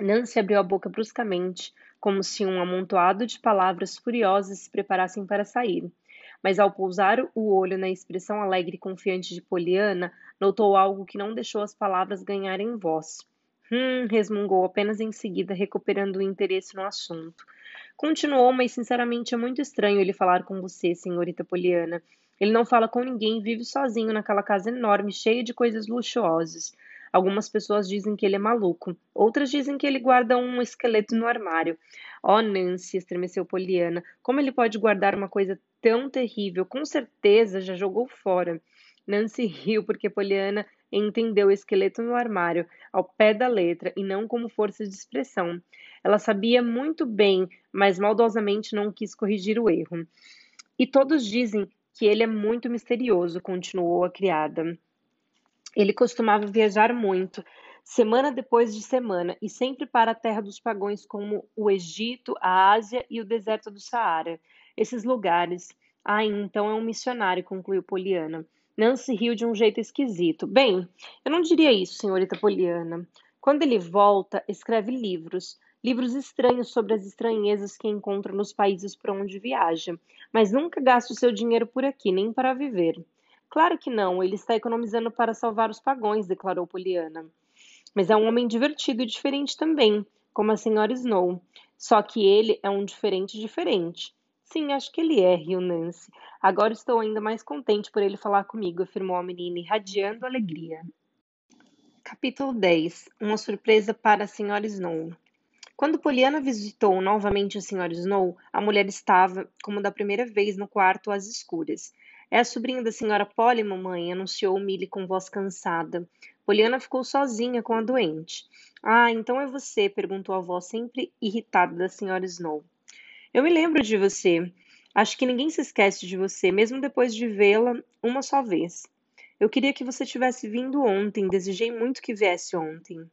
Nancy abriu a boca bruscamente, como se um amontoado de palavras furiosas se preparassem para sair mas ao pousar o olho na expressão alegre e confiante de Poliana, notou algo que não deixou as palavras ganharem voz. Hum, resmungou apenas em seguida, recuperando o interesse no assunto. Continuou, mas sinceramente é muito estranho ele falar com você, senhorita Poliana. Ele não fala com ninguém vive sozinho naquela casa enorme, cheia de coisas luxuosas. Algumas pessoas dizem que ele é maluco, outras dizem que ele guarda um esqueleto no armário. Oh, Nancy, estremeceu Poliana, como ele pode guardar uma coisa tão terrível? Com certeza já jogou fora. Nancy riu porque Poliana entendeu o esqueleto no armário, ao pé da letra, e não como força de expressão. Ela sabia muito bem, mas maldosamente não quis corrigir o erro. E todos dizem que ele é muito misterioso, continuou a criada. Ele costumava viajar muito, semana depois de semana, e sempre para a terra dos pagões como o Egito, a Ásia e o deserto do Saara. Esses lugares. Ah, então é um missionário, concluiu Poliana. Nancy riu de um jeito esquisito. Bem, eu não diria isso, senhorita Poliana. Quando ele volta, escreve livros. Livros estranhos sobre as estranhezas que encontra nos países por onde viaja. Mas nunca gasta o seu dinheiro por aqui, nem para viver. Claro que não, ele está economizando para salvar os pagões, declarou Poliana. Mas é um homem divertido e diferente também, como a senhora Snow. Só que ele é um diferente diferente. Sim, acho que ele é, riu Nancy. Agora estou ainda mais contente por ele falar comigo, afirmou a menina, irradiando alegria. Capítulo 10 Uma surpresa para a senhora Snow. Quando Poliana visitou novamente a senhora Snow, a mulher estava, como da primeira vez, no quarto às escuras. É a sobrinha da senhora Polly, mamãe, anunciou Milly com voz cansada. Poliana ficou sozinha com a doente. Ah, então é você? perguntou a voz sempre irritada da senhora Snow. Eu me lembro de você. Acho que ninguém se esquece de você, mesmo depois de vê-la uma só vez. Eu queria que você tivesse vindo ontem, desejei muito que viesse ontem.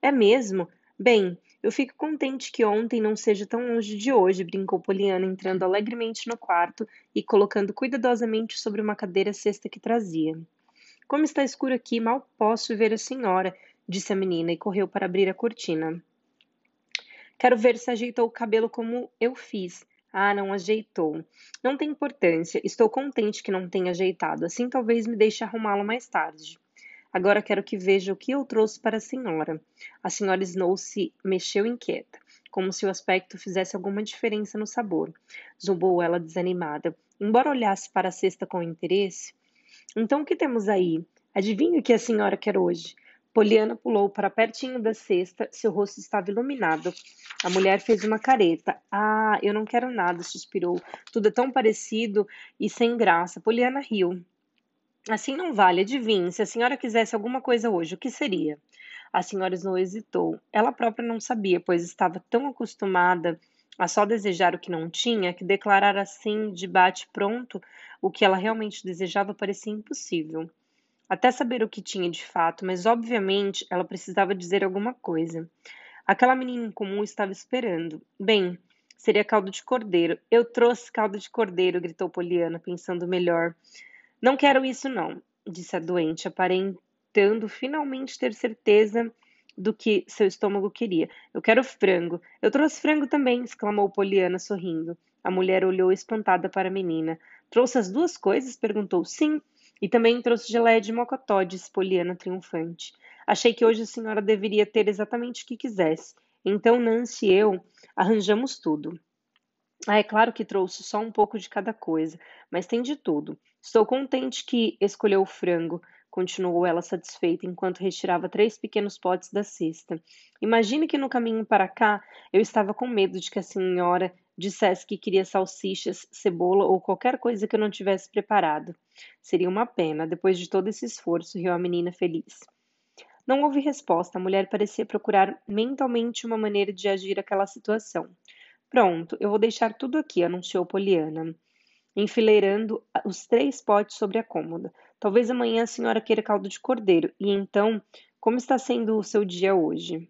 É mesmo? Bem, eu fico contente que ontem não seja tão longe de hoje, brincou Poliana, entrando alegremente no quarto e colocando cuidadosamente sobre uma cadeira a cesta que trazia. Como está escuro aqui, mal posso ver a senhora, disse a menina e correu para abrir a cortina. Quero ver se ajeitou o cabelo como eu fiz. Ah, não ajeitou. Não tem importância. Estou contente que não tenha ajeitado. Assim talvez me deixe arrumá-lo mais tarde. Agora quero que veja o que eu trouxe para a senhora. A senhora Snow se mexeu inquieta. como se o aspecto fizesse alguma diferença no sabor. Zombou ela desanimada. Embora olhasse para a cesta com interesse. Então o que temos aí? Adivinhe o que a senhora quer hoje? Poliana pulou para pertinho da cesta, seu rosto estava iluminado. A mulher fez uma careta. Ah, eu não quero nada, suspirou. Tudo é tão parecido e sem graça. Poliana riu. Assim não vale, adivinhe. Se a senhora quisesse alguma coisa hoje, o que seria? A senhora Snow hesitou. Ela própria não sabia, pois estava tão acostumada a só desejar o que não tinha, que declarar assim, de bate-pronto, o que ela realmente desejava parecia impossível até saber o que tinha de fato, mas obviamente ela precisava dizer alguma coisa. Aquela menina incomum estava esperando. Bem, seria caldo de cordeiro. Eu trouxe caldo de cordeiro, gritou Poliana, pensando melhor. Não quero isso, não, disse a doente, aparentando finalmente ter certeza do que seu estômago queria. Eu quero frango. Eu trouxe frango também, exclamou Poliana, sorrindo. A mulher olhou espantada para a menina. Trouxe as duas coisas? perguntou. Sim, e também trouxe geleia de mocotó, disse Poliana triunfante. Achei que hoje a senhora deveria ter exatamente o que quisesse. Então Nancy e eu arranjamos tudo. Ah, é claro que trouxe só um pouco de cada coisa, mas tem de tudo. Estou contente que escolheu o frango, continuou ela satisfeita enquanto retirava três pequenos potes da cesta. Imagine que no caminho para cá eu estava com medo de que a senhora dissesse que queria salsichas, cebola ou qualquer coisa que eu não tivesse preparado. Seria uma pena, depois de todo esse esforço, riu a menina feliz. Não houve resposta. A mulher parecia procurar mentalmente uma maneira de agir aquela situação. Pronto, eu vou deixar tudo aqui, anunciou Poliana, enfileirando os três potes sobre a cômoda. Talvez amanhã a senhora queira caldo de cordeiro. E então, como está sendo o seu dia hoje?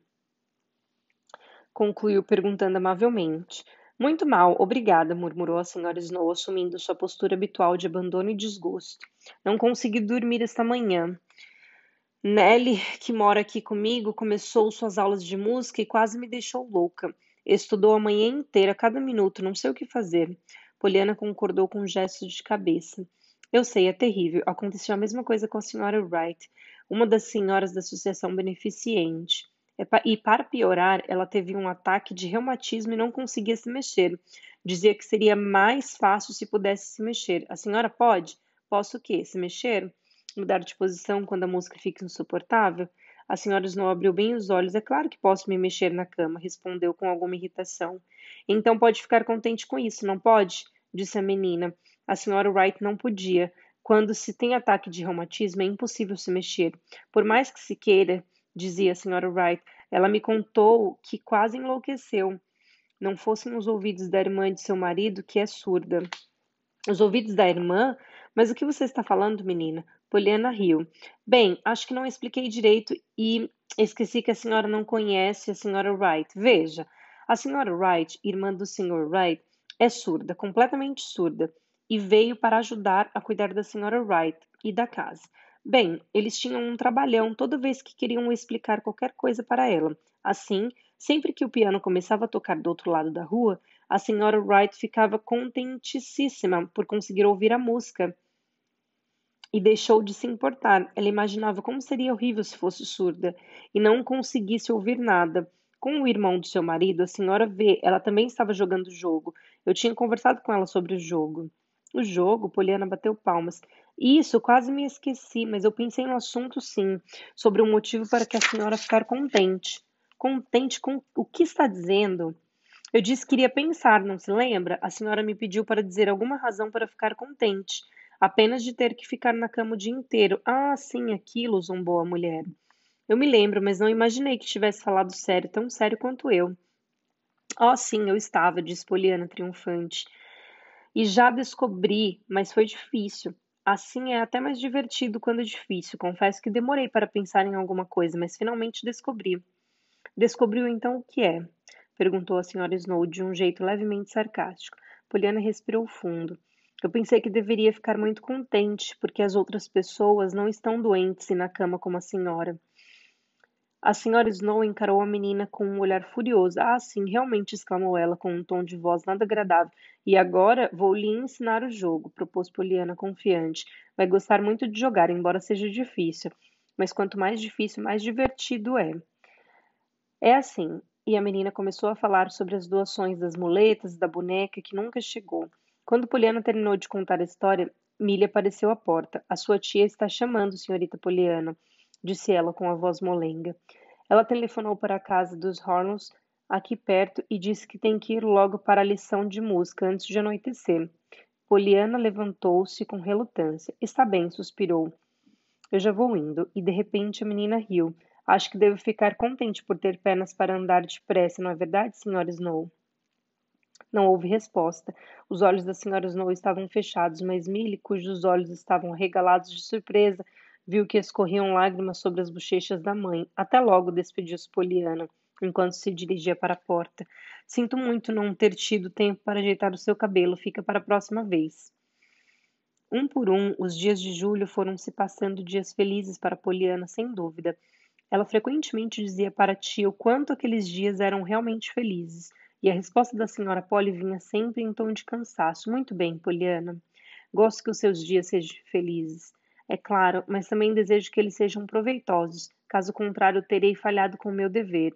Concluiu perguntando amavelmente. Muito mal, obrigada, murmurou a senhora Snow, assumindo sua postura habitual de abandono e desgosto. Não consegui dormir esta manhã. Nelly, que mora aqui comigo, começou suas aulas de música e quase me deixou louca. Estudou a manhã inteira, cada minuto, não sei o que fazer. Poliana concordou com um gesto de cabeça. Eu sei, é terrível. Aconteceu a mesma coisa com a senhora Wright, uma das senhoras da associação beneficente. E para piorar, ela teve um ataque de reumatismo e não conseguia se mexer. Dizia que seria mais fácil se pudesse se mexer. A senhora pode? Posso o quê? Se mexer? Mudar de posição quando a música fica insuportável? A senhora Snow abriu bem os olhos. É claro que posso me mexer na cama, respondeu com alguma irritação. Então pode ficar contente com isso, não pode? Disse a menina. A senhora Wright não podia. Quando se tem ataque de reumatismo, é impossível se mexer. Por mais que se queira, dizia a senhora Wright. Ela me contou que quase enlouqueceu. Não fossem os ouvidos da irmã de seu marido, que é surda. Os ouvidos da irmã? Mas o que você está falando, menina? Poliana riu. Bem, acho que não expliquei direito e esqueci que a senhora não conhece a senhora Wright. Veja, a senhora Wright, irmã do senhor Wright, é surda, completamente surda, e veio para ajudar a cuidar da senhora Wright e da casa. Bem, eles tinham um trabalhão toda vez que queriam explicar qualquer coisa para ela. Assim, sempre que o piano começava a tocar do outro lado da rua, a senhora Wright ficava contentíssima por conseguir ouvir a música e deixou de se importar. Ela imaginava como seria horrível se fosse surda e não conseguisse ouvir nada. Com o irmão do seu marido, a senhora V, ela também estava jogando o jogo. Eu tinha conversado com ela sobre o jogo. O jogo, Poliana bateu palmas. Isso, quase me esqueci, mas eu pensei no assunto sim, sobre um motivo para que a senhora ficar contente. Contente com o que está dizendo? Eu disse que iria pensar, não se lembra? A senhora me pediu para dizer alguma razão para ficar contente. Apenas de ter que ficar na cama o dia inteiro. Ah, sim, aquilo, zombou a mulher. Eu me lembro, mas não imaginei que tivesse falado sério, tão sério quanto eu. Oh, sim, eu estava, disse Poliana triunfante. E já descobri, mas foi difícil. Assim é até mais divertido quando é difícil. Confesso que demorei para pensar em alguma coisa, mas finalmente descobri. Descobriu então o que é? perguntou a senhora Snow de um jeito levemente sarcástico. Poliana respirou fundo. Eu pensei que deveria ficar muito contente, porque as outras pessoas não estão doentes e na cama como a senhora. A senhora Snow encarou a menina com um olhar furioso. Ah, sim, realmente, exclamou ela com um tom de voz nada agradável. E agora vou lhe ensinar o jogo, propôs Poliana confiante. Vai gostar muito de jogar, embora seja difícil. Mas quanto mais difícil, mais divertido é. É assim, e a menina começou a falar sobre as doações das muletas, da boneca que nunca chegou. Quando Poliana terminou de contar a história, Millie apareceu à porta. A sua tia está chamando, senhorita Poliana, disse ela com a voz molenga. Ela telefonou para a casa dos Hornons aqui perto e disse que tem que ir logo para a lição de música antes de anoitecer. Poliana levantou-se com relutância. Está bem, suspirou. Eu já vou indo. E de repente a menina riu. Acho que devo ficar contente por ter pernas para andar depressa, não é verdade, senhora Snow? Não houve resposta. Os olhos da senhora Snow estavam fechados, mas Millie, cujos olhos estavam regalados de surpresa, viu que escorriam lágrimas sobre as bochechas da mãe. Até logo, despediu-se Poliana, enquanto se dirigia para a porta. Sinto muito não ter tido tempo para ajeitar o seu cabelo. Fica para a próxima vez. Um por um, os dias de julho foram se passando dias felizes para Poliana, sem dúvida. Ela frequentemente dizia para tia o quanto aqueles dias eram realmente felizes, e a resposta da senhora Polly vinha sempre em tom de cansaço. Muito bem, Poliana. Gosto que os seus dias sejam felizes. É claro, mas também desejo que eles sejam proveitosos. Caso contrário, terei falhado com o meu dever.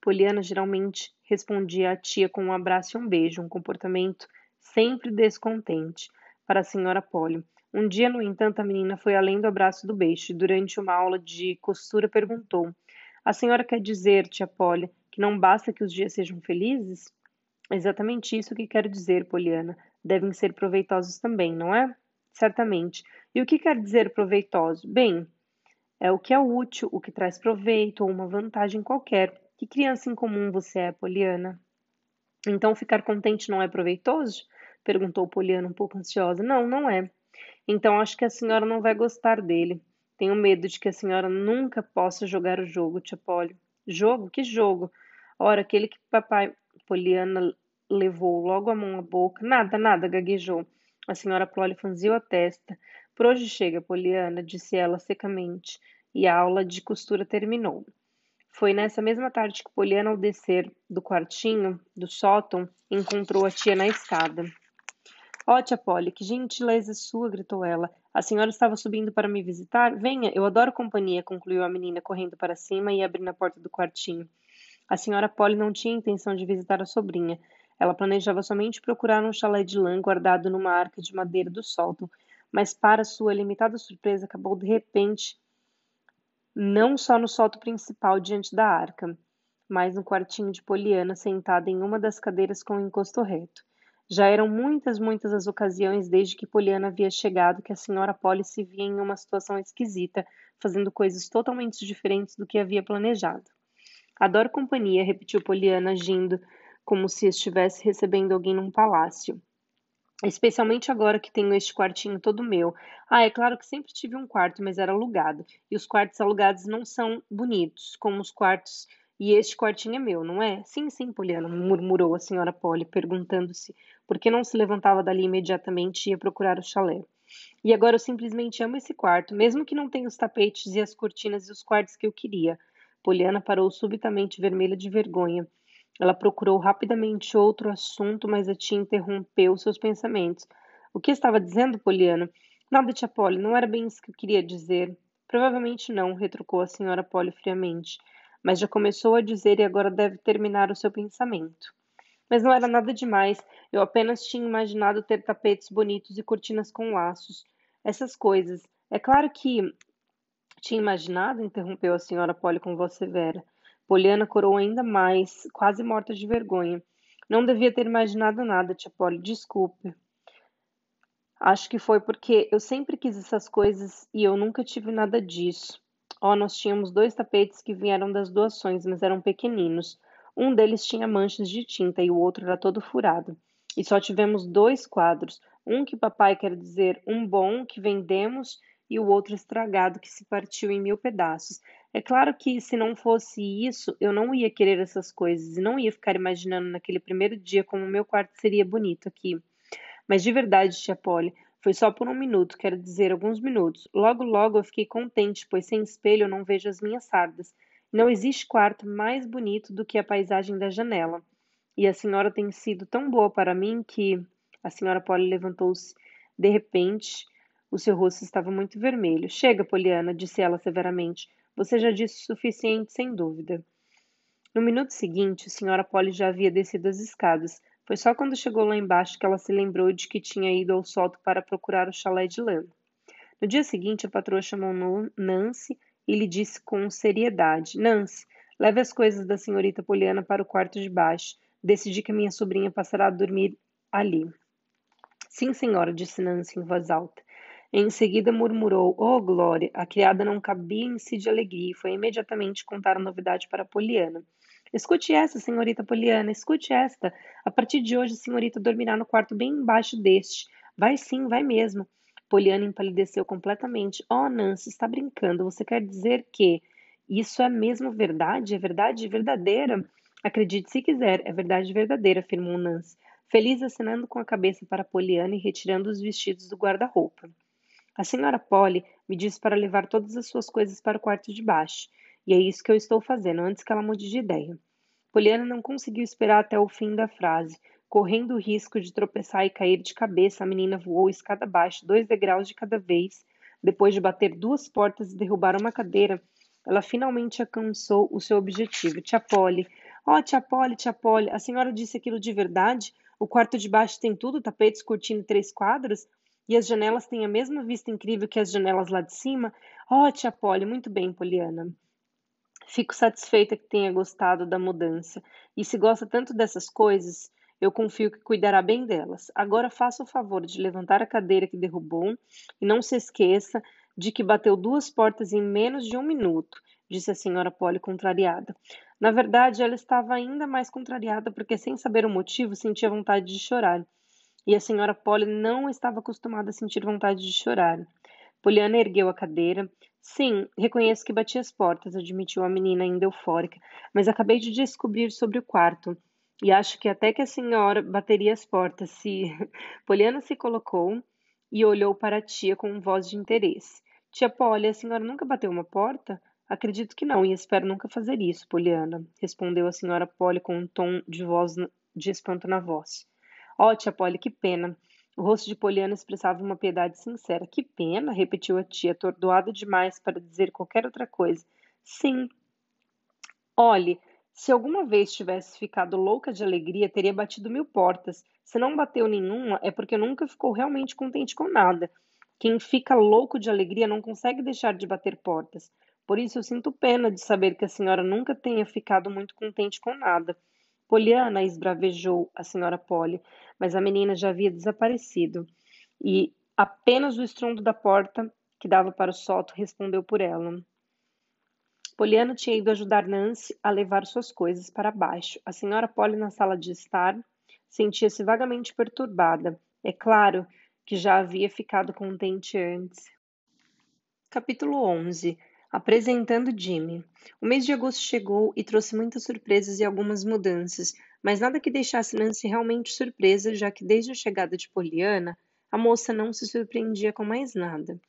Poliana geralmente respondia à tia com um abraço e um beijo, um comportamento sempre descontente para a senhora Polly. Um dia, no entanto, a menina foi além do abraço do beijo e, durante uma aula de costura, perguntou: A senhora quer dizer, tia Polly, que não basta que os dias sejam felizes? exatamente isso que quero dizer, Poliana. Devem ser proveitosos também, não é? Certamente. E o que quer dizer proveitoso? Bem, é o que é útil, o que traz proveito ou uma vantagem qualquer. Que criança incomum você é, Poliana? Então ficar contente não é proveitoso? Perguntou Poliana um pouco ansiosa. Não, não é. Então acho que a senhora não vai gostar dele. Tenho medo de que a senhora nunca possa jogar o jogo, tia Polly. Jogo? Que jogo? Ora, aquele que papai Poliana levou logo a mão à boca. Nada, nada, gaguejou. A senhora Polly franziu a testa. Por hoje chega, Poliana, disse ela secamente, e a aula de costura terminou. Foi nessa mesma tarde que Poliana, ao descer do quartinho, do sótão, encontrou a tia na escada. Ó, oh, tia Polly, que gentileza sua, gritou ela. A senhora estava subindo para me visitar? Venha, eu adoro companhia, concluiu a menina, correndo para cima e abrindo a porta do quartinho. A senhora Polly não tinha intenção de visitar a sobrinha. Ela planejava somente procurar um chalé de lã guardado numa arca de madeira do sótão, mas para sua limitada surpresa acabou de repente não só no sótão principal diante da arca, mas no quartinho de Poliana sentada em uma das cadeiras com o encosto reto. Já eram muitas, muitas as ocasiões desde que Poliana havia chegado que a senhora Polly se via em uma situação esquisita, fazendo coisas totalmente diferentes do que havia planejado. Adoro companhia, repetiu Poliana, agindo como se estivesse recebendo alguém num palácio. Especialmente agora que tenho este quartinho todo meu. Ah, é claro que sempre tive um quarto, mas era alugado. E os quartos alugados não são bonitos, como os quartos e este quartinho é meu, não é? Sim, sim, Poliana, murmurou a senhora Polly, perguntando-se por que não se levantava dali imediatamente e ia procurar o chalé. E agora eu simplesmente amo esse quarto, mesmo que não tenha os tapetes e as cortinas e os quartos que eu queria. Poliana parou subitamente vermelha de vergonha. Ela procurou rapidamente outro assunto, mas a tia interrompeu seus pensamentos. O que estava dizendo, Poliana? Nada, tia Polly, não era bem isso que eu queria dizer. Provavelmente não, retrucou a senhora Polly friamente mas já começou a dizer e agora deve terminar o seu pensamento. Mas não era nada demais, eu apenas tinha imaginado ter tapetes bonitos e cortinas com laços. Essas coisas. É claro que. Tinha imaginado? interrompeu a senhora Polly com voz severa. Poliana corou ainda mais, quase morta de vergonha. Não devia ter imaginado nada, tia Polly, desculpe. Acho que foi porque eu sempre quis essas coisas e eu nunca tive nada disso. Oh, nós tínhamos dois tapetes que vieram das doações, mas eram pequeninos. Um deles tinha manchas de tinta e o outro era todo furado. E só tivemos dois quadros, um que papai quer dizer um bom que vendemos e o outro estragado que se partiu em mil pedaços. É claro que se não fosse isso, eu não ia querer essas coisas e não ia ficar imaginando naquele primeiro dia como meu quarto seria bonito aqui. Mas de verdade, tia Polly, foi só por um minuto, quero dizer, alguns minutos. Logo, logo eu fiquei contente, pois sem espelho eu não vejo as minhas sardas. Não existe quarto mais bonito do que a paisagem da janela. E a senhora tem sido tão boa para mim que. A senhora Polly levantou-se de repente. O seu rosto estava muito vermelho. Chega, Poliana, disse ela severamente. Você já disse o suficiente, sem dúvida. No minuto seguinte, a senhora Polly já havia descido as escadas. Foi só quando chegou lá embaixo que ela se lembrou de que tinha ido ao solto para procurar o chalé de lã. No dia seguinte, a patroa chamou Nancy e lhe disse com seriedade: Nancy, leve as coisas da senhorita Poliana para o quarto de baixo. Decidi que a minha sobrinha passará a dormir ali. Sim, senhora, disse Nancy em voz alta. Em seguida murmurou: Oh, Glória! A criada não cabia em si de alegria e foi imediatamente contar a novidade para Poliana. Escute esta, senhorita Poliana, escute esta. A partir de hoje, a senhorita dormirá no quarto bem embaixo deste. Vai sim, vai mesmo. Poliana empalideceu completamente. Oh, Nancy, está brincando. Você quer dizer que isso é mesmo verdade? É verdade verdadeira? Acredite se quiser, é verdade verdadeira, afirmou Nancy, feliz acenando com a cabeça para Poliana e retirando os vestidos do guarda-roupa. A senhora Polly me disse para levar todas as suas coisas para o quarto de baixo, e é isso que eu estou fazendo, antes que ela mude de ideia. Poliana não conseguiu esperar até o fim da frase. Correndo o risco de tropeçar e cair de cabeça, a menina voou escada abaixo, dois degraus de cada vez. Depois de bater duas portas e derrubar uma cadeira, ela finalmente alcançou o seu objetivo. Tia Polly. Oh, tia Polly, tia Polly, a senhora disse aquilo de verdade? O quarto de baixo tem tudo, tapetes, cortina e três quadros? E as janelas têm a mesma vista incrível que as janelas lá de cima? Oh, tia Polly, muito bem, Poliana. Fico satisfeita que tenha gostado da mudança. E se gosta tanto dessas coisas, eu confio que cuidará bem delas. Agora faça o favor de levantar a cadeira que derrubou e não se esqueça de que bateu duas portas em menos de um minuto, disse a senhora Polly contrariada. Na verdade, ela estava ainda mais contrariada porque, sem saber o motivo, sentia vontade de chorar. E a senhora Polly não estava acostumada a sentir vontade de chorar. Poliana ergueu a cadeira. Sim, reconheço que bati as portas, admitiu a menina ainda eufórica, mas acabei de descobrir sobre o quarto. E acho que até que a senhora bateria as portas se. Poliana se colocou e olhou para a tia com voz de interesse. Tia Polly, a senhora nunca bateu uma porta? Acredito que não, e espero nunca fazer isso, Poliana, respondeu a senhora Polly com um tom de voz de espanto na voz. Ó, oh, tia Polly, que pena. O rosto de Poliana expressava uma piedade sincera. Que pena, repetiu a tia, atordoada demais para dizer qualquer outra coisa. Sim. Olhe, se alguma vez tivesse ficado louca de alegria, teria batido mil portas. Se não bateu nenhuma, é porque nunca ficou realmente contente com nada. Quem fica louco de alegria não consegue deixar de bater portas. Por isso eu sinto pena de saber que a senhora nunca tenha ficado muito contente com nada. Poliana esbravejou a senhora Polly, mas a menina já havia desaparecido. E apenas o estrondo da porta, que dava para o sótão, respondeu por ela. Poliana tinha ido ajudar Nancy a levar suas coisas para baixo. A senhora Polly, na sala de estar, sentia-se vagamente perturbada. É claro que já havia ficado contente antes. Capítulo 11 Apresentando Jimmy. O mês de agosto chegou e trouxe muitas surpresas e algumas mudanças, mas nada que deixasse Nancy realmente surpresa, já que desde a chegada de Poliana, a moça não se surpreendia com mais nada.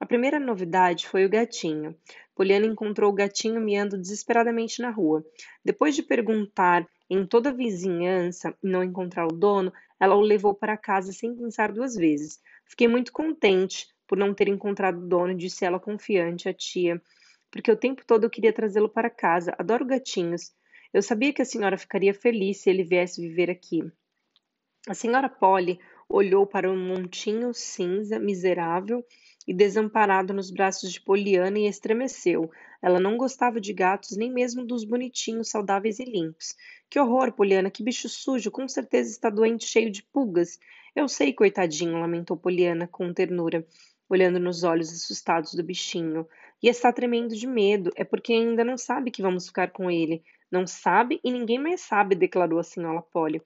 A primeira novidade foi o gatinho. Poliana encontrou o gatinho miando desesperadamente na rua. Depois de perguntar em toda a vizinhança e não encontrar o dono, ela o levou para casa sem pensar duas vezes. Fiquei muito contente por não ter encontrado o dono, disse ela confiante à tia, porque o tempo todo eu queria trazê-lo para casa. Adoro gatinhos. Eu sabia que a senhora ficaria feliz se ele viesse viver aqui. A senhora Polly olhou para um montinho cinza, miserável, e desamparado nos braços de Poliana e estremeceu. Ela não gostava de gatos, nem mesmo dos bonitinhos, saudáveis e limpos. Que horror, Poliana, que bicho sujo, com certeza está doente, cheio de pulgas. Eu sei, coitadinho, lamentou Poliana com ternura, olhando nos olhos assustados do bichinho. E está tremendo de medo, é porque ainda não sabe que vamos ficar com ele. Não sabe e ninguém mais sabe, declarou a senhora Polly.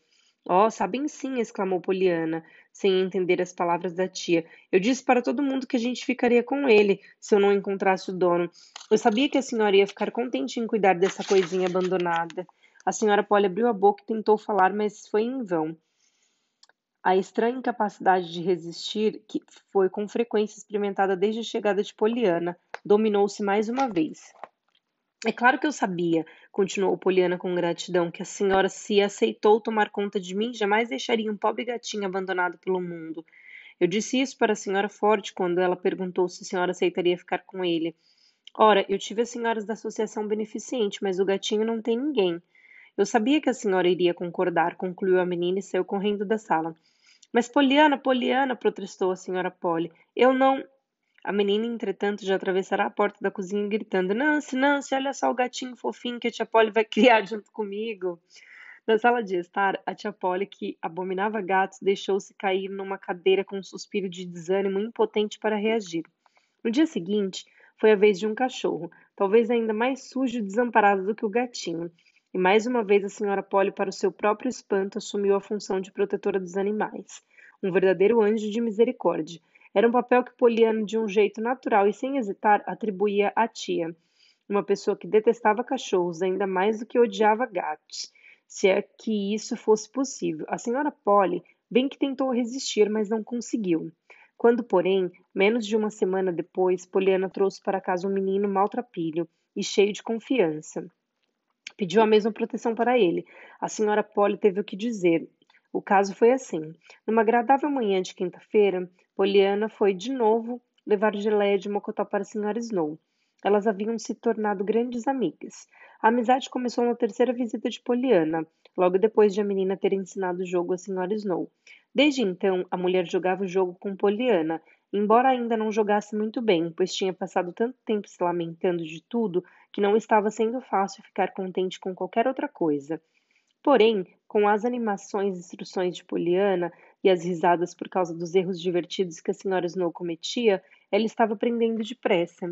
Oh, sabem sim, exclamou Poliana, sem entender as palavras da tia. Eu disse para todo mundo que a gente ficaria com ele se eu não encontrasse o dono. Eu sabia que a senhora ia ficar contente em cuidar dessa coisinha abandonada. A senhora Polly abriu a boca e tentou falar, mas foi em vão. A estranha incapacidade de resistir, que foi com frequência experimentada desde a chegada de Poliana, dominou-se mais uma vez. É claro que eu sabia, continuou Poliana com gratidão, que a senhora, se aceitou tomar conta de mim, jamais deixaria um pobre gatinho abandonado pelo mundo. Eu disse isso para a senhora Ford quando ela perguntou se a senhora aceitaria ficar com ele. Ora, eu tive as senhoras da associação beneficente, mas o gatinho não tem ninguém. Eu sabia que a senhora iria concordar, concluiu a menina e saiu correndo da sala. Mas, Poliana, Poliana, protestou a senhora Polly, eu não. A menina, entretanto, já atravessará a porta da cozinha gritando: Nancy, Nancy, olha só o gatinho fofinho que a tia Polly vai criar junto comigo. Na sala de estar, a tia Polly, que abominava gatos, deixou-se cair numa cadeira com um suspiro de desânimo impotente para reagir. No dia seguinte, foi a vez de um cachorro, talvez ainda mais sujo e desamparado do que o gatinho. E mais uma vez a senhora Polly, para o seu próprio espanto, assumiu a função de protetora dos animais. Um verdadeiro anjo de misericórdia. Era um papel que Poliana, de um jeito natural e sem hesitar, atribuía à tia. Uma pessoa que detestava cachorros ainda mais do que odiava gatos. Se é que isso fosse possível. A senhora Polly bem que tentou resistir, mas não conseguiu. Quando, porém, menos de uma semana depois, Poliana trouxe para casa um menino maltrapilho e cheio de confiança. Pediu a mesma proteção para ele. A senhora Polly teve o que dizer. O caso foi assim. Numa agradável manhã de quinta-feira, Poliana foi de novo levar geleia de mocotó para a senhora Snow. Elas haviam se tornado grandes amigas. A amizade começou na terceira visita de Poliana, logo depois de a menina ter ensinado o jogo à senhora Snow. Desde então, a mulher jogava o jogo com Poliana, embora ainda não jogasse muito bem, pois tinha passado tanto tempo se lamentando de tudo que não estava sendo fácil ficar contente com qualquer outra coisa. Porém, com as animações e instruções de Poliana e as risadas por causa dos erros divertidos que a senhora Snow cometia, ela estava aprendendo depressa.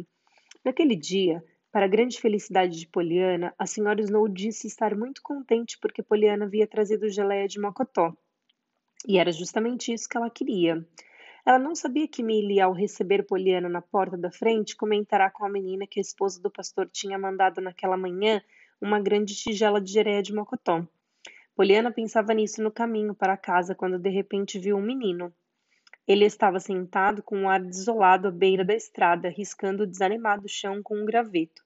Naquele dia, para a grande felicidade de Poliana, a senhora Snow disse estar muito contente porque Poliana havia trazido geleia de mocotó. E era justamente isso que ela queria. Ela não sabia que Millie, ao receber Poliana na porta da frente, comentará com a menina que a esposa do pastor tinha mandado naquela manhã uma grande tigela de gereia de mocotó. Poliana pensava nisso no caminho para casa quando de repente viu um menino. Ele estava sentado com um ar desolado à beira da estrada, riscando o desanimado chão com um graveto.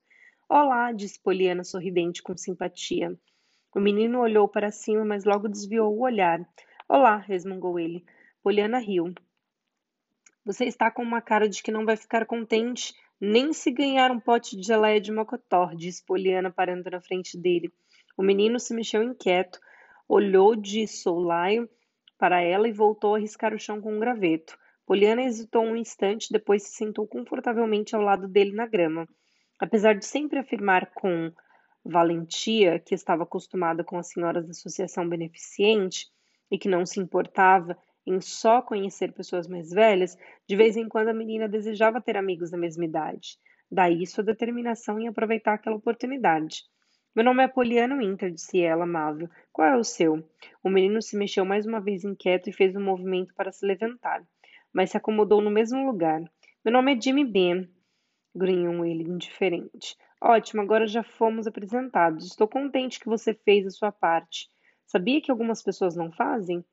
Olá, disse Poliana sorridente com simpatia. O menino olhou para cima, mas logo desviou o olhar. Olá, resmungou ele. Poliana riu. Você está com uma cara de que não vai ficar contente nem se ganhar um pote de geleia de mocotó, disse Poliana parando na frente dele. O menino se mexeu inquieto, olhou de soulaio para ela e voltou a riscar o chão com um graveto. Poliana hesitou um instante, depois se sentou confortavelmente ao lado dele na grama. Apesar de sempre afirmar com valentia que estava acostumada com as senhoras da associação beneficente e que não se importava em só conhecer pessoas mais velhas, de vez em quando a menina desejava ter amigos da mesma idade. Daí sua determinação em aproveitar aquela oportunidade. Meu nome é Poliana Winter, disse ela, amável. Qual é o seu? O menino se mexeu mais uma vez inquieto e fez um movimento para se levantar, mas se acomodou no mesmo lugar. Meu nome é Jimmy Ben, grunhou ele, indiferente. Ótimo, agora já fomos apresentados. Estou contente que você fez a sua parte. Sabia que algumas pessoas não fazem?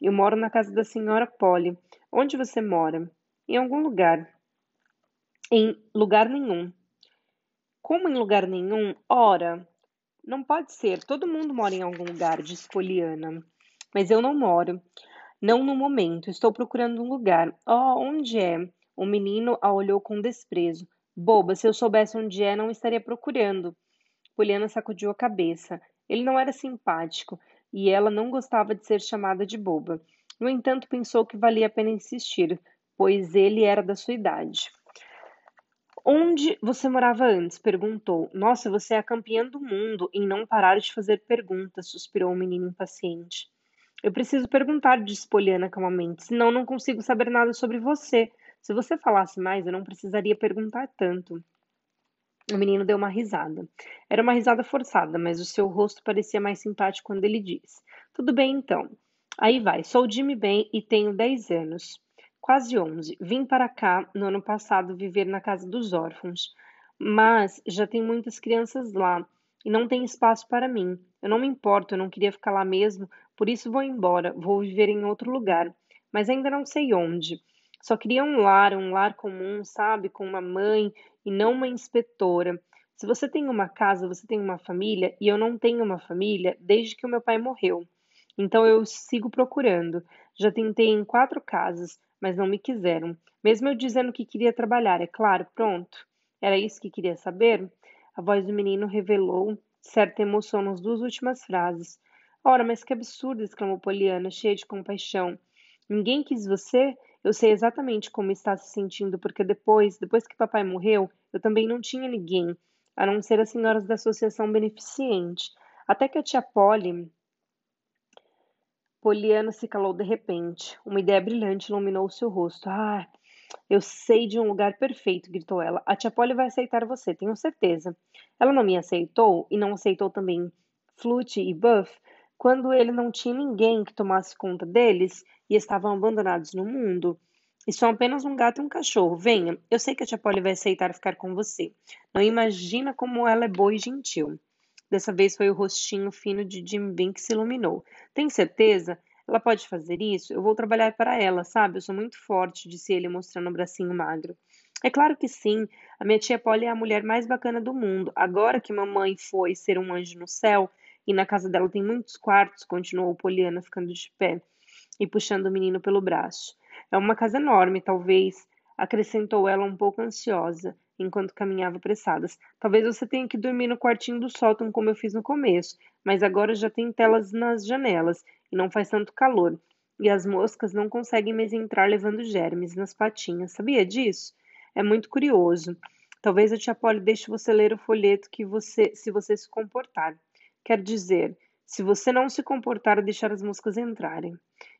Eu moro na casa da senhora Polly. Onde você mora? Em algum lugar. Em lugar nenhum. Como em lugar nenhum? Ora, não pode ser. Todo mundo mora em algum lugar, disse Poliana. Mas eu não moro. Não no momento. Estou procurando um lugar. Oh, onde é? O menino a olhou com desprezo. Boba, se eu soubesse onde é, não estaria procurando. Poliana sacudiu a cabeça. Ele não era simpático e ela não gostava de ser chamada de boba. No entanto, pensou que valia a pena insistir, pois ele era da sua idade. Onde você morava antes? perguntou. Nossa, você é a campeã do mundo em não parar de fazer perguntas, suspirou o menino impaciente. Eu preciso perguntar, disse Poliana calmamente, senão não consigo saber nada sobre você. Se você falasse mais, eu não precisaria perguntar tanto. O menino deu uma risada. Era uma risada forçada, mas o seu rosto parecia mais simpático quando ele disse: Tudo bem então. Aí vai, sou Jimmy Ben e tenho 10 anos. Quase 11. Vim para cá no ano passado viver na casa dos órfãos. Mas já tem muitas crianças lá e não tem espaço para mim. Eu não me importo, eu não queria ficar lá mesmo, por isso vou embora, vou viver em outro lugar, mas ainda não sei onde. Só queria um lar, um lar comum, sabe, com uma mãe e não uma inspetora. Se você tem uma casa, você tem uma família, e eu não tenho uma família desde que o meu pai morreu. Então eu sigo procurando. Já tentei em quatro casas, mas não me quiseram. Mesmo eu dizendo que queria trabalhar, é claro, pronto. Era isso que queria saber? A voz do menino revelou certa emoção nas duas últimas frases. Ora, mas que absurdo! exclamou Poliana, cheia de compaixão. Ninguém quis você? Eu sei exatamente como está se sentindo, porque depois, depois que papai morreu, eu também não tinha ninguém, a não ser as senhoras da associação beneficente. Até que a tia Polly. Poliana se calou de repente. Uma ideia brilhante iluminou seu rosto. Ah, eu sei de um lugar perfeito, gritou ela. A tia Polly vai aceitar você, tenho certeza. Ela não me aceitou e não aceitou também Flute e Buff quando ele não tinha ninguém que tomasse conta deles e estavam abandonados no mundo. E são apenas um gato e um cachorro. Venha, eu sei que a tia Polly vai aceitar ficar com você. Não imagina como ela é boa e gentil. Dessa vez foi o rostinho fino de Jim Bean que se iluminou. Tem certeza? Ela pode fazer isso? Eu vou trabalhar para ela, sabe? Eu sou muito forte, disse ele, mostrando o bracinho magro. É claro que sim. A minha tia Polly é a mulher mais bacana do mundo. Agora que mamãe foi ser um anjo no céu, e na casa dela tem muitos quartos, continuou Poliana, ficando de pé e puxando o menino pelo braço. É uma casa enorme, talvez, acrescentou ela um pouco ansiosa, enquanto caminhava apressadas. Talvez você tenha que dormir no quartinho do sótão, como eu fiz no começo, mas agora já tem telas nas janelas e não faz tanto calor. E as moscas não conseguem mais entrar levando germes nas patinhas. Sabia disso? É muito curioso. Talvez a tia Polly deixe você ler o folheto que você, se você se comportar. Quer dizer, se você não se comportar e deixar as moscas entrarem.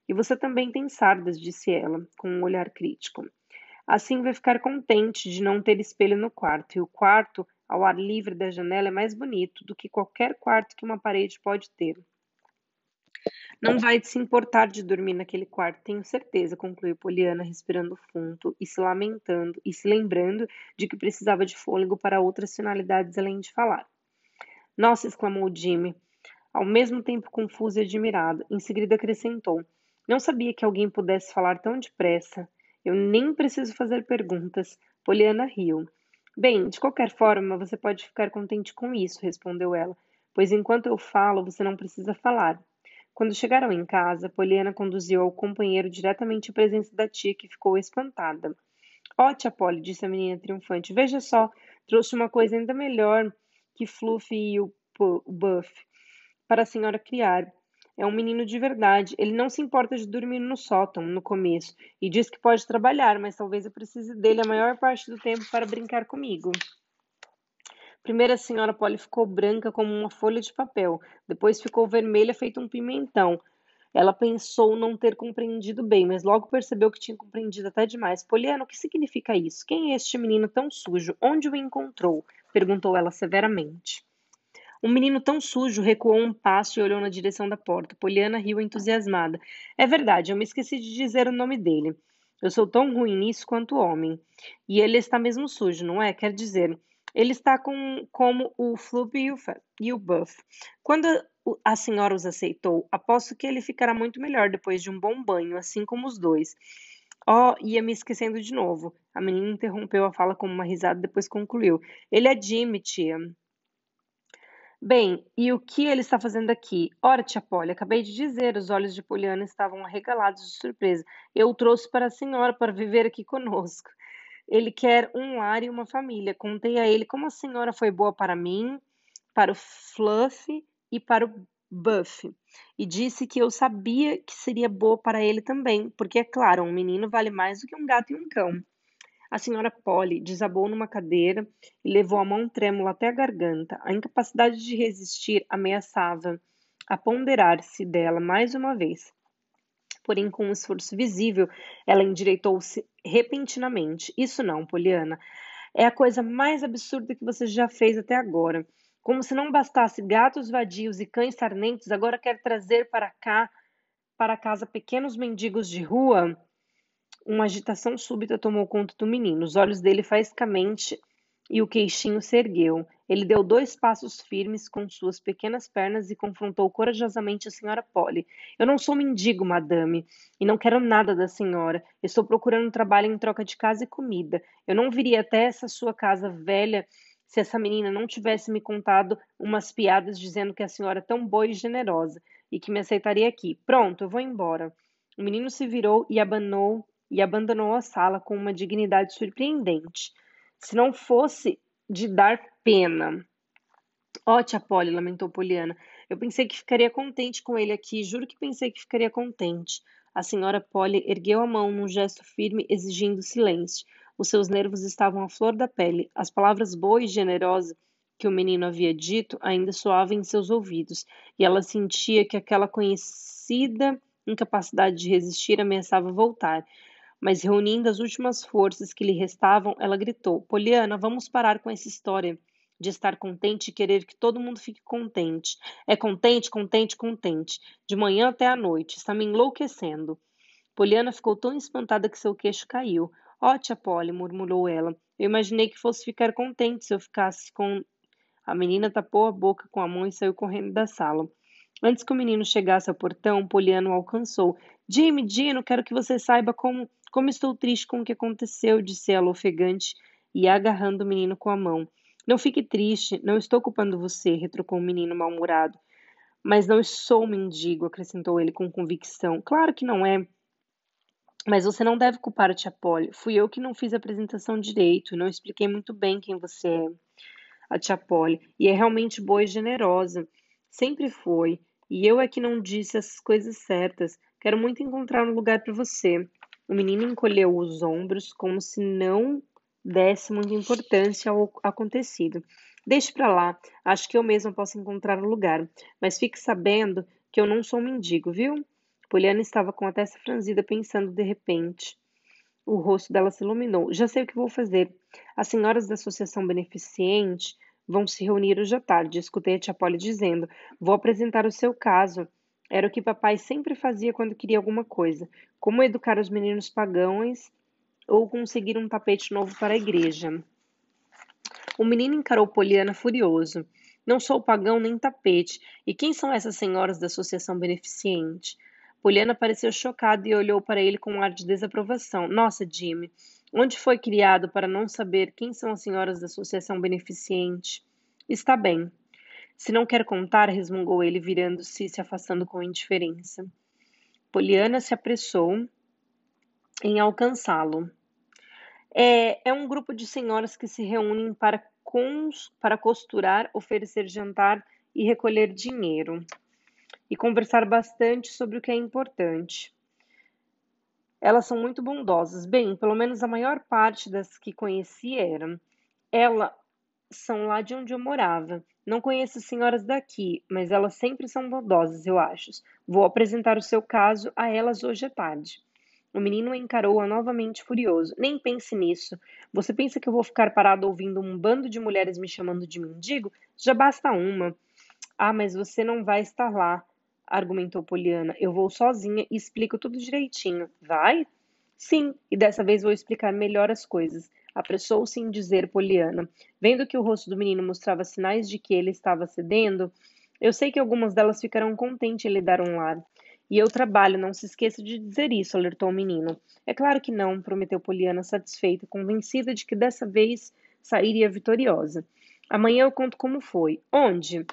E você também tem sardas, disse ela, com um olhar crítico. Assim vai ficar contente de não ter espelho no quarto, e o quarto, ao ar livre da janela, é mais bonito do que qualquer quarto que uma parede pode ter. Não vai se importar de dormir naquele quarto, tenho certeza, concluiu Poliana, respirando fundo e se lamentando e se lembrando de que precisava de fôlego para outras finalidades além de falar. Nossa, exclamou Jimmy, ao mesmo tempo confuso e admirado. Em seguida acrescentou: Não sabia que alguém pudesse falar tão depressa. Eu nem preciso fazer perguntas. Poliana riu. Bem, de qualquer forma, você pode ficar contente com isso, respondeu ela, pois enquanto eu falo, você não precisa falar. Quando chegaram em casa, Poliana conduziu ao companheiro diretamente à presença da tia, que ficou espantada. Ó, oh, tia Polly, disse a menina triunfante, veja só, trouxe uma coisa ainda melhor que Fluffy e o Buff para a senhora criar. É um menino de verdade. Ele não se importa de dormir no sótão no começo e diz que pode trabalhar, mas talvez eu precise dele a maior parte do tempo para brincar comigo. Primeiro a senhora Polly ficou branca como uma folha de papel, depois ficou vermelha feito um pimentão. Ela pensou não ter compreendido bem, mas logo percebeu que tinha compreendido até demais. Poliana, o que significa isso? Quem é este menino tão sujo? Onde o encontrou? perguntou ela severamente. Um menino tão sujo recuou um passo e olhou na direção da porta. Poliana riu entusiasmada. É verdade, eu me esqueci de dizer o nome dele. Eu sou tão ruim nisso quanto homem. E ele está mesmo sujo, não é? Quer dizer, ele está com, como o o, e o Buff. Quando a senhora os aceitou, aposto que ele ficará muito melhor depois de um bom banho, assim como os dois. Oh, ia me esquecendo de novo. A menina interrompeu a fala com uma risada e depois concluiu. Ele é Jimmy, tia. Bem, e o que ele está fazendo aqui? Ora, tia Polly, acabei de dizer, os olhos de Poliana estavam arregalados de surpresa. Eu o trouxe para a senhora para viver aqui conosco. Ele quer um lar e uma família. Contei a ele como a senhora foi boa para mim, para o Fluff e para o Buff. E disse que eu sabia que seria boa para ele também, porque, é claro, um menino vale mais do que um gato e um cão. A senhora Polly desabou numa cadeira e levou a mão trêmula até a garganta. A incapacidade de resistir ameaçava a ponderar-se dela mais uma vez porém com um esforço visível, ela endireitou-se repentinamente. Isso não, Poliana. É a coisa mais absurda que você já fez até agora. Como se não bastasse gatos vadios e cães sarnentos, agora quer trazer para cá, para casa, pequenos mendigos de rua? Uma agitação súbita tomou conta do menino. Os olhos dele faiscamente e o queixinho se ergueu. Ele deu dois passos firmes com suas pequenas pernas e confrontou corajosamente a senhora Polly. Eu não sou mendigo, madame, e não quero nada da senhora. Estou procurando trabalho em troca de casa e comida. Eu não viria até essa sua casa velha se essa menina não tivesse me contado umas piadas dizendo que a senhora é tão boa e generosa e que me aceitaria aqui. Pronto, eu vou embora. O menino se virou e abandonou, e abandonou a sala com uma dignidade surpreendente. Se não fosse de dar pena. Ó, oh, tia Polly, lamentou Poliana. Eu pensei que ficaria contente com ele aqui, juro que pensei que ficaria contente. A senhora Polly ergueu a mão num gesto firme, exigindo silêncio. Os seus nervos estavam à flor da pele. As palavras boas e generosas que o menino havia dito ainda soavam em seus ouvidos, e ela sentia que aquela conhecida incapacidade de resistir ameaçava voltar. Mas reunindo as últimas forças que lhe restavam, ela gritou: Poliana, vamos parar com essa história de estar contente e querer que todo mundo fique contente. É contente, contente, contente. De manhã até à noite. Está me enlouquecendo. Poliana ficou tão espantada que seu queixo caiu. Oh, tia Polly, murmurou ela. Eu imaginei que fosse ficar contente se eu ficasse com. A menina tapou a boca com a mão e saiu correndo da sala. Antes que o menino chegasse ao portão, Poliana o alcançou. Jimmy, Dino, quero que você saiba como, como estou triste com o que aconteceu, disse ela ofegante e agarrando o menino com a mão. Não fique triste, não estou culpando você, retrucou o menino mal-humorado. Mas não sou mendigo, acrescentou ele com convicção. Claro que não é. Mas você não deve culpar a tia Polly. Fui eu que não fiz a apresentação direito não expliquei muito bem quem você é, a tia Polly. E é realmente boa e generosa. Sempre foi. E eu é que não disse as coisas certas. Quero muito encontrar um lugar para você. O menino encolheu os ombros como se não desse muita importância ao acontecido. Deixe para lá, acho que eu mesma posso encontrar um lugar, mas fique sabendo que eu não sou um mendigo, viu? Poliana estava com a testa franzida, pensando de repente. O rosto dela se iluminou. Já sei o que vou fazer. As senhoras da Associação Beneficente vão se reunir hoje à tarde. Escutei a tia Polly dizendo: Vou apresentar o seu caso. Era o que papai sempre fazia quando queria alguma coisa. Como educar os meninos pagãos ou conseguir um tapete novo para a igreja. O menino encarou Poliana furioso. Não sou pagão nem tapete. E quem são essas senhoras da associação beneficente? Poliana pareceu chocada e olhou para ele com um ar de desaprovação. Nossa, Jimmy, onde foi criado para não saber quem são as senhoras da associação beneficente? Está bem. Se não quer contar, resmungou ele, virando-se e se afastando com indiferença. Poliana se apressou em alcançá-lo. É, é um grupo de senhoras que se reúnem para, cons, para costurar, oferecer jantar e recolher dinheiro. E conversar bastante sobre o que é importante. Elas são muito bondosas. Bem, pelo menos a maior parte das que conheci eram. Elas são lá de onde eu morava. Não conheço as senhoras daqui, mas elas sempre são bondosas, eu acho. Vou apresentar o seu caso a elas hoje à tarde. O menino encarou-a novamente furioso. Nem pense nisso. Você pensa que eu vou ficar parado ouvindo um bando de mulheres me chamando de mendigo? Já basta uma. Ah, mas você não vai estar lá, argumentou Poliana. Eu vou sozinha e explico tudo direitinho. Vai? Sim, e dessa vez vou explicar melhor as coisas. Apressou-se em dizer Poliana. Vendo que o rosto do menino mostrava sinais de que ele estava cedendo, eu sei que algumas delas ficarão contentes em lhe dar um lar. E eu trabalho, não se esqueça de dizer isso, alertou o menino. É claro que não, prometeu Poliana, satisfeita, convencida de que dessa vez sairia vitoriosa. Amanhã eu conto como foi. Onde?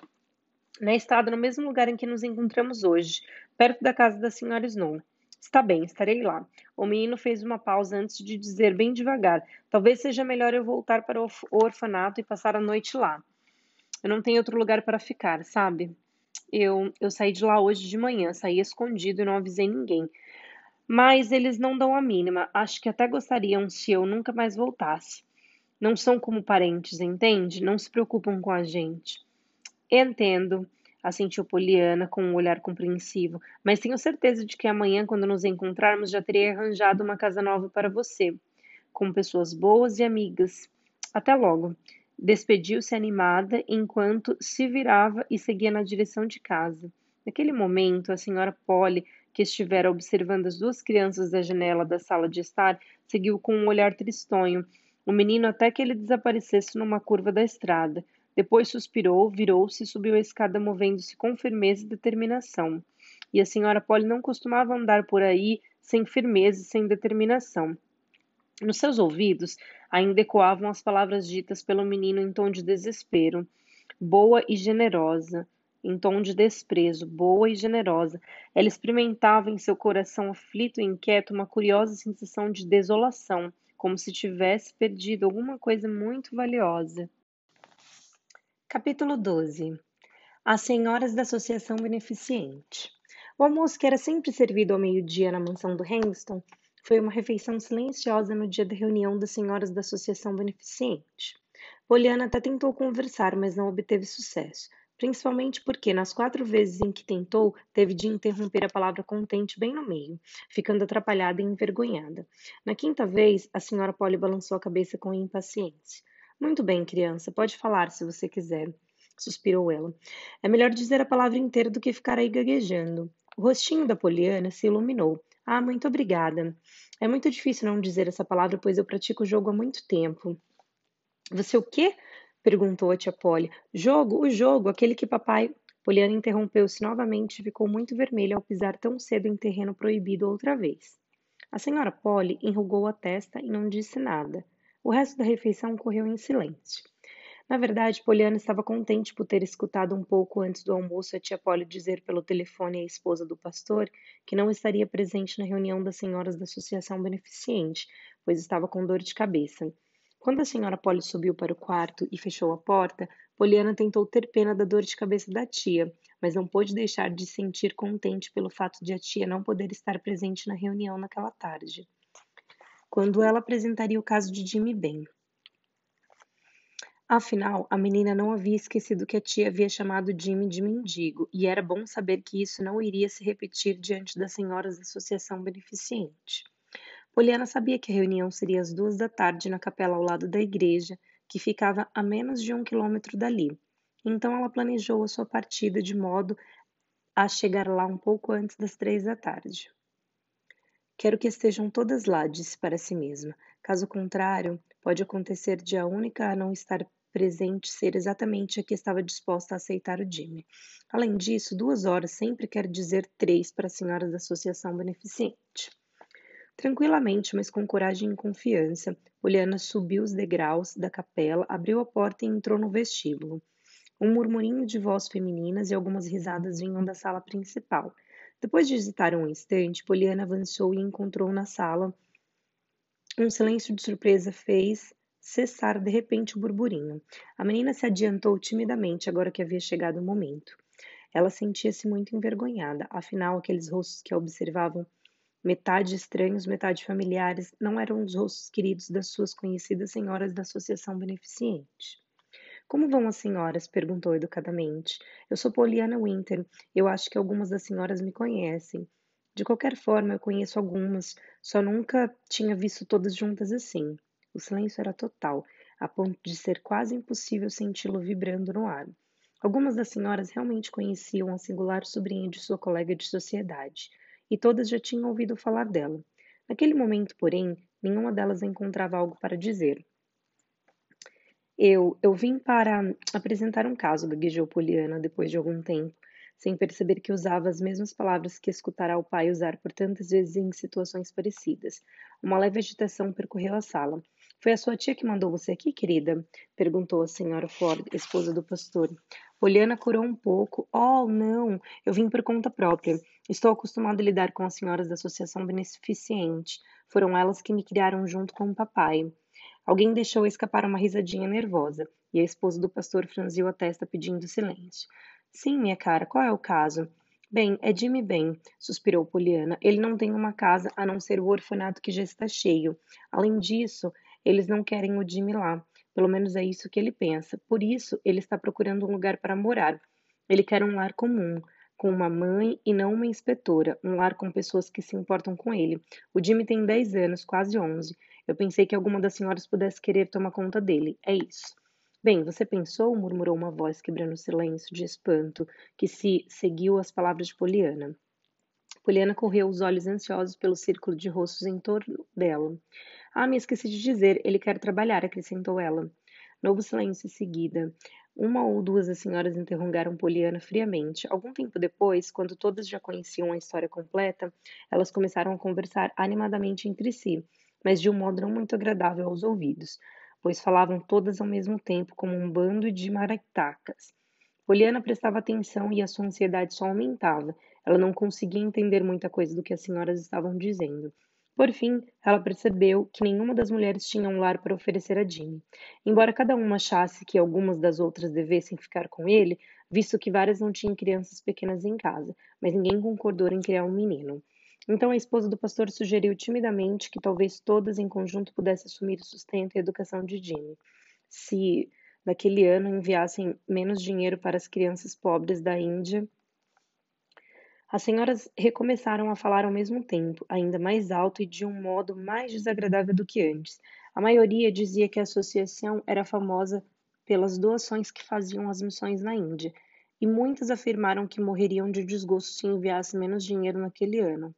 Na estrada, no mesmo lugar em que nos encontramos hoje, perto da casa da senhora Snow. Está bem, estarei lá. O menino fez uma pausa antes de dizer bem devagar: Talvez seja melhor eu voltar para o orfanato e passar a noite lá. Eu não tenho outro lugar para ficar, sabe? Eu, eu saí de lá hoje de manhã, saí escondido e não avisei ninguém. Mas eles não dão a mínima. Acho que até gostariam se eu nunca mais voltasse. Não são como parentes, entende? Não se preocupam com a gente. Entendo, assentiu Poliana com um olhar compreensivo, mas tenho certeza de que amanhã, quando nos encontrarmos, já terei arranjado uma casa nova para você, com pessoas boas e amigas. Até logo. Despediu-se animada enquanto se virava e seguia na direção de casa. Naquele momento, a senhora Polly, que estivera observando as duas crianças da janela da sala de estar, seguiu com um olhar tristonho o menino até que ele desaparecesse numa curva da estrada. Depois suspirou, virou-se e subiu a escada movendo-se com firmeza e determinação. E a senhora Polly não costumava andar por aí sem firmeza e sem determinação. Nos seus ouvidos ainda ecoavam as palavras ditas pelo menino em tom de desespero. Boa e generosa, em tom de desprezo, boa e generosa. Ela experimentava em seu coração aflito e inquieto uma curiosa sensação de desolação, como se tivesse perdido alguma coisa muito valiosa. Capítulo 12 As Senhoras da Associação Beneficente O almoço que era sempre servido ao meio-dia na mansão do Henston foi uma refeição silenciosa no dia da reunião das senhoras da Associação Beneficente. Poliana até tentou conversar, mas não obteve sucesso, principalmente porque, nas quatro vezes em que tentou, teve de interromper a palavra contente bem no meio, ficando atrapalhada e envergonhada. Na quinta vez, a senhora Polly balançou a cabeça com impaciência. Muito bem, criança, pode falar se você quiser, suspirou ela. É melhor dizer a palavra inteira do que ficar aí gaguejando. O rostinho da Poliana se iluminou. Ah, muito obrigada. É muito difícil não dizer essa palavra, pois eu pratico o jogo há muito tempo. Você o quê? perguntou a tia Polly. Jogo, o jogo, aquele que papai. Poliana interrompeu-se novamente e ficou muito vermelha ao pisar tão cedo em terreno proibido outra vez. A senhora Polly enrugou a testa e não disse nada. O resto da refeição correu em silêncio. Na verdade, Poliana estava contente por ter escutado um pouco antes do almoço a tia Polly dizer pelo telefone à esposa do pastor que não estaria presente na reunião das senhoras da Associação Beneficente, pois estava com dor de cabeça. Quando a senhora Polly subiu para o quarto e fechou a porta, Poliana tentou ter pena da dor de cabeça da tia, mas não pôde deixar de se sentir contente pelo fato de a tia não poder estar presente na reunião naquela tarde. Quando ela apresentaria o caso de Jimmy Ben. Afinal, a menina não havia esquecido que a tia havia chamado Jimmy de mendigo, e era bom saber que isso não iria se repetir diante das senhoras da Associação Beneficente. Poliana sabia que a reunião seria às duas da tarde na capela ao lado da igreja, que ficava a menos de um quilômetro dali. Então ela planejou a sua partida de modo a chegar lá um pouco antes das três da tarde. Quero que estejam todas lá, disse para si mesma. Caso contrário, pode acontecer de a única a não estar presente ser exatamente a que estava disposta a aceitar o Jimmy. Além disso, duas horas sempre quer dizer três para as senhoras da Associação Beneficente. Tranquilamente, mas com coragem e confiança, Poliana subiu os degraus da capela, abriu a porta e entrou no vestíbulo. Um murmurinho de voz femininas e algumas risadas vinham da sala principal. Depois de hesitar um instante, Poliana avançou e encontrou na sala. Um silêncio de surpresa fez cessar de repente o burburinho. A menina se adiantou timidamente agora que havia chegado o momento. Ela sentia-se muito envergonhada, afinal, aqueles rostos que a observavam, metade estranhos, metade familiares, não eram os rostos queridos das suas conhecidas senhoras da Associação Beneficente. Como vão as senhoras? perguntou educadamente. Eu sou Poliana Winter. Eu acho que algumas das senhoras me conhecem. De qualquer forma, eu conheço algumas, só nunca tinha visto todas juntas assim. O silêncio era total, a ponto de ser quase impossível senti-lo vibrando no ar. Algumas das senhoras realmente conheciam a singular sobrinha de sua colega de sociedade, e todas já tinham ouvido falar dela. Naquele momento, porém, nenhuma delas encontrava algo para dizer. Eu, eu vim para apresentar um caso, gaguejou Poliana depois de algum tempo, sem perceber que usava as mesmas palavras que escutara o pai usar por tantas vezes em situações parecidas. Uma leve agitação percorreu a sala. Foi a sua tia que mandou você aqui, querida? perguntou a senhora Ford, esposa do pastor. Poliana curou um pouco. Oh, não, eu vim por conta própria. Estou acostumada a lidar com as senhoras da Associação Beneficente. Foram elas que me criaram junto com o papai. Alguém deixou escapar uma risadinha nervosa, e a esposa do pastor franziu a testa pedindo silêncio. Sim, minha cara, qual é o caso? Bem, é Jimmy Ben, suspirou Poliana. Ele não tem uma casa a não ser o orfanato que já está cheio. Além disso, eles não querem o Jimmy lá. Pelo menos é isso que ele pensa. Por isso, ele está procurando um lugar para morar. Ele quer um lar comum, com uma mãe e não uma inspetora, um lar com pessoas que se importam com ele. O Jimmy tem 10 anos, quase 11. Eu pensei que alguma das senhoras pudesse querer tomar conta dele. É isso. Bem, você pensou? murmurou uma voz quebrando o silêncio de espanto que se seguiu às palavras de Poliana. Poliana correu os olhos ansiosos pelo círculo de rostos em torno dela. Ah, me esqueci de dizer, ele quer trabalhar, acrescentou ela. Novo silêncio em seguida. Uma ou duas das senhoras interrogaram Poliana friamente. Algum tempo depois, quando todas já conheciam a história completa, elas começaram a conversar animadamente entre si, mas de um modo não muito agradável aos ouvidos, pois falavam todas ao mesmo tempo como um bando de maratacas. Poliana prestava atenção e a sua ansiedade só aumentava. Ela não conseguia entender muita coisa do que as senhoras estavam dizendo. Por fim, ela percebeu que nenhuma das mulheres tinha um lar para oferecer a Jimmy. Embora cada uma achasse que algumas das outras devessem ficar com ele, visto que várias não tinham crianças pequenas em casa, mas ninguém concordou em criar um menino. Então a esposa do pastor sugeriu timidamente que talvez todas em conjunto pudessem assumir o sustento e a educação de Jimmy, se naquele ano enviassem menos dinheiro para as crianças pobres da Índia as senhoras recomeçaram a falar ao mesmo tempo, ainda mais alto e de um modo mais desagradável do que antes. A maioria dizia que a associação era famosa pelas doações que faziam às missões na Índia, e muitas afirmaram que morreriam de desgosto se enviasse menos dinheiro naquele ano.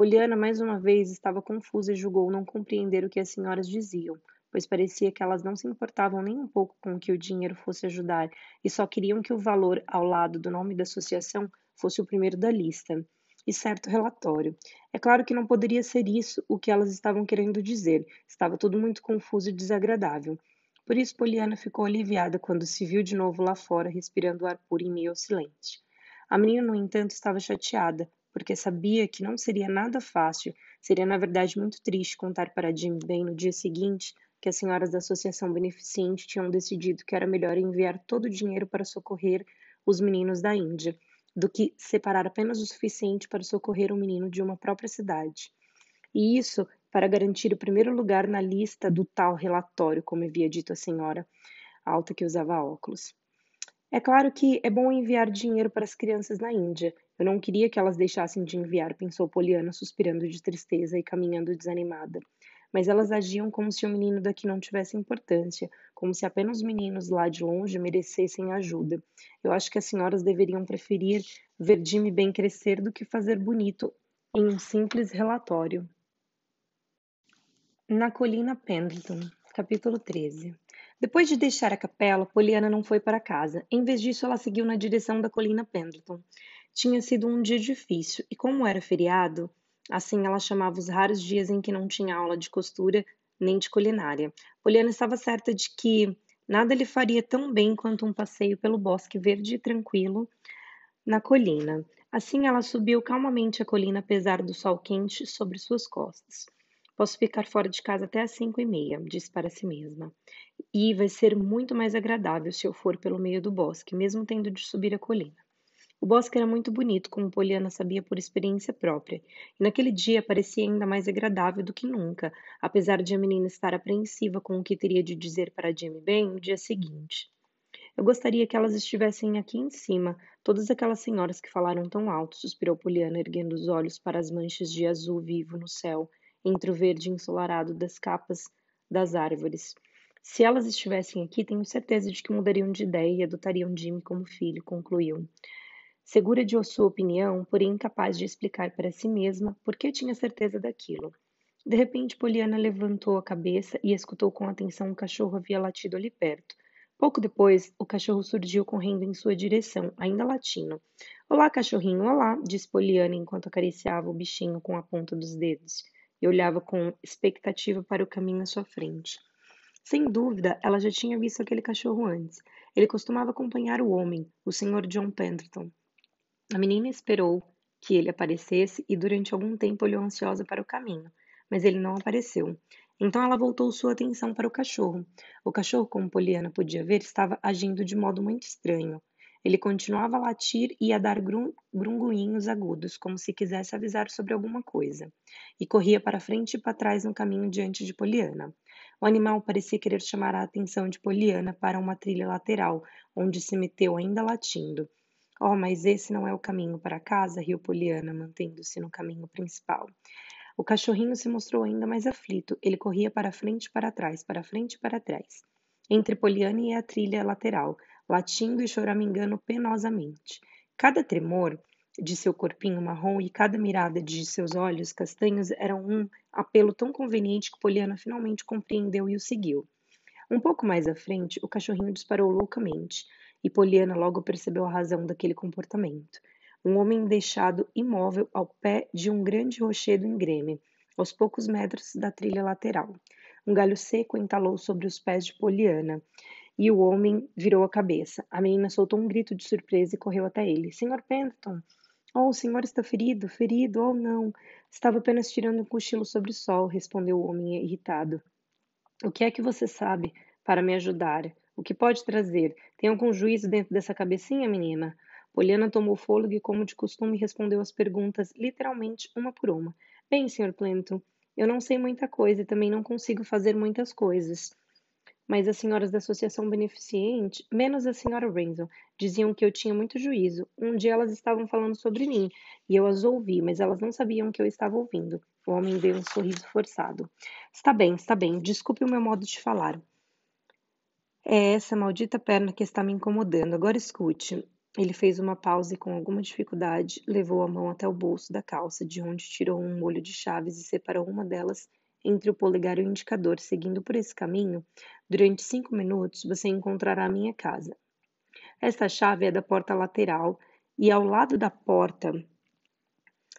Poliana, mais uma vez, estava confusa e julgou não compreender o que as senhoras diziam, pois parecia que elas não se importavam nem um pouco com que o dinheiro fosse ajudar e só queriam que o valor ao lado do nome da associação fosse o primeiro da lista, e certo relatório. É claro que não poderia ser isso o que elas estavam querendo dizer, estava tudo muito confuso e desagradável. Por isso, Poliana ficou aliviada quando se viu de novo lá fora, respirando ar puro em meio ao silêncio. A menina, no entanto, estava chateada, porque sabia que não seria nada fácil, seria na verdade muito triste contar para Jim bem no dia seguinte que as senhoras da Associação Beneficente tinham decidido que era melhor enviar todo o dinheiro para socorrer os meninos da Índia, do que separar apenas o suficiente para socorrer um menino de uma própria cidade. E isso para garantir o primeiro lugar na lista do tal relatório, como havia dito a senhora alta que usava óculos. É claro que é bom enviar dinheiro para as crianças na Índia. Eu não queria que elas deixassem de enviar, pensou Poliana, suspirando de tristeza e caminhando desanimada mas elas agiam como se o menino daqui não tivesse importância, como se apenas os meninos lá de longe merecessem ajuda. Eu acho que as senhoras deveriam preferir ver Jimmy bem crescer do que fazer bonito em um simples relatório. Na colina Pendleton, capítulo 13. Depois de deixar a capela, Poliana não foi para casa. Em vez disso, ela seguiu na direção da colina Pendleton. Tinha sido um dia difícil e, como era feriado, Assim ela chamava os raros dias em que não tinha aula de costura nem de culinária. Poliana estava certa de que nada lhe faria tão bem quanto um passeio pelo bosque verde e tranquilo na colina. Assim ela subiu calmamente a colina apesar do sol quente sobre suas costas. Posso ficar fora de casa até às cinco e meia, disse para si mesma. E vai ser muito mais agradável se eu for pelo meio do bosque, mesmo tendo de subir a colina. O bosque era muito bonito, como Poliana sabia por experiência própria, e naquele dia parecia ainda mais agradável do que nunca, apesar de a menina estar apreensiva com o que teria de dizer para Jimmy Ben no dia seguinte. Eu gostaria que elas estivessem aqui em cima, todas aquelas senhoras que falaram tão alto, suspirou Poliana, erguendo os olhos para as manchas de azul vivo no céu, entre o verde ensolarado das capas das árvores. Se elas estivessem aqui, tenho certeza de que mudariam de ideia e adotariam Jimmy como filho, concluiu. Segura de sua opinião, porém incapaz de explicar para si mesma por que tinha certeza daquilo. De repente, Poliana levantou a cabeça e escutou com atenção um cachorro havia latido ali perto. Pouco depois, o cachorro surgiu correndo em sua direção, ainda latindo. Olá, cachorrinho, olá, disse Poliana enquanto acariciava o bichinho com a ponta dos dedos e olhava com expectativa para o caminho à sua frente. Sem dúvida, ela já tinha visto aquele cachorro antes. Ele costumava acompanhar o homem, o Sr. John Pendleton, a menina esperou que ele aparecesse e durante algum tempo olhou ansiosa para o caminho, mas ele não apareceu. Então ela voltou sua atenção para o cachorro. O cachorro, como Poliana podia ver, estava agindo de modo muito estranho. Ele continuava a latir e a dar grunguinhos agudos, como se quisesse avisar sobre alguma coisa, e corria para frente e para trás no caminho diante de Poliana. O animal parecia querer chamar a atenção de Poliana para uma trilha lateral, onde se meteu ainda latindo. Oh, mas esse não é o caminho para casa, riu Poliana, mantendo-se no caminho principal. O cachorrinho se mostrou ainda mais aflito. Ele corria para frente e para trás, para frente e para trás, entre Poliana e a trilha lateral, latindo e choramingando penosamente. Cada tremor de seu corpinho marrom e cada mirada de seus olhos castanhos eram um apelo tão conveniente que Poliana finalmente compreendeu e o seguiu. Um pouco mais à frente, o cachorrinho disparou loucamente e Poliana logo percebeu a razão daquele comportamento. Um homem deixado imóvel ao pé de um grande rochedo íngreme, aos poucos metros da trilha lateral. Um galho seco entalou sobre os pés de Poliana, e o homem virou a cabeça. A menina soltou um grito de surpresa e correu até ele. Senhor Pendleton! Oh, o senhor está ferido? Ferido? Oh, não. Estava apenas tirando um cochilo sobre o sol, respondeu o homem irritado. O que é que você sabe para me ajudar? O que pode trazer? Tem algum juízo dentro dessa cabecinha, menina? Poliana tomou fôlego e, como de costume, respondeu as perguntas literalmente uma por uma. Bem, Sr. Plemton, eu não sei muita coisa e também não consigo fazer muitas coisas. Mas as senhoras da Associação Beneficente, menos a senhora Renzo, diziam que eu tinha muito juízo. Um dia elas estavam falando sobre mim e eu as ouvi, mas elas não sabiam que eu estava ouvindo. O homem deu um sorriso forçado. Está bem, está bem. Desculpe o meu modo de falar. É essa maldita perna que está me incomodando. Agora escute. Ele fez uma pausa e, com alguma dificuldade, levou a mão até o bolso da calça, de onde tirou um molho de chaves e separou uma delas entre o polegar e o indicador. Seguindo por esse caminho, durante cinco minutos você encontrará a minha casa. Esta chave é da porta lateral e ao lado da porta,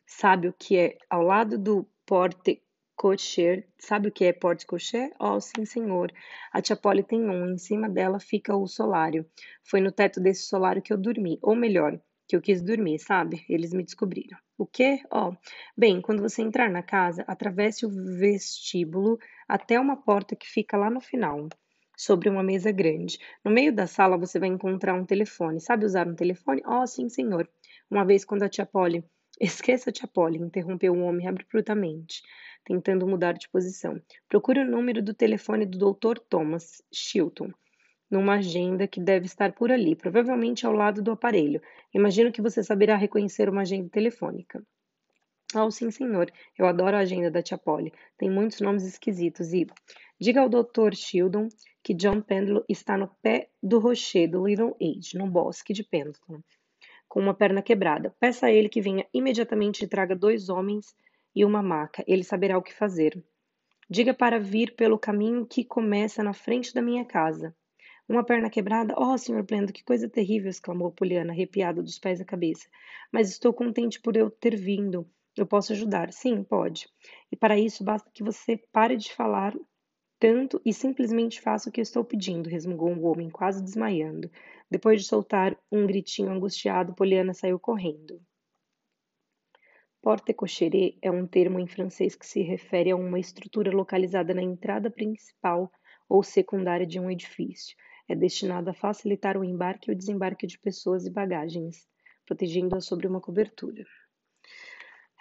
sabe o que é? Ao lado do porte cocher. Sabe o que é porte cocher? Oh, sim, senhor. A tia Polly tem um. Em cima dela fica o solário. Foi no teto desse solário que eu dormi. Ou melhor, que eu quis dormir, sabe? Eles me descobriram. O quê? Ó, oh, bem, quando você entrar na casa, atravesse o vestíbulo até uma porta que fica lá no final, sobre uma mesa grande. No meio da sala você vai encontrar um telefone. Sabe usar um telefone? Oh, sim, senhor. Uma vez quando a tia Polly Esqueça, tia Polly, interrompeu o homem abruptamente tentando mudar de posição. Procure o número do telefone do Dr. Thomas Chilton numa agenda que deve estar por ali, provavelmente ao lado do aparelho. Imagino que você saberá reconhecer uma agenda telefônica. Oh, sim, senhor. Eu adoro a agenda da tia Polly. Tem muitos nomes esquisitos e... Diga ao Dr. Shildon que John Pendleton está no pé do rocher do Little Age, no bosque de Pendleton, com uma perna quebrada. Peça a ele que venha imediatamente e traga dois homens e uma maca, ele saberá o que fazer. Diga para vir pelo caminho que começa na frente da minha casa. Uma perna quebrada? Oh, Sr. Blendo, que coisa terrível! exclamou Poliana, arrepiada dos pés à cabeça. Mas estou contente por eu ter vindo. Eu posso ajudar. Sim, pode. E para isso basta que você pare de falar tanto e simplesmente faça o que eu estou pedindo, resmungou o homem, quase desmaiando. Depois de soltar um gritinho angustiado, Poliana saiu correndo. Porte-cochère é um termo em francês que se refere a uma estrutura localizada na entrada principal ou secundária de um edifício. É destinado a facilitar o embarque e o desembarque de pessoas e bagagens, protegendo-a sobre uma cobertura.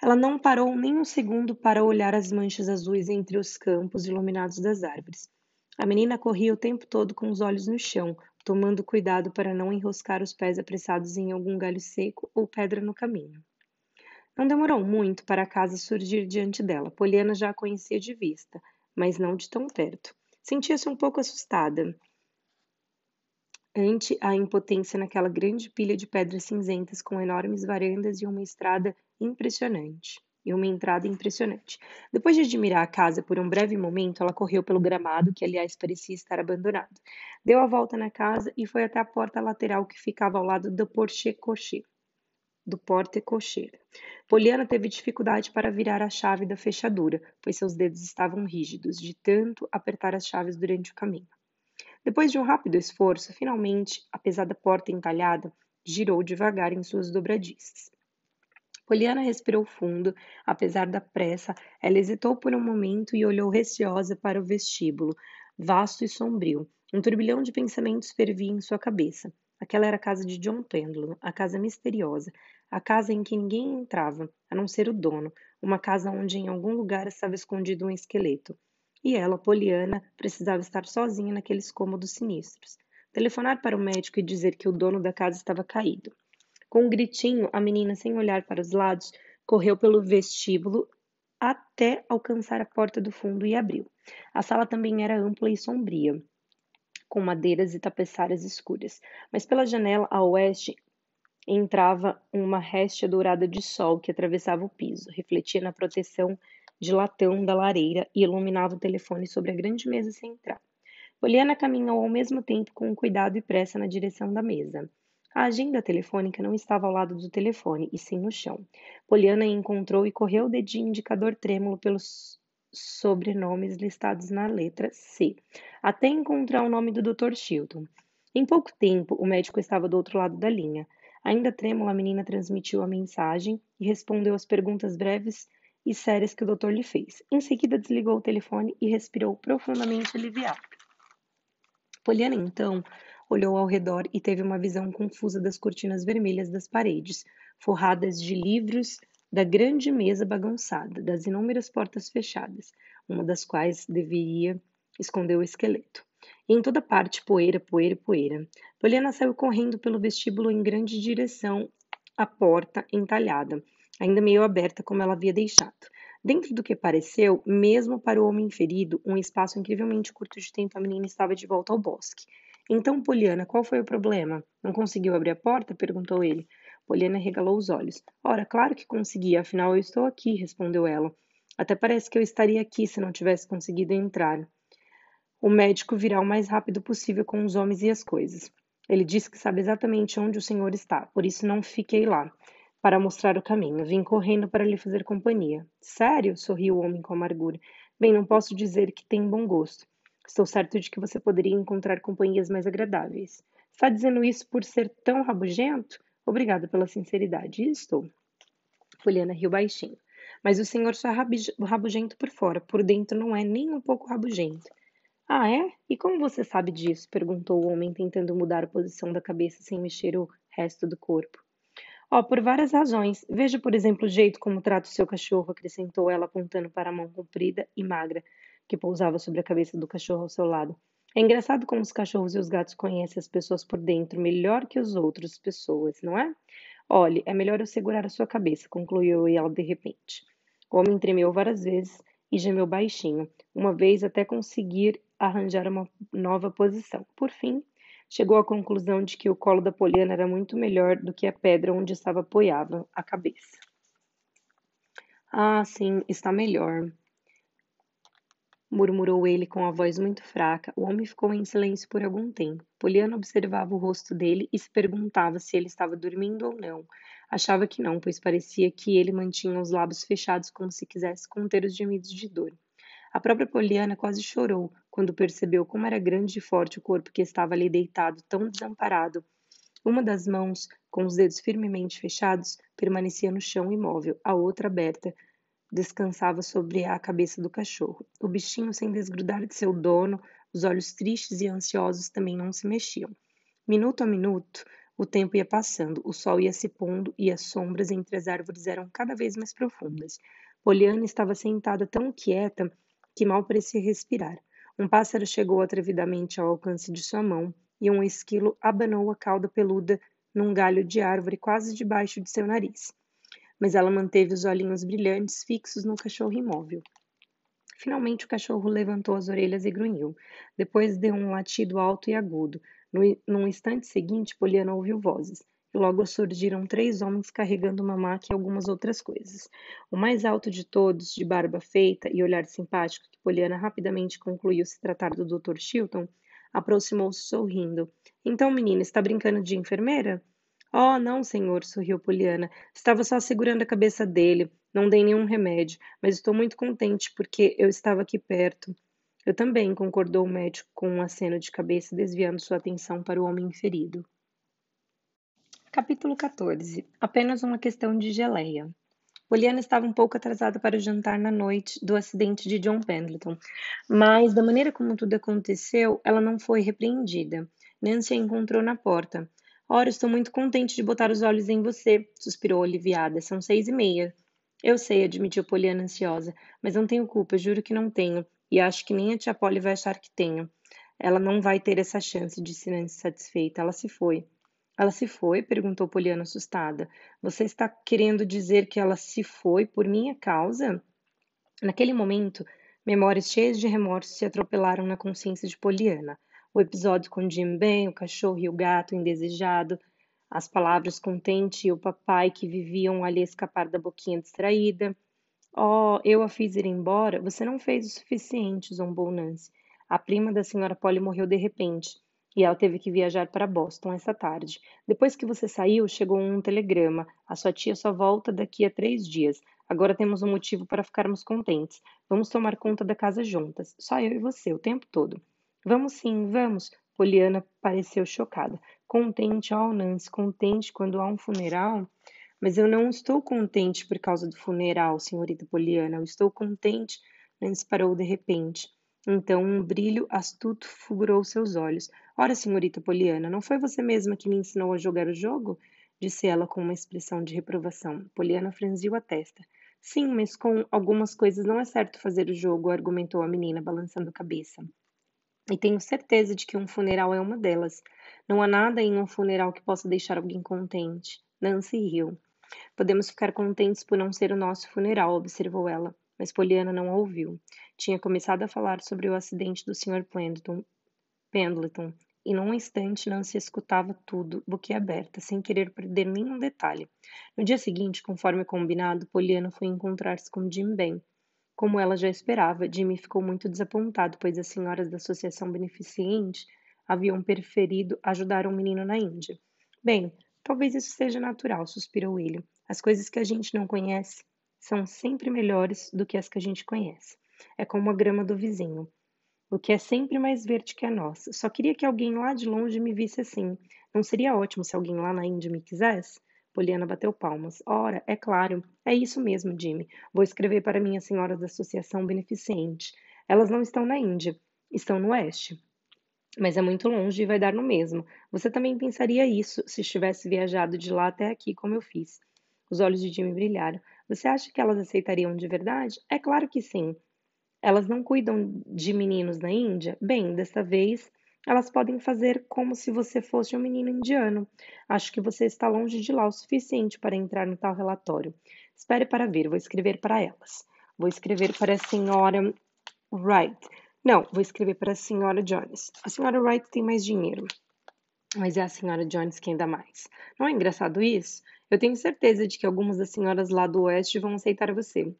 Ela não parou nem um segundo para olhar as manchas azuis entre os campos iluminados das árvores. A menina corria o tempo todo com os olhos no chão, tomando cuidado para não enroscar os pés apressados em algum galho seco ou pedra no caminho. Não demorou muito para a casa surgir diante dela. Poliana já a conhecia de vista, mas não de tão perto. Sentia-se um pouco assustada ante a impotência naquela grande pilha de pedras cinzentas com enormes varandas e uma estrada impressionante. E uma entrada impressionante. Depois de admirar a casa por um breve momento, ela correu pelo gramado, que aliás parecia estar abandonado. Deu a volta na casa e foi até a porta lateral que ficava ao lado do porche-cocher do porte-cocheira. Poliana teve dificuldade para virar a chave da fechadura, pois seus dedos estavam rígidos de tanto apertar as chaves durante o caminho. Depois de um rápido esforço, finalmente a pesada porta entalhada girou devagar em suas dobradiças. Poliana respirou fundo, apesar da pressa, ela hesitou por um momento e olhou receosa para o vestíbulo, vasto e sombrio. Um turbilhão de pensamentos fervia em sua cabeça. Aquela era a casa de John Pendleton, a casa misteriosa, a casa em que ninguém entrava, a não ser o dono, uma casa onde em algum lugar estava escondido um esqueleto. E ela, Poliana, precisava estar sozinha naqueles cômodos sinistros. Telefonar para o médico e dizer que o dono da casa estava caído. Com um gritinho, a menina, sem olhar para os lados, correu pelo vestíbulo até alcançar a porta do fundo e abriu. A sala também era ampla e sombria, com madeiras e tapeçárias escuras, mas pela janela a oeste entrava uma réstia dourada de sol que atravessava o piso, refletia na proteção de latão da lareira e iluminava o telefone sobre a grande mesa central. Poliana caminhou ao mesmo tempo com cuidado e pressa na direção da mesa. A agenda telefônica não estava ao lado do telefone, e sim no chão. Poliana encontrou e correu o dedinho indicador trêmulo pelos sobrenomes listados na letra C, até encontrar o nome do Dr. Chilton. Em pouco tempo, o médico estava do outro lado da linha. Ainda trêmula, a menina transmitiu a mensagem e respondeu às perguntas breves e sérias que o doutor lhe fez. Em seguida, desligou o telefone e respirou profundamente aliviada. Poliana, então, olhou ao redor e teve uma visão confusa das cortinas vermelhas das paredes, forradas de livros, da grande mesa bagunçada, das inúmeras portas fechadas, uma das quais deveria esconder o esqueleto. E em toda parte, poeira, poeira, poeira. Poliana saiu correndo pelo vestíbulo em grande direção à porta entalhada, ainda meio aberta como ela havia deixado. Dentro do que pareceu, mesmo para o homem ferido, um espaço incrivelmente curto de tempo, a menina estava de volta ao bosque. Então, Poliana, qual foi o problema? Não conseguiu abrir a porta? perguntou ele. Poliana regalou os olhos. Ora, claro que consegui, afinal eu estou aqui, respondeu ela. Até parece que eu estaria aqui se não tivesse conseguido entrar. O médico virá o mais rápido possível com os homens e as coisas. Ele disse que sabe exatamente onde o senhor está, por isso não fiquei lá para mostrar o caminho. Vim correndo para lhe fazer companhia. Sério? sorriu o homem com amargura. Bem, não posso dizer que tem bom gosto. Estou certo de que você poderia encontrar companhias mais agradáveis. Está dizendo isso por ser tão rabugento? Obrigada pela sinceridade. Estou. Poliana riu baixinho. Mas o senhor só é rabugento por fora, por dentro não é nem um pouco rabugento. Ah, é? E como você sabe disso? perguntou o homem, tentando mudar a posição da cabeça sem mexer o resto do corpo. Oh, por várias razões. Veja, por exemplo, o jeito como trata o seu cachorro, acrescentou ela, apontando para a mão comprida e magra, que pousava sobre a cabeça do cachorro ao seu lado. É engraçado como os cachorros e os gatos conhecem as pessoas por dentro melhor que as outras pessoas, não é? Olhe, é melhor eu segurar a sua cabeça, concluiu ela de repente. O homem tremeu várias vezes e gemeu baixinho, uma vez até conseguir arranjar uma nova posição. Por fim, chegou à conclusão de que o colo da Poliana era muito melhor do que a pedra onde estava apoiada a cabeça. Ah, sim, está melhor murmurou ele com a voz muito fraca. O homem ficou em silêncio por algum tempo. Poliana observava o rosto dele e se perguntava se ele estava dormindo ou não. Achava que não, pois parecia que ele mantinha os lábios fechados como se quisesse conter os gemidos de dor. A própria Poliana quase chorou quando percebeu como era grande e forte o corpo que estava ali deitado, tão desamparado. Uma das mãos, com os dedos firmemente fechados, permanecia no chão imóvel, a outra aberta, descansava sobre a cabeça do cachorro. O bichinho, sem desgrudar de seu dono, os olhos tristes e ansiosos também não se mexiam. Minuto a minuto, o tempo ia passando, o sol ia se pondo e as sombras entre as árvores eram cada vez mais profundas. Poliana estava sentada tão quieta que mal parecia respirar. Um pássaro chegou atrevidamente ao alcance de sua mão e um esquilo abanou a cauda peluda num galho de árvore quase debaixo de seu nariz mas ela manteve os olhinhos brilhantes fixos no cachorro imóvel. Finalmente o cachorro levantou as orelhas e grunhiu. Depois deu um latido alto e agudo. No, num instante seguinte, Poliana ouviu vozes. Logo surgiram três homens carregando uma maca e algumas outras coisas. O mais alto de todos, de barba feita e olhar simpático, que Poliana rapidamente concluiu se tratar do Dr. Chilton, aproximou-se sorrindo. Então, menina, está brincando de enfermeira? Oh, não, senhor, sorriu Poliana. Estava só segurando a cabeça dele. Não dei nenhum remédio, mas estou muito contente porque eu estava aqui perto. Eu também, concordou o médico com um aceno de cabeça, desviando sua atenção para o homem ferido. Capítulo 14 Apenas uma questão de geleia. Poliana estava um pouco atrasada para o jantar na noite do acidente de John Pendleton, mas da maneira como tudo aconteceu, ela não foi repreendida. Nancy a encontrou na porta. Ora, estou muito contente de botar os olhos em você, suspirou aliviada. São seis e meia. Eu sei, admitiu Poliana ansiosa, mas não tenho culpa, juro que não tenho. E acho que nem a tia Polly vai achar que tenho. Ela não vai ter essa chance, disse Nancy satisfeita. Ela se foi. Ela se foi? perguntou Poliana assustada. Você está querendo dizer que ela se foi por minha causa? Naquele momento, memórias cheias de remorso se atropelaram na consciência de Poliana o episódio com Jim Ben, o cachorro e o gato indesejado, as palavras contente e o papai que viviam ali escapar da boquinha distraída. Oh, eu a fiz ir embora? Você não fez o suficiente, zombou Nancy. A prima da senhora Polly morreu de repente e ela teve que viajar para Boston essa tarde. Depois que você saiu, chegou um telegrama. A sua tia só volta daqui a três dias. Agora temos um motivo para ficarmos contentes. Vamos tomar conta da casa juntas. Só eu e você, o tempo todo. Vamos sim, vamos, Poliana pareceu chocada. Contente, ó, oh, Nancy, contente quando há um funeral? Mas eu não estou contente por causa do funeral, senhorita Poliana. Eu estou contente. Nancy parou de repente. Então um brilho astuto fulgurou seus olhos. Ora, senhorita Poliana, não foi você mesma que me ensinou a jogar o jogo? Disse ela com uma expressão de reprovação. Poliana franziu a testa. Sim, mas com algumas coisas não é certo fazer o jogo, argumentou a menina, balançando a cabeça. E tenho certeza de que um funeral é uma delas. Não há nada em um funeral que possa deixar alguém contente. Nancy riu. Podemos ficar contentes por não ser o nosso funeral, observou ela, mas Poliana não a ouviu. Tinha começado a falar sobre o acidente do Sr. Pendleton, e num instante Nancy escutava tudo, boquiaberta, sem querer perder nenhum detalhe. No dia seguinte, conforme combinado, Poliana foi encontrar-se com Jim Ben. Como ela já esperava, Jimmy ficou muito desapontado, pois as senhoras da Associação Beneficente haviam preferido ajudar um menino na Índia. Bem, Talvez isso seja natural, suspirou ele. As coisas que a gente não conhece são sempre melhores do que as que a gente conhece. É como a grama do vizinho, o que é sempre mais verde que a nossa. Só queria que alguém lá de longe me visse assim. Não seria ótimo se alguém lá na Índia me quisesse? Poliana bateu palmas. Ora, é claro, é isso mesmo, Jimmy. Vou escrever para minhas senhoras da Associação Beneficente. Elas não estão na Índia, estão no Oeste. Mas é muito longe e vai dar no mesmo. Você também pensaria isso se estivesse viajado de lá até aqui, como eu fiz. Os olhos de Jimmy brilharam. Você acha que elas aceitariam de verdade? É claro que sim. Elas não cuidam de meninos na Índia? Bem, desta vez elas podem fazer como se você fosse um menino indiano. Acho que você está longe de lá o suficiente para entrar no tal relatório. Espere para ver, vou escrever para elas. Vou escrever para a senhora Wright. Não, vou escrever para a senhora Jones. A senhora Wright tem mais dinheiro. Mas é a senhora Jones quem dá mais. Não é engraçado isso? Eu tenho certeza de que algumas das senhoras lá do oeste vão aceitar você.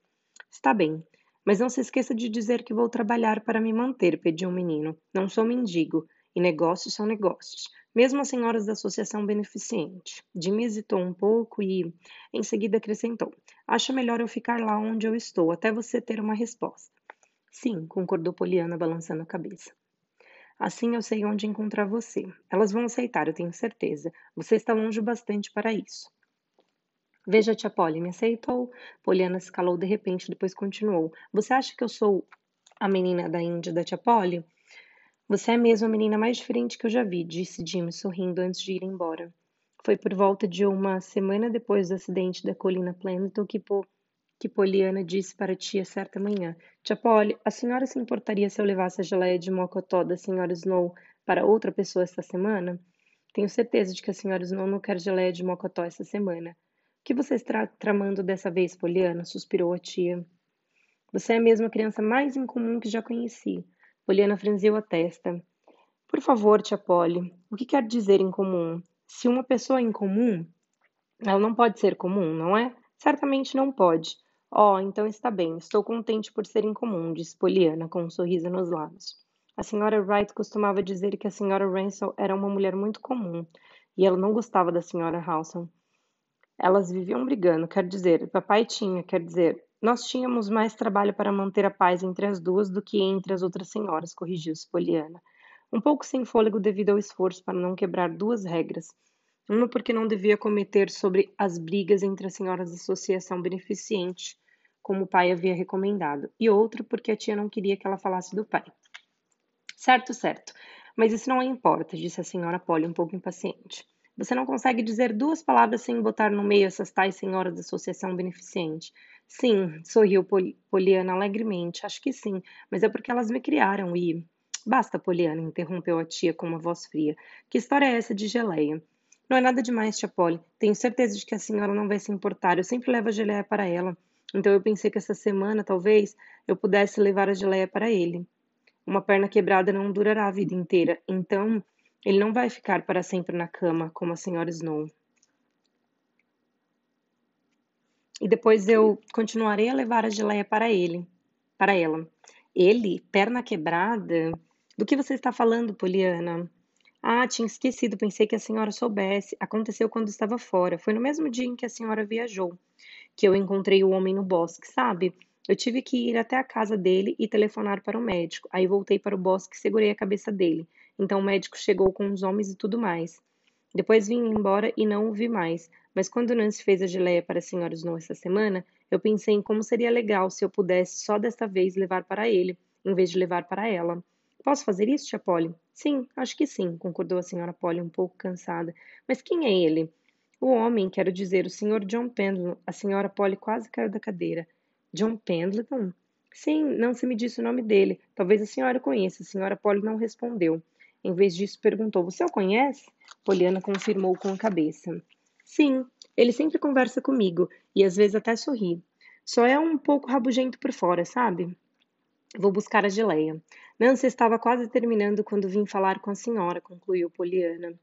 Está bem, mas não se esqueça de dizer que vou trabalhar para me manter, pediu o um menino. Não sou mendigo, e negócios são negócios. Mesmo as senhoras da Associação Beneficente. Jimmy hesitou um pouco e, em seguida, acrescentou: Acho melhor eu ficar lá onde eu estou, até você ter uma resposta. Sim, concordou Poliana, balançando a cabeça. Assim eu sei onde encontrar você. Elas vão aceitar, eu tenho certeza. Você está longe bastante para isso. Veja, tia Polly, me aceitou? Poliana se calou de repente, depois continuou. Você acha que eu sou a menina da Índia da tia Polly? Você é mesmo a menina mais diferente que eu já vi, disse Jim, sorrindo antes de ir embora. Foi por volta de uma semana depois do acidente da colina Planton que, po que Poliana disse para a tia certa manhã. Tia Polly, a senhora se importaria se eu levasse a geleia de mocotó da senhora Snow para outra pessoa esta semana? Tenho certeza de que a senhora Snow não quer geleia de mocotó esta semana. Que você está tramando dessa vez, Poliana? suspirou a tia. Você é mesmo a criança mais incomum que já conheci. Poliana franziu a testa. Por favor, tia Polly, o que quer dizer incomum? Se uma pessoa é incomum, ela não pode ser comum, não é? Certamente não pode. Oh, então está bem. Estou contente por ser incomum, disse Poliana, com um sorriso nos lábios. A senhora Wright costumava dizer que a senhora Ransell era uma mulher muito comum, e ela não gostava da senhora Halson. Elas viviam brigando, quer dizer, papai tinha, quer dizer, nós tínhamos mais trabalho para manter a paz entre as duas do que entre as outras senhoras, corrigiu-se Poliana. Um pouco sem fôlego devido ao esforço para não quebrar duas regras. Uma porque não devia cometer sobre as brigas entre as senhoras da associação beneficente, como o pai havia recomendado, e outra porque a tia não queria que ela falasse do pai. Certo, certo. Mas isso não importa, disse a senhora Polly um pouco impaciente. Você não consegue dizer duas palavras sem botar no meio essas tais senhoras da associação beneficente. Sim, sorriu Pol Poliana alegremente. Acho que sim, mas é porque elas me criaram e. Basta, Poliana, interrompeu a tia com uma voz fria. Que história é essa de geleia? Não é nada demais, tia Polly. Tenho certeza de que a senhora não vai se importar. Eu sempre levo a geleia para ela. Então eu pensei que essa semana, talvez, eu pudesse levar a geleia para ele. Uma perna quebrada não durará a vida inteira, então ele não vai ficar para sempre na cama, como a senhora Snow. E depois eu continuarei a levar a geleia para ele, para ela. Ele, perna quebrada? Do que você está falando, Poliana? Ah, tinha esquecido, pensei que a senhora soubesse. Aconteceu quando estava fora. Foi no mesmo dia em que a senhora viajou que eu encontrei o homem no bosque, sabe? Eu tive que ir até a casa dele e telefonar para o médico. Aí voltei para o bosque e segurei a cabeça dele. Então o médico chegou com os homens e tudo mais. Depois vim embora e não o vi mais. Mas quando Nancy fez a geleia para a senhora Snow essa semana, eu pensei em como seria legal se eu pudesse só desta vez levar para ele, em vez de levar para ela. Posso fazer isso, tia Polly? Sim, acho que sim, concordou a senhora Polly um pouco cansada. Mas quem é ele? O homem, quero dizer, o senhor John Pendleton. A senhora Polly quase caiu da cadeira. John Pendleton? Sim, não se me disse o nome dele. Talvez a senhora conheça. A senhora Polly não respondeu. Em vez disso, perguntou: Você o conhece? Poliana confirmou com a cabeça. Sim, ele sempre conversa comigo e às vezes até sorri. Só é um pouco rabugento por fora, sabe? Vou buscar a geleia. Nancy estava quase terminando quando vim falar com a senhora, concluiu Poliana.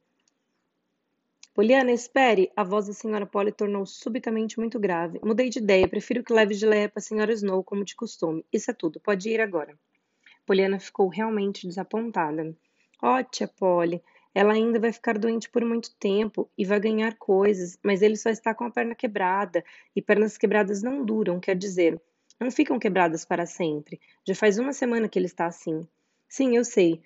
Poliana, espere! A voz da senhora Polly tornou subitamente muito grave. Mudei de ideia. Prefiro que leve geleia para a senhora Snow, como de costume. Isso é tudo. Pode ir agora. Poliana ficou realmente desapontada. Ó, tia Polly, ela ainda vai ficar doente por muito tempo e vai ganhar coisas, mas ele só está com a perna quebrada, e pernas quebradas não duram, quer dizer, não ficam quebradas para sempre. Já faz uma semana que ele está assim. Sim, eu sei.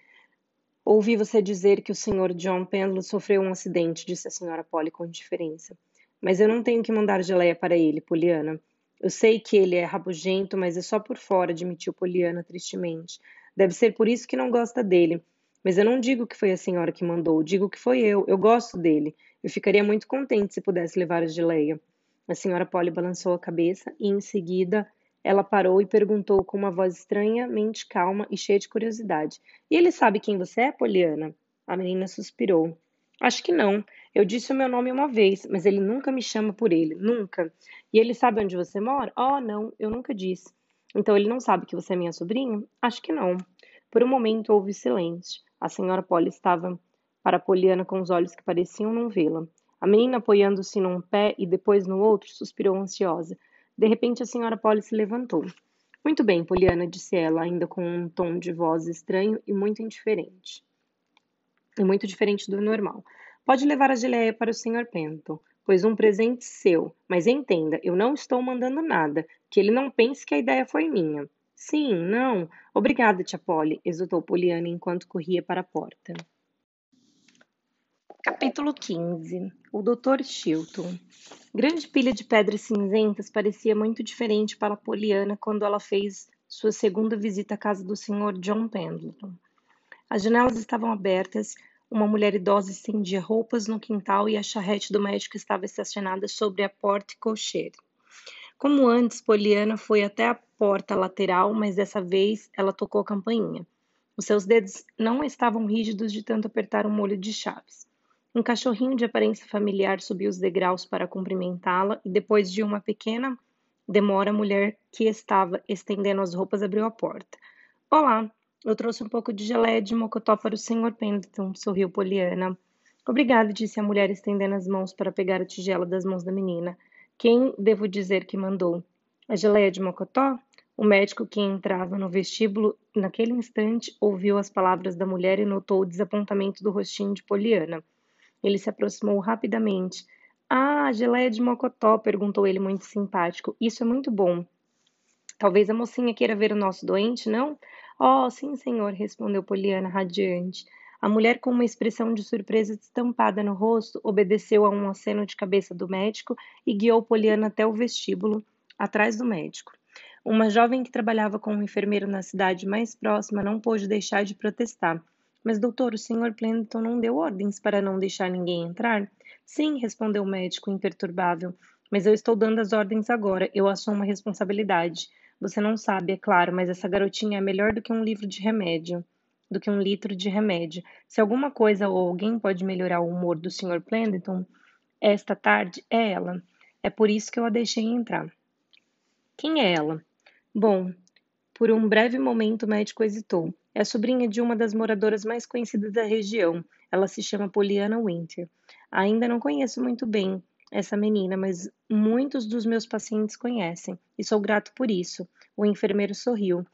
Ouvi você dizer que o Sr. John Pendleton sofreu um acidente, disse a senhora Polly com indiferença. Mas eu não tenho que mandar geleia para ele, Poliana. Eu sei que ele é rabugento, mas é só por fora, admitiu Poliana tristemente. Deve ser por isso que não gosta dele. Mas eu não digo que foi a senhora que mandou, digo que foi eu. Eu gosto dele. Eu ficaria muito contente se pudesse levar a geleia. A senhora Polly balançou a cabeça e, em seguida, ela parou e perguntou com uma voz estranhamente calma e cheia de curiosidade: E ele sabe quem você é, Poliana? A menina suspirou. Acho que não. Eu disse o meu nome uma vez, mas ele nunca me chama por ele, nunca. E ele sabe onde você mora? Oh, não, eu nunca disse. Então ele não sabe que você é minha sobrinha? Acho que não. Por um momento houve silêncio. A senhora Polly estava para Poliana com os olhos que pareciam não vê-la. A menina, apoiando-se num pé e depois no outro, suspirou ansiosa. De repente, a senhora Polly se levantou. Muito bem, Poliana, disse ela, ainda com um tom de voz estranho e muito indiferente. E muito diferente do normal. Pode levar a geleia para o Sr. Penton, pois um presente seu. Mas entenda, eu não estou mandando nada, que ele não pense que a ideia foi minha. Sim, não. Obrigada, tia Polly, exultou Poliana enquanto corria para a porta. Capítulo 15 O Dr. Chilton Grande pilha de pedras cinzentas parecia muito diferente para Poliana quando ela fez sua segunda visita à casa do Sr. John Pendleton. As janelas estavam abertas, uma mulher idosa estendia roupas no quintal e a charrete do médico estava estacionada sobre a porta cocheira. Como antes, Poliana foi até a porta lateral, mas dessa vez ela tocou a campainha. Os seus dedos não estavam rígidos de tanto apertar um molho de chaves. Um cachorrinho de aparência familiar subiu os degraus para cumprimentá-la e, depois de uma pequena demora, a mulher que estava estendendo as roupas abriu a porta. Olá, eu trouxe um pouco de geleia de mocotó para o Sr. Pendleton, sorriu Poliana. Obrigada, disse a mulher estendendo as mãos para pegar a tigela das mãos da menina. Quem devo dizer que mandou? A geleia de mocotó? O médico que entrava no vestíbulo naquele instante ouviu as palavras da mulher e notou o desapontamento do rostinho de Poliana. Ele se aproximou rapidamente. Ah, geleia de mocotó, perguntou ele muito simpático. Isso é muito bom. Talvez a mocinha queira ver o nosso doente, não? Oh, sim, senhor, respondeu Poliana radiante. A mulher, com uma expressão de surpresa estampada no rosto, obedeceu a um aceno de cabeça do médico e guiou Poliana até o vestíbulo, atrás do médico. Uma jovem que trabalhava com um enfermeiro na cidade mais próxima não pôde deixar de protestar. Mas, doutor, o senhor Plenton não deu ordens para não deixar ninguém entrar? Sim, respondeu o médico imperturbável. Mas eu estou dando as ordens agora. Eu assumo uma responsabilidade. Você não sabe, é claro, mas essa garotinha é melhor do que um livro de remédio do que um litro de remédio. Se alguma coisa ou alguém pode melhorar o humor do Sr. Plenderton esta tarde, é ela. É por isso que eu a deixei entrar. Quem é ela? Bom, por um breve momento o médico hesitou. É sobrinha de uma das moradoras mais conhecidas da região. Ela se chama Poliana Winter. Ainda não conheço muito bem essa menina, mas muitos dos meus pacientes conhecem, e sou grato por isso. O enfermeiro sorriu.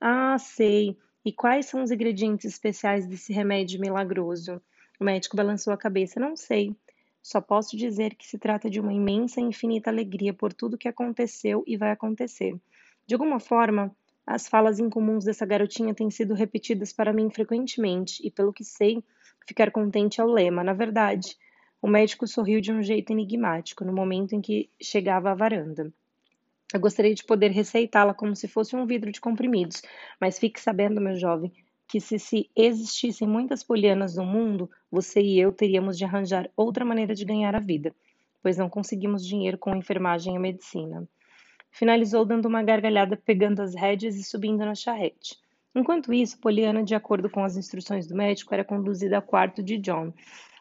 Ah, sei. E quais são os ingredientes especiais desse remédio milagroso? O médico balançou a cabeça. Não sei. Só posso dizer que se trata de uma imensa e infinita alegria por tudo que aconteceu e vai acontecer. De alguma forma, As falas incomuns dessa garotinha têm sido repetidas para mim frequentemente, e pelo que sei, ficar contente é o lema. Na verdade, o médico sorriu de um jeito enigmático no momento em que chegava à varanda. Eu gostaria de poder receitá-la como se fosse um vidro de comprimidos, mas fique sabendo, meu jovem, que se, se existissem muitas polianas no mundo, você e eu teríamos de arranjar outra maneira de ganhar a vida, pois não conseguimos dinheiro com a enfermagem e a medicina. Finalizou dando uma gargalhada, pegando as rédeas e subindo na charrete. Enquanto isso, Poliana, de acordo com as instruções do médico, era conduzida ao quarto de John.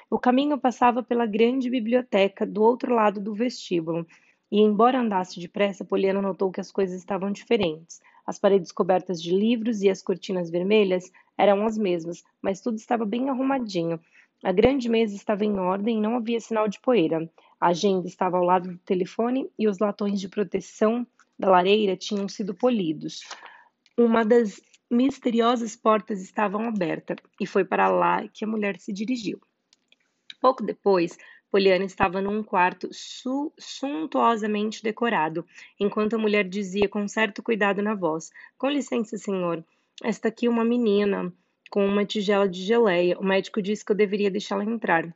O caminho passava pela grande biblioteca do outro lado do vestíbulo, e embora andasse depressa, Poliana notou que as coisas estavam diferentes. As paredes cobertas de livros e as cortinas vermelhas eram as mesmas, mas tudo estava bem arrumadinho. A grande mesa estava em ordem e não havia sinal de poeira. A agenda estava ao lado do telefone e os latões de proteção da lareira tinham sido polidos. Uma das misteriosas portas estava aberta e foi para lá que a mulher se dirigiu. Pouco depois, Poliana estava num quarto su suntuosamente decorado, enquanto a mulher dizia com certo cuidado na voz: Com licença, senhor, esta aqui é uma menina com uma tigela de geleia. O médico disse que eu deveria deixá-la entrar.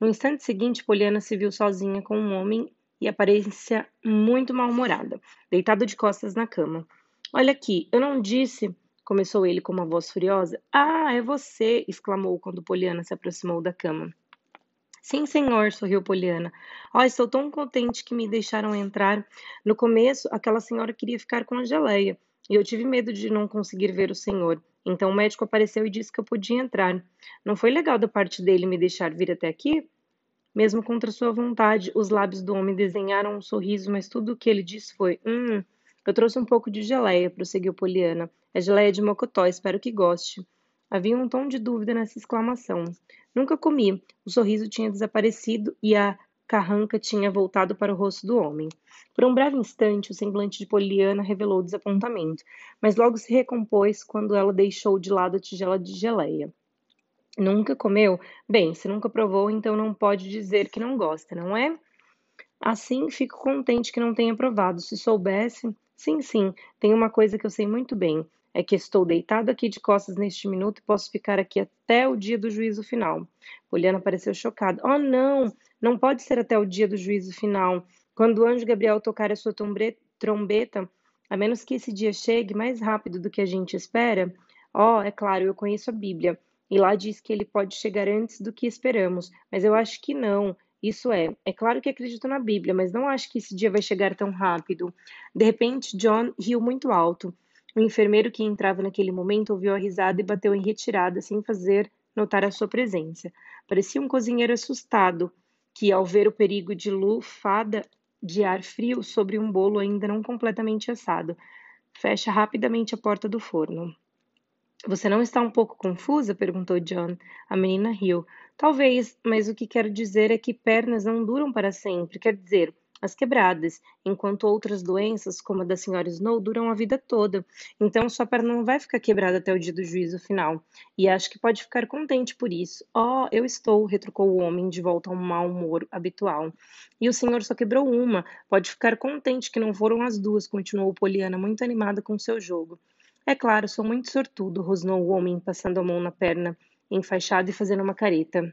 No instante seguinte, Poliana se viu sozinha com um homem e aparência muito mal-humorada, deitado de costas na cama. Olha aqui, eu não disse. Começou ele com uma voz furiosa. Ah, é você! exclamou quando Poliana se aproximou da cama. Sim, senhor, sorriu Poliana. Oh, estou tão contente que me deixaram entrar. No começo, aquela senhora queria ficar com a geleia, e eu tive medo de não conseguir ver o senhor. Então o médico apareceu e disse que eu podia entrar. Não foi legal da parte dele me deixar vir até aqui? Mesmo contra sua vontade, os lábios do homem desenharam um sorriso, mas tudo o que ele disse foi: Hum, eu trouxe um pouco de geleia, prosseguiu Poliana. É geleia de mocotó, espero que goste. Havia um tom de dúvida nessa exclamação. Nunca comi. O sorriso tinha desaparecido e a carranca tinha voltado para o rosto do homem. Por um breve instante, o semblante de Poliana revelou desapontamento, mas logo se recompôs quando ela deixou de lado a tigela de geleia. Nunca comeu? Bem, se nunca provou, então não pode dizer que não gosta, não é? Assim, fico contente que não tenha provado. Se soubesse. Sim, sim, tem uma coisa que eu sei muito bem é que estou deitado aqui de costas neste minuto e posso ficar aqui até o dia do juízo final. Poliana pareceu chocada. Oh, não! Não pode ser até o dia do juízo final. Quando o anjo Gabriel tocar a sua trombeta, a menos que esse dia chegue mais rápido do que a gente espera. Oh, é claro, eu conheço a Bíblia. E lá diz que ele pode chegar antes do que esperamos, mas eu acho que não. Isso é, é claro que acredito na Bíblia, mas não acho que esse dia vai chegar tão rápido. De repente, John riu muito alto. O enfermeiro que entrava naquele momento ouviu a risada e bateu em retirada, sem fazer notar a sua presença. Parecia um cozinheiro assustado, que, ao ver o perigo de lufada de ar frio sobre um bolo ainda não completamente assado, fecha rapidamente a porta do forno. Você não está um pouco confusa? perguntou John. A menina riu. Talvez, mas o que quero dizer é que pernas não duram para sempre. Quer dizer, as quebradas, enquanto outras doenças, como a da senhora Snow, duram a vida toda. Então sua perna não vai ficar quebrada até o dia do juízo final. E acho que pode ficar contente por isso. Oh, eu estou, retrucou o homem, de volta ao mau humor habitual. E o senhor só quebrou uma. Pode ficar contente que não foram as duas, continuou Poliana, muito animada com seu jogo. É claro, sou muito sortudo, rosnou o homem, passando a mão na perna enfaixada e fazendo uma careta.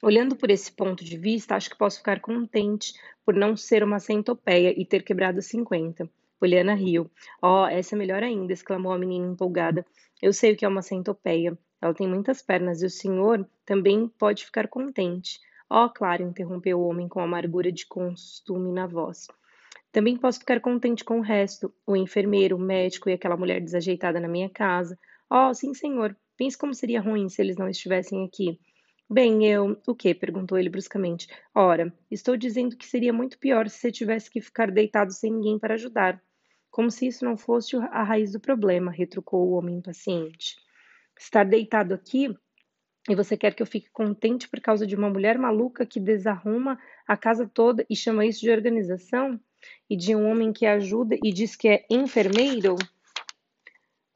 Olhando por esse ponto de vista, acho que posso ficar contente por não ser uma centopeia e ter quebrado 50. Poliana riu. Oh, essa é melhor ainda, exclamou a menina empolgada. Eu sei o que é uma centopeia. Ela tem muitas pernas e o senhor também pode ficar contente. Oh, claro, interrompeu o homem com amargura de costume na voz. Também posso ficar contente com o resto, o enfermeiro, o médico e aquela mulher desajeitada na minha casa. Oh, sim, senhor. Pense como seria ruim se eles não estivessem aqui. Bem, eu. O quê? perguntou ele bruscamente. Ora, estou dizendo que seria muito pior se você tivesse que ficar deitado sem ninguém para ajudar. Como se isso não fosse a raiz do problema, retrucou o homem impaciente. Estar deitado aqui e você quer que eu fique contente por causa de uma mulher maluca que desarruma a casa toda e chama isso de organização? E de um homem que ajuda e diz que é enfermeiro?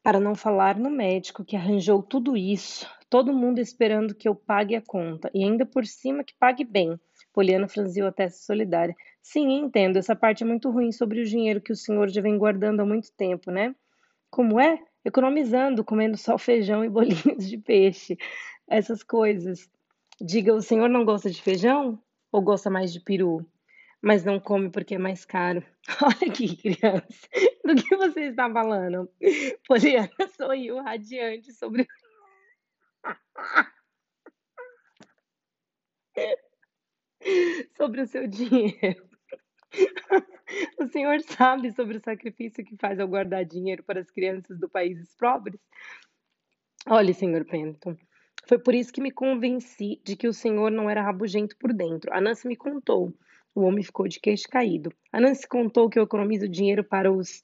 Para não falar no médico que arranjou tudo isso, todo mundo esperando que eu pague a conta, e ainda por cima que pague bem. Poliana franziu a testa solidária. Sim, entendo. Essa parte é muito ruim sobre o dinheiro que o senhor já vem guardando há muito tempo, né? Como é? Economizando, comendo só feijão e bolinhos de peixe, essas coisas. Diga, o senhor não gosta de feijão? Ou gosta mais de peru? Mas não come porque é mais caro. Olha aqui, criança. Do que você está falando? Poliana sorriu radiante sobre. sobre o seu dinheiro. O senhor sabe sobre o sacrifício que faz ao guardar dinheiro para as crianças do países pobres? Olhe, senhor Penton, foi por isso que me convenci de que o senhor não era rabugento por dentro. A Nancy me contou. O homem ficou de queixo caído. A Nancy contou que eu economizo dinheiro para os.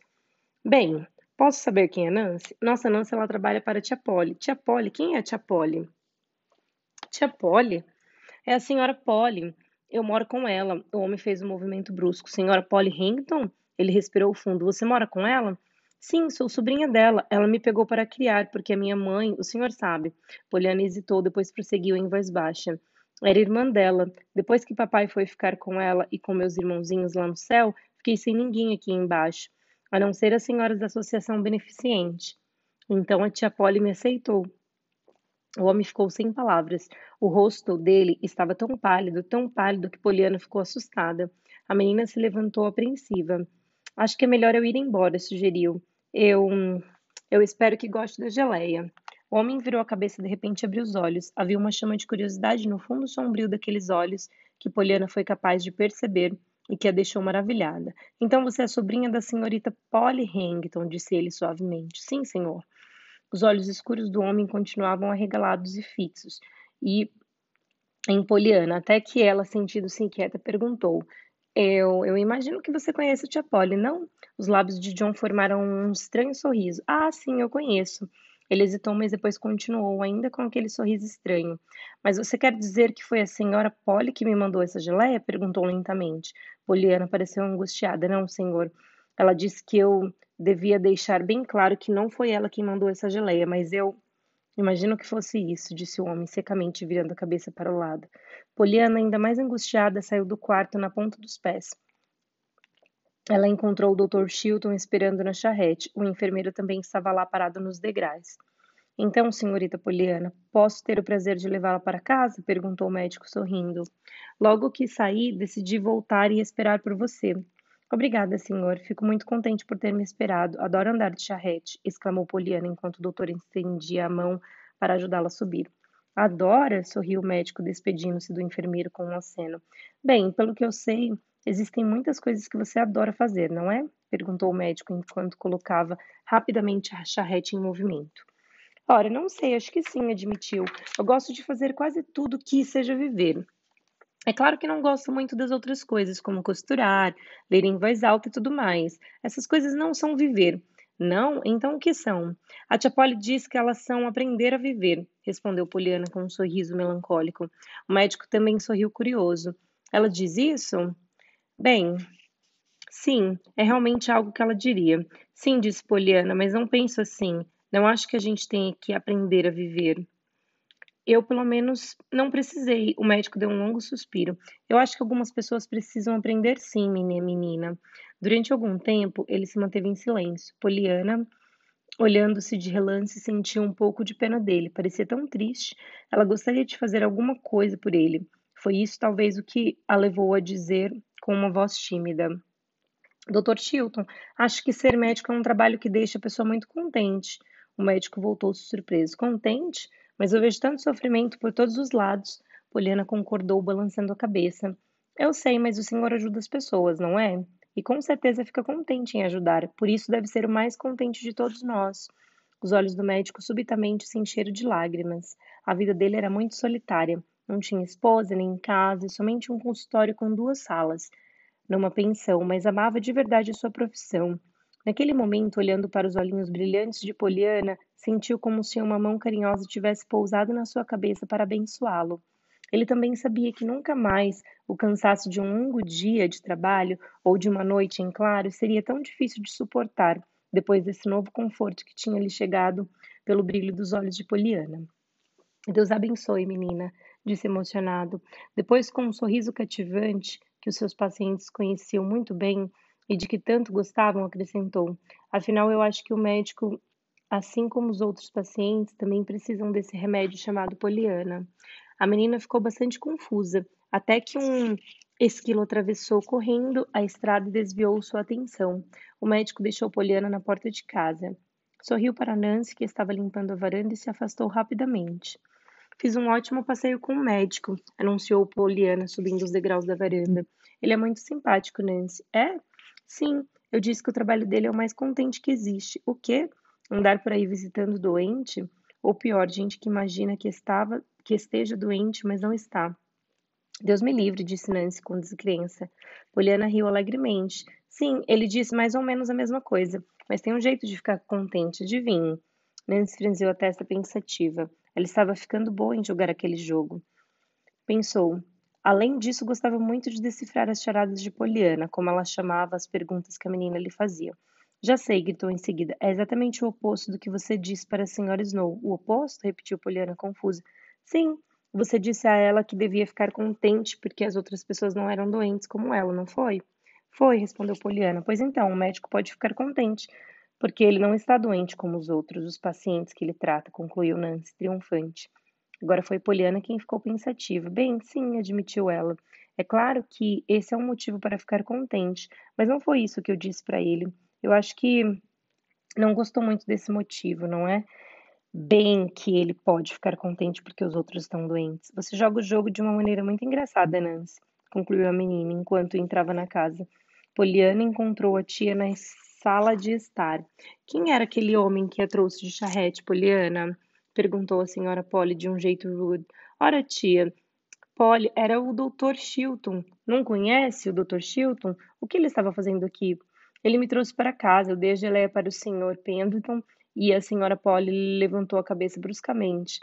Bem, posso saber quem é Nancy? Nossa, Nancy ela trabalha para a Tia Polly. Tia Polly, quem é a Tia Polly? Tia Polly? É a senhora Polly. Eu moro com ela. O homem fez um movimento brusco. Senhora Polly Hampton? Ele respirou fundo. Você mora com ela? Sim, sou sobrinha dela. Ela me pegou para criar, porque a minha mãe, o senhor sabe. Poliana hesitou, depois prosseguiu em voz baixa. Era irmã dela. Depois que papai foi ficar com ela e com meus irmãozinhos lá no céu, fiquei sem ninguém aqui embaixo, a não ser as senhoras da associação beneficente. Então a tia Polly me aceitou. O homem ficou sem palavras. O rosto dele estava tão pálido, tão pálido que Poliana ficou assustada. A menina se levantou apreensiva. Acho que é melhor eu ir embora, sugeriu. Eu. Eu espero que goste da geleia. O homem virou a cabeça e de repente abriu os olhos. Havia uma chama de curiosidade no fundo sombrio daqueles olhos que Poliana foi capaz de perceber e que a deixou maravilhada. Então você é sobrinha da senhorita Polly Hangton, disse ele suavemente. Sim, senhor. Os olhos escuros do homem continuavam arregalados e fixos, e em Poliana, até que ela, sentindo-se inquieta, perguntou: eu, eu imagino que você conhece a tia Polly, não? Os lábios de John formaram um estranho sorriso. Ah, sim, eu conheço. Ele hesitou, mas depois continuou, ainda com aquele sorriso estranho. Mas você quer dizer que foi a senhora Polly que me mandou essa geleia? perguntou lentamente. Poliana pareceu angustiada. Não, senhor. Ela disse que eu devia deixar bem claro que não foi ela quem mandou essa geleia, mas eu. Imagino que fosse isso, disse o homem, secamente virando a cabeça para o lado. Poliana, ainda mais angustiada, saiu do quarto na ponta dos pés. Ela encontrou o Dr. Chilton esperando na charrete. O enfermeiro também estava lá parado nos degraus. Então, senhorita Poliana, posso ter o prazer de levá-la para casa? perguntou o médico sorrindo. Logo que saí, decidi voltar e esperar por você. Obrigada, senhor. Fico muito contente por ter me esperado. Adoro andar de charrete, exclamou Poliana enquanto o doutor estendia a mão para ajudá-la a subir. Adora? sorriu o médico, despedindo-se do enfermeiro com um aceno. Bem, pelo que eu sei, existem muitas coisas que você adora fazer, não é? perguntou o médico enquanto colocava rapidamente a charrete em movimento. Ora, não sei, acho que sim, admitiu. Eu gosto de fazer quase tudo que seja viver. É claro que não gosto muito das outras coisas, como costurar, ler em voz alta e tudo mais. Essas coisas não são viver. Não? Então o que são? A tia Polly diz que elas são aprender a viver, respondeu Poliana com um sorriso melancólico. O médico também sorriu curioso. Ela diz isso? Bem, sim, é realmente algo que ela diria. Sim, disse Poliana, mas não penso assim. Não acho que a gente tenha que aprender a viver. Eu, pelo menos, não precisei. O médico deu um longo suspiro. Eu acho que algumas pessoas precisam aprender sim, minha menina. Durante algum tempo, ele se manteve em silêncio. Poliana, olhando-se de relance, sentiu um pouco de pena dele. Parecia tão triste. Ela gostaria de fazer alguma coisa por ele. Foi isso, talvez, o que a levou a dizer com uma voz tímida. Dr. Chilton, acho que ser médico é um trabalho que deixa a pessoa muito contente. O médico voltou-se surpreso. Contente? Mas eu vejo tanto sofrimento por todos os lados. Poliana concordou, balançando a cabeça. Eu sei, mas o senhor ajuda as pessoas, não é? E com certeza fica contente em ajudar. Por isso deve ser o mais contente de todos nós. Os olhos do médico subitamente se encheram de lágrimas. A vida dele era muito solitária. Não tinha esposa, nem casa, e somente um consultório com duas salas. Numa pensão, mas amava de verdade a sua profissão. Naquele momento, olhando para os olhinhos brilhantes de Poliana, sentiu como se uma mão carinhosa tivesse pousado na sua cabeça para abençoá-lo. Ele também sabia que nunca mais o cansaço de um longo dia de trabalho ou de uma noite em claro seria tão difícil de suportar depois desse novo conforto que tinha lhe chegado pelo brilho dos olhos de Poliana. Deus abençoe, menina, disse emocionado. Depois, com um sorriso cativante, que os seus pacientes conheciam muito bem e de que tanto gostavam, acrescentou. Afinal, eu acho que o médico, assim como os outros pacientes, também precisam desse remédio chamado Poliana. A menina ficou bastante confusa, até que um esquilo atravessou correndo a estrada e desviou sua atenção. O médico deixou Poliana na porta de casa. Sorriu para Nancy, que estava limpando a varanda, e se afastou rapidamente. Fiz um ótimo passeio com o médico, anunciou Poliana, subindo os degraus da varanda. Ele é muito simpático, Nancy. É? Sim, eu disse que o trabalho dele é o mais contente que existe. O quê? Andar por aí visitando doente? Ou pior, gente que imagina que estava, que esteja doente, mas não está. Deus me livre, disse Nancy com descrença. Poliana riu alegremente. Sim, ele disse mais ou menos a mesma coisa, mas tem um jeito de ficar contente, adivinhe. Nancy franziu a testa pensativa. Ela estava ficando boa em jogar aquele jogo. Pensou. Além disso, gostava muito de decifrar as charadas de Poliana, como ela chamava as perguntas que a menina lhe fazia. Já sei, gritou em seguida. É exatamente o oposto do que você disse para a senhora Snow. O oposto? repetiu Poliana confusa. Sim, você disse a ela que devia ficar contente porque as outras pessoas não eram doentes como ela, não foi? Foi, respondeu Poliana. Pois então, o médico pode ficar contente porque ele não está doente como os outros, os pacientes que ele trata, concluiu Nancy, triunfante. Agora foi Poliana quem ficou pensativa. Bem, sim, admitiu ela. É claro que esse é um motivo para ficar contente, mas não foi isso que eu disse para ele. Eu acho que não gostou muito desse motivo, não é? Bem que ele pode ficar contente porque os outros estão doentes. Você joga o jogo de uma maneira muito engraçada, Nancy, concluiu a menina enquanto entrava na casa. Poliana encontrou a tia na sala de estar. Quem era aquele homem que a trouxe de charrete, Poliana? Perguntou a senhora Polly de um jeito rude. Ora, tia, Polly, era o Dr. Chilton. Não conhece o Dr. Chilton? O que ele estava fazendo aqui? Ele me trouxe para casa. Eu dei a geleia para o Sr. Pendleton e a senhora Polly levantou a cabeça bruscamente.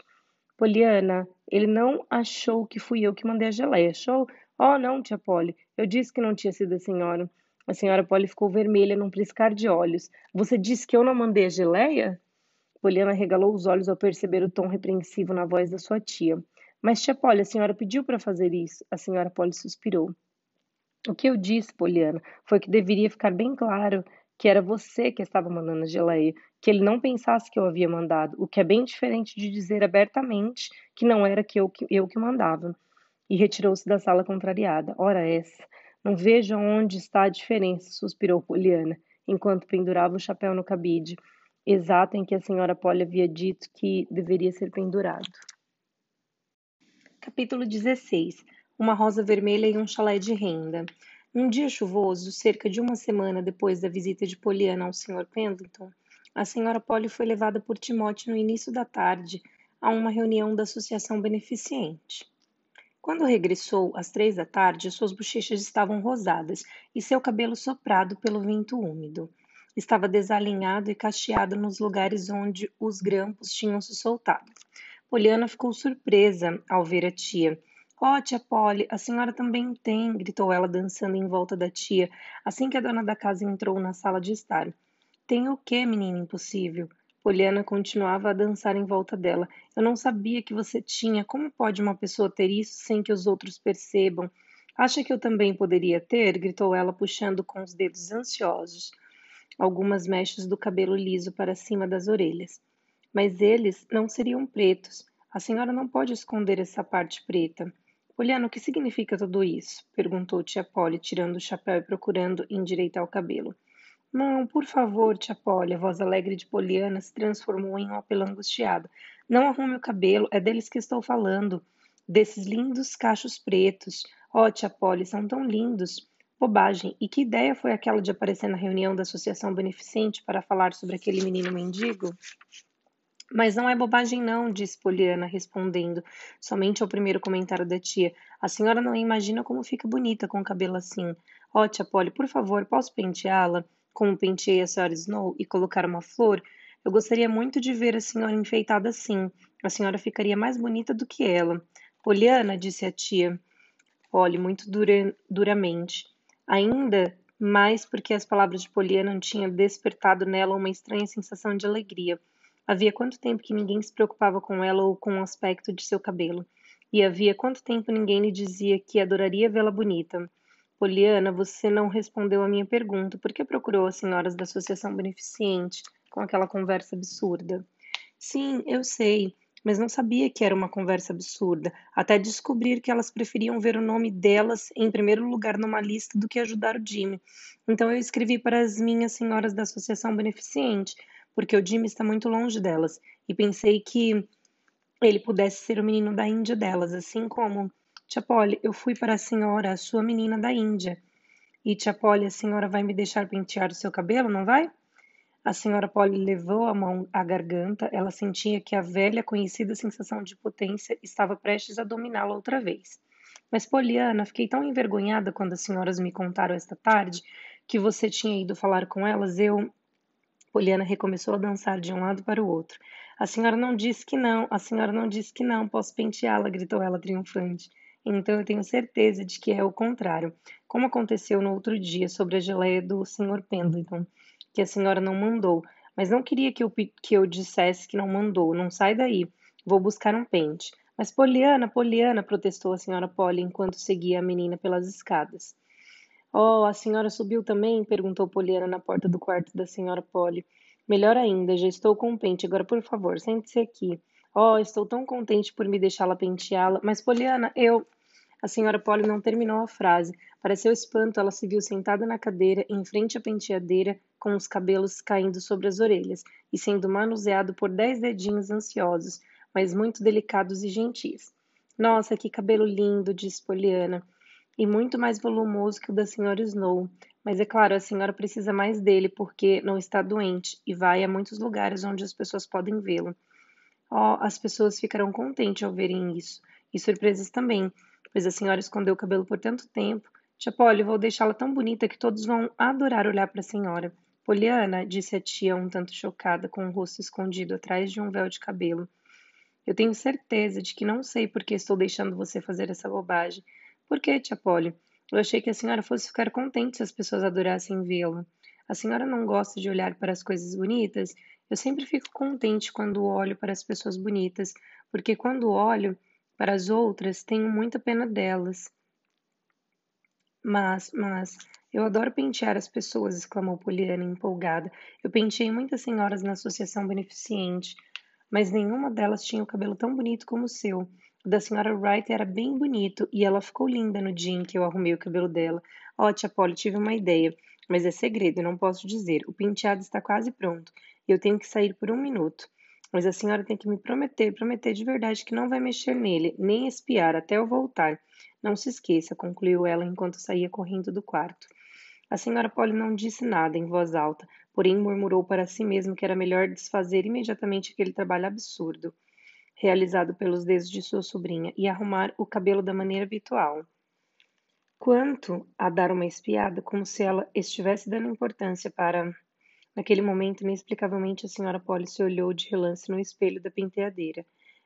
Poliana, ele não achou que fui eu que mandei a geleia, achou? Oh, não, tia Polly. Eu disse que não tinha sido a senhora. A senhora Polly ficou vermelha num piscar de olhos. Você disse que eu não mandei a geleia? Poliana regalou os olhos ao perceber o tom repreensivo na voz da sua tia. Mas, tia Polly, a senhora pediu para fazer isso. A senhora Polly suspirou. O que eu disse, Poliana, foi que deveria ficar bem claro que era você que estava mandando a geleia, que ele não pensasse que eu havia mandado, o que é bem diferente de dizer abertamente que não era que eu que, eu que mandava. E retirou-se da sala contrariada. Ora essa, não vejo onde está a diferença, suspirou Poliana, enquanto pendurava o chapéu no cabide, exato em que a senhora Polly havia dito que deveria ser pendurado. Capítulo 16 Uma rosa vermelha e um chalé de renda. Um dia chuvoso, cerca de uma semana depois da visita de Poliana ao Sr. Pendleton, a senhora Polly foi levada por Timóteo no início da tarde a uma reunião da Associação Beneficente. Quando regressou às três da tarde, suas bochechas estavam rosadas e seu cabelo soprado pelo vento úmido. Estava desalinhado e cacheado nos lugares onde os grampos tinham se soltado. Poliana ficou surpresa ao ver a tia. Oh, tia Polly, a senhora também tem, gritou ela dançando em volta da tia, assim que a dona da casa entrou na sala de estar. Tem o quê, menina impossível? Poliana continuava a dançar em volta dela. Eu não sabia que você tinha. Como pode uma pessoa ter isso sem que os outros percebam? Acha que eu também poderia ter? gritou ela, puxando com os dedos ansiosos algumas mechas do cabelo liso para cima das orelhas. Mas eles não seriam pretos. A senhora não pode esconder essa parte preta. Poliana, o que significa tudo isso? perguntou tia Polly, tirando o chapéu e procurando endireitar o cabelo. Não, por favor, tia Polly. A voz alegre de Poliana se transformou em um apelo angustiado. Não arrume o cabelo, é deles que estou falando. Desses lindos cachos pretos. Oh, tia Polly, são tão lindos. Bobagem. E que ideia foi aquela de aparecer na reunião da Associação Beneficente para falar sobre aquele menino mendigo? Mas não é bobagem, não, disse Poliana, respondendo somente ao primeiro comentário da tia. A senhora não imagina como fica bonita com o cabelo assim. Ó, oh, tia Polly, por favor, posso penteá-la? como penteei a senhora Snow e colocar uma flor, eu gostaria muito de ver a senhora enfeitada assim. A senhora ficaria mais bonita do que ela. Poliana, disse a tia, olhe muito dura, duramente. Ainda mais porque as palavras de Poliana tinham despertado nela uma estranha sensação de alegria. Havia quanto tempo que ninguém se preocupava com ela ou com o aspecto de seu cabelo. E havia quanto tempo ninguém lhe dizia que adoraria vê-la bonita. Poliana, você não respondeu a minha pergunta. Por que procurou as senhoras da Associação Beneficente com aquela conversa absurda? Sim, eu sei, mas não sabia que era uma conversa absurda, até descobrir que elas preferiam ver o nome delas em primeiro lugar numa lista do que ajudar o Jimmy. Então eu escrevi para as minhas senhoras da Associação Beneficente, porque o Jimmy está muito longe delas, e pensei que ele pudesse ser o menino da Índia delas, assim como Tia Polly, eu fui para a senhora, a sua menina da Índia. E, tia Polly, a senhora vai me deixar pentear o seu cabelo, não vai? A senhora Polly levou a mão à garganta. Ela sentia que a velha conhecida sensação de potência estava prestes a dominá-la outra vez. Mas, Poliana, fiquei tão envergonhada quando as senhoras me contaram esta tarde que você tinha ido falar com elas. Eu. Poliana recomeçou a dançar de um lado para o outro. A senhora não disse que não, a senhora não disse que não, posso penteá-la, gritou ela triunfante. Então eu tenho certeza de que é o contrário, como aconteceu no outro dia sobre a geleia do Sr. Pendleton, que a senhora não mandou, mas não queria que eu, que eu dissesse que não mandou. Não sai daí. Vou buscar um pente. Mas Poliana, Poliana, protestou a senhora Polly enquanto seguia a menina pelas escadas. Oh, a senhora subiu também? perguntou Poliana na porta do quarto da senhora Polly. Melhor ainda, já estou com o pente. Agora, por favor, sente-se aqui. Oh, estou tão contente por me deixá-la penteá-la. Mas, Poliana, eu. A senhora Polly não terminou a frase. Para seu espanto, ela se viu sentada na cadeira, em frente à penteadeira, com os cabelos caindo sobre as orelhas e sendo manuseado por dez dedinhos ansiosos, mas muito delicados e gentis. Nossa, que cabelo lindo, disse Poliana, e muito mais volumoso que o da senhora Snow. Mas é claro, a senhora precisa mais dele porque não está doente e vai a muitos lugares onde as pessoas podem vê-lo. Oh, as pessoas ficarão contentes ao verem isso, e surpresas também, pois a senhora escondeu o cabelo por tanto tempo. Tia Polly, vou deixá-la tão bonita que todos vão adorar olhar para a senhora. Poliana, disse a tia um tanto chocada, com o rosto escondido atrás de um véu de cabelo. Eu tenho certeza de que não sei por que estou deixando você fazer essa bobagem. Por que, tia Polly? Eu achei que a senhora fosse ficar contente se as pessoas adorassem vê-la. A senhora não gosta de olhar para as coisas bonitas? Eu sempre fico contente quando olho para as pessoas bonitas, porque quando olho, para as outras, tenho muita pena delas. Mas, mas, eu adoro pentear as pessoas, exclamou Poliana, empolgada. Eu penteei muitas senhoras na associação beneficente, mas nenhuma delas tinha o cabelo tão bonito como o seu. O da senhora Wright era bem bonito e ela ficou linda no dia em que eu arrumei o cabelo dela. Ó, oh, tia Polly, tive uma ideia, mas é segredo, não posso dizer. O penteado está quase pronto e eu tenho que sair por um minuto. Mas a senhora tem que me prometer, prometer de verdade que não vai mexer nele, nem espiar até eu voltar. Não se esqueça, concluiu ela enquanto saía correndo do quarto. A senhora Polly não disse nada em voz alta, porém murmurou para si mesma que era melhor desfazer imediatamente aquele trabalho absurdo realizado pelos dedos de sua sobrinha e arrumar o cabelo da maneira habitual. Quanto a dar uma espiada, como se ela estivesse dando importância para Naquele momento, inexplicavelmente, a senhora Polly se olhou de relance no espelho da penteadeira.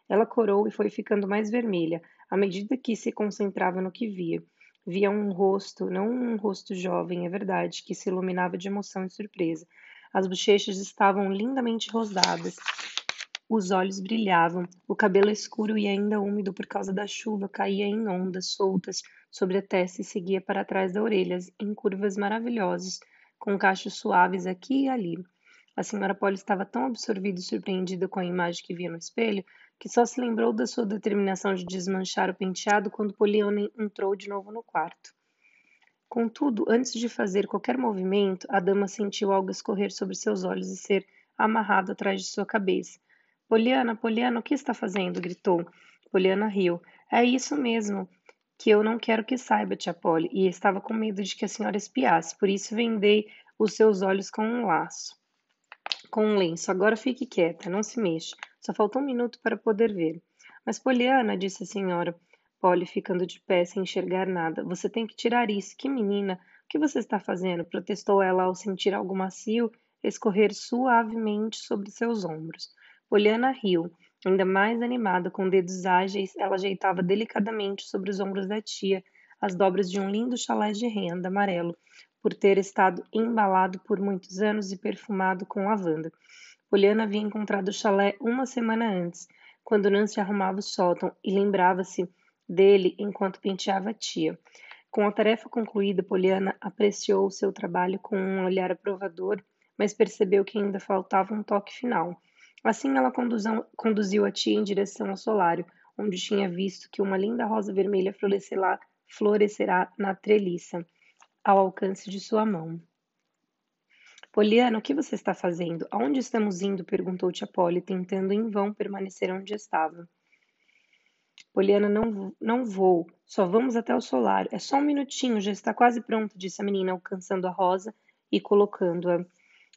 Ela corou e foi ficando mais vermelha, à medida que se concentrava no que via. Via um rosto, não um rosto jovem, é verdade, que se iluminava de emoção e surpresa. As bochechas estavam lindamente rosadas, os olhos brilhavam, o cabelo escuro e ainda úmido por causa da chuva caía em ondas soltas sobre a testa e seguia para trás das orelhas, em curvas maravilhosas, com cachos suaves aqui e ali. A senhora Polly estava tão absorvida e surpreendida com a imagem que via no espelho que só se lembrou da sua determinação de desmanchar o penteado quando Poliana entrou de novo no quarto. Contudo, antes de fazer qualquer movimento, a dama sentiu algo escorrer sobre seus olhos e ser amarrado atrás de sua cabeça. Poliana, Poliana, o que está fazendo? gritou. Poliana riu. É isso mesmo que eu não quero que saiba, tia Polly, e estava com medo de que a senhora espiasse, por isso vendei os seus olhos com um laço. Com um lenço. Agora fique quieta, não se mexa. Só faltou um minuto para poder ver. Mas, Poliana, disse a senhora, Polly ficando de pé sem enxergar nada, você tem que tirar isso. Que menina! O que você está fazendo? protestou ela ao sentir algo macio escorrer suavemente sobre seus ombros. Poliana riu. Ainda mais animada, com dedos ágeis, ela ajeitava delicadamente sobre os ombros da tia as dobras de um lindo chalé de renda amarelo, por ter estado embalado por muitos anos e perfumado com lavanda. Poliana havia encontrado o chalé uma semana antes, quando Nancy arrumava o sótão, e lembrava-se dele enquanto penteava a tia. Com a tarefa concluída, Poliana apreciou seu trabalho com um olhar aprovador, mas percebeu que ainda faltava um toque final. Assim, ela conduziu a tia em direção ao solário, onde tinha visto que uma linda rosa vermelha florescerá na treliça, ao alcance de sua mão. Poliana, o que você está fazendo? Aonde estamos indo? perguntou tia Polly, tentando em vão permanecer onde estava. Poliana, não, não vou. Só vamos até o solar. É só um minutinho, já está quase pronto, disse a menina, alcançando a rosa e colocando-a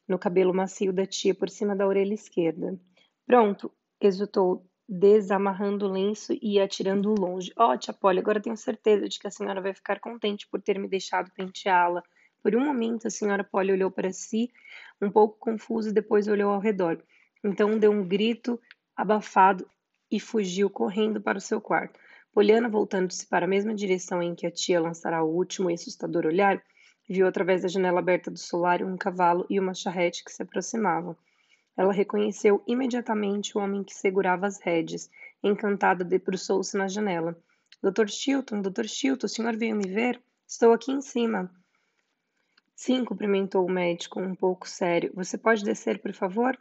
no cabelo macio da tia por cima da orelha esquerda. Pronto, exultou, desamarrando o lenço e atirando-o longe. Ó, oh, tia Polly, agora tenho certeza de que a senhora vai ficar contente por ter me deixado penteá-la. Por um momento, a senhora Polly olhou para si, um pouco confusa, e depois olhou ao redor. Então deu um grito abafado e fugiu correndo para o seu quarto. Poliana, voltando-se para a mesma direção em que a tia lançara o último e assustador olhar, viu através da janela aberta do solário um cavalo e uma charrete que se aproximavam. Ela reconheceu imediatamente o homem que segurava as rédeas. Encantada, debruçou-se na janela. Dr. Chilton, Dr. Chilton, o senhor veio me ver? Estou aqui em cima. Sim, cumprimentou o médico, um pouco sério. Você pode descer, por favor?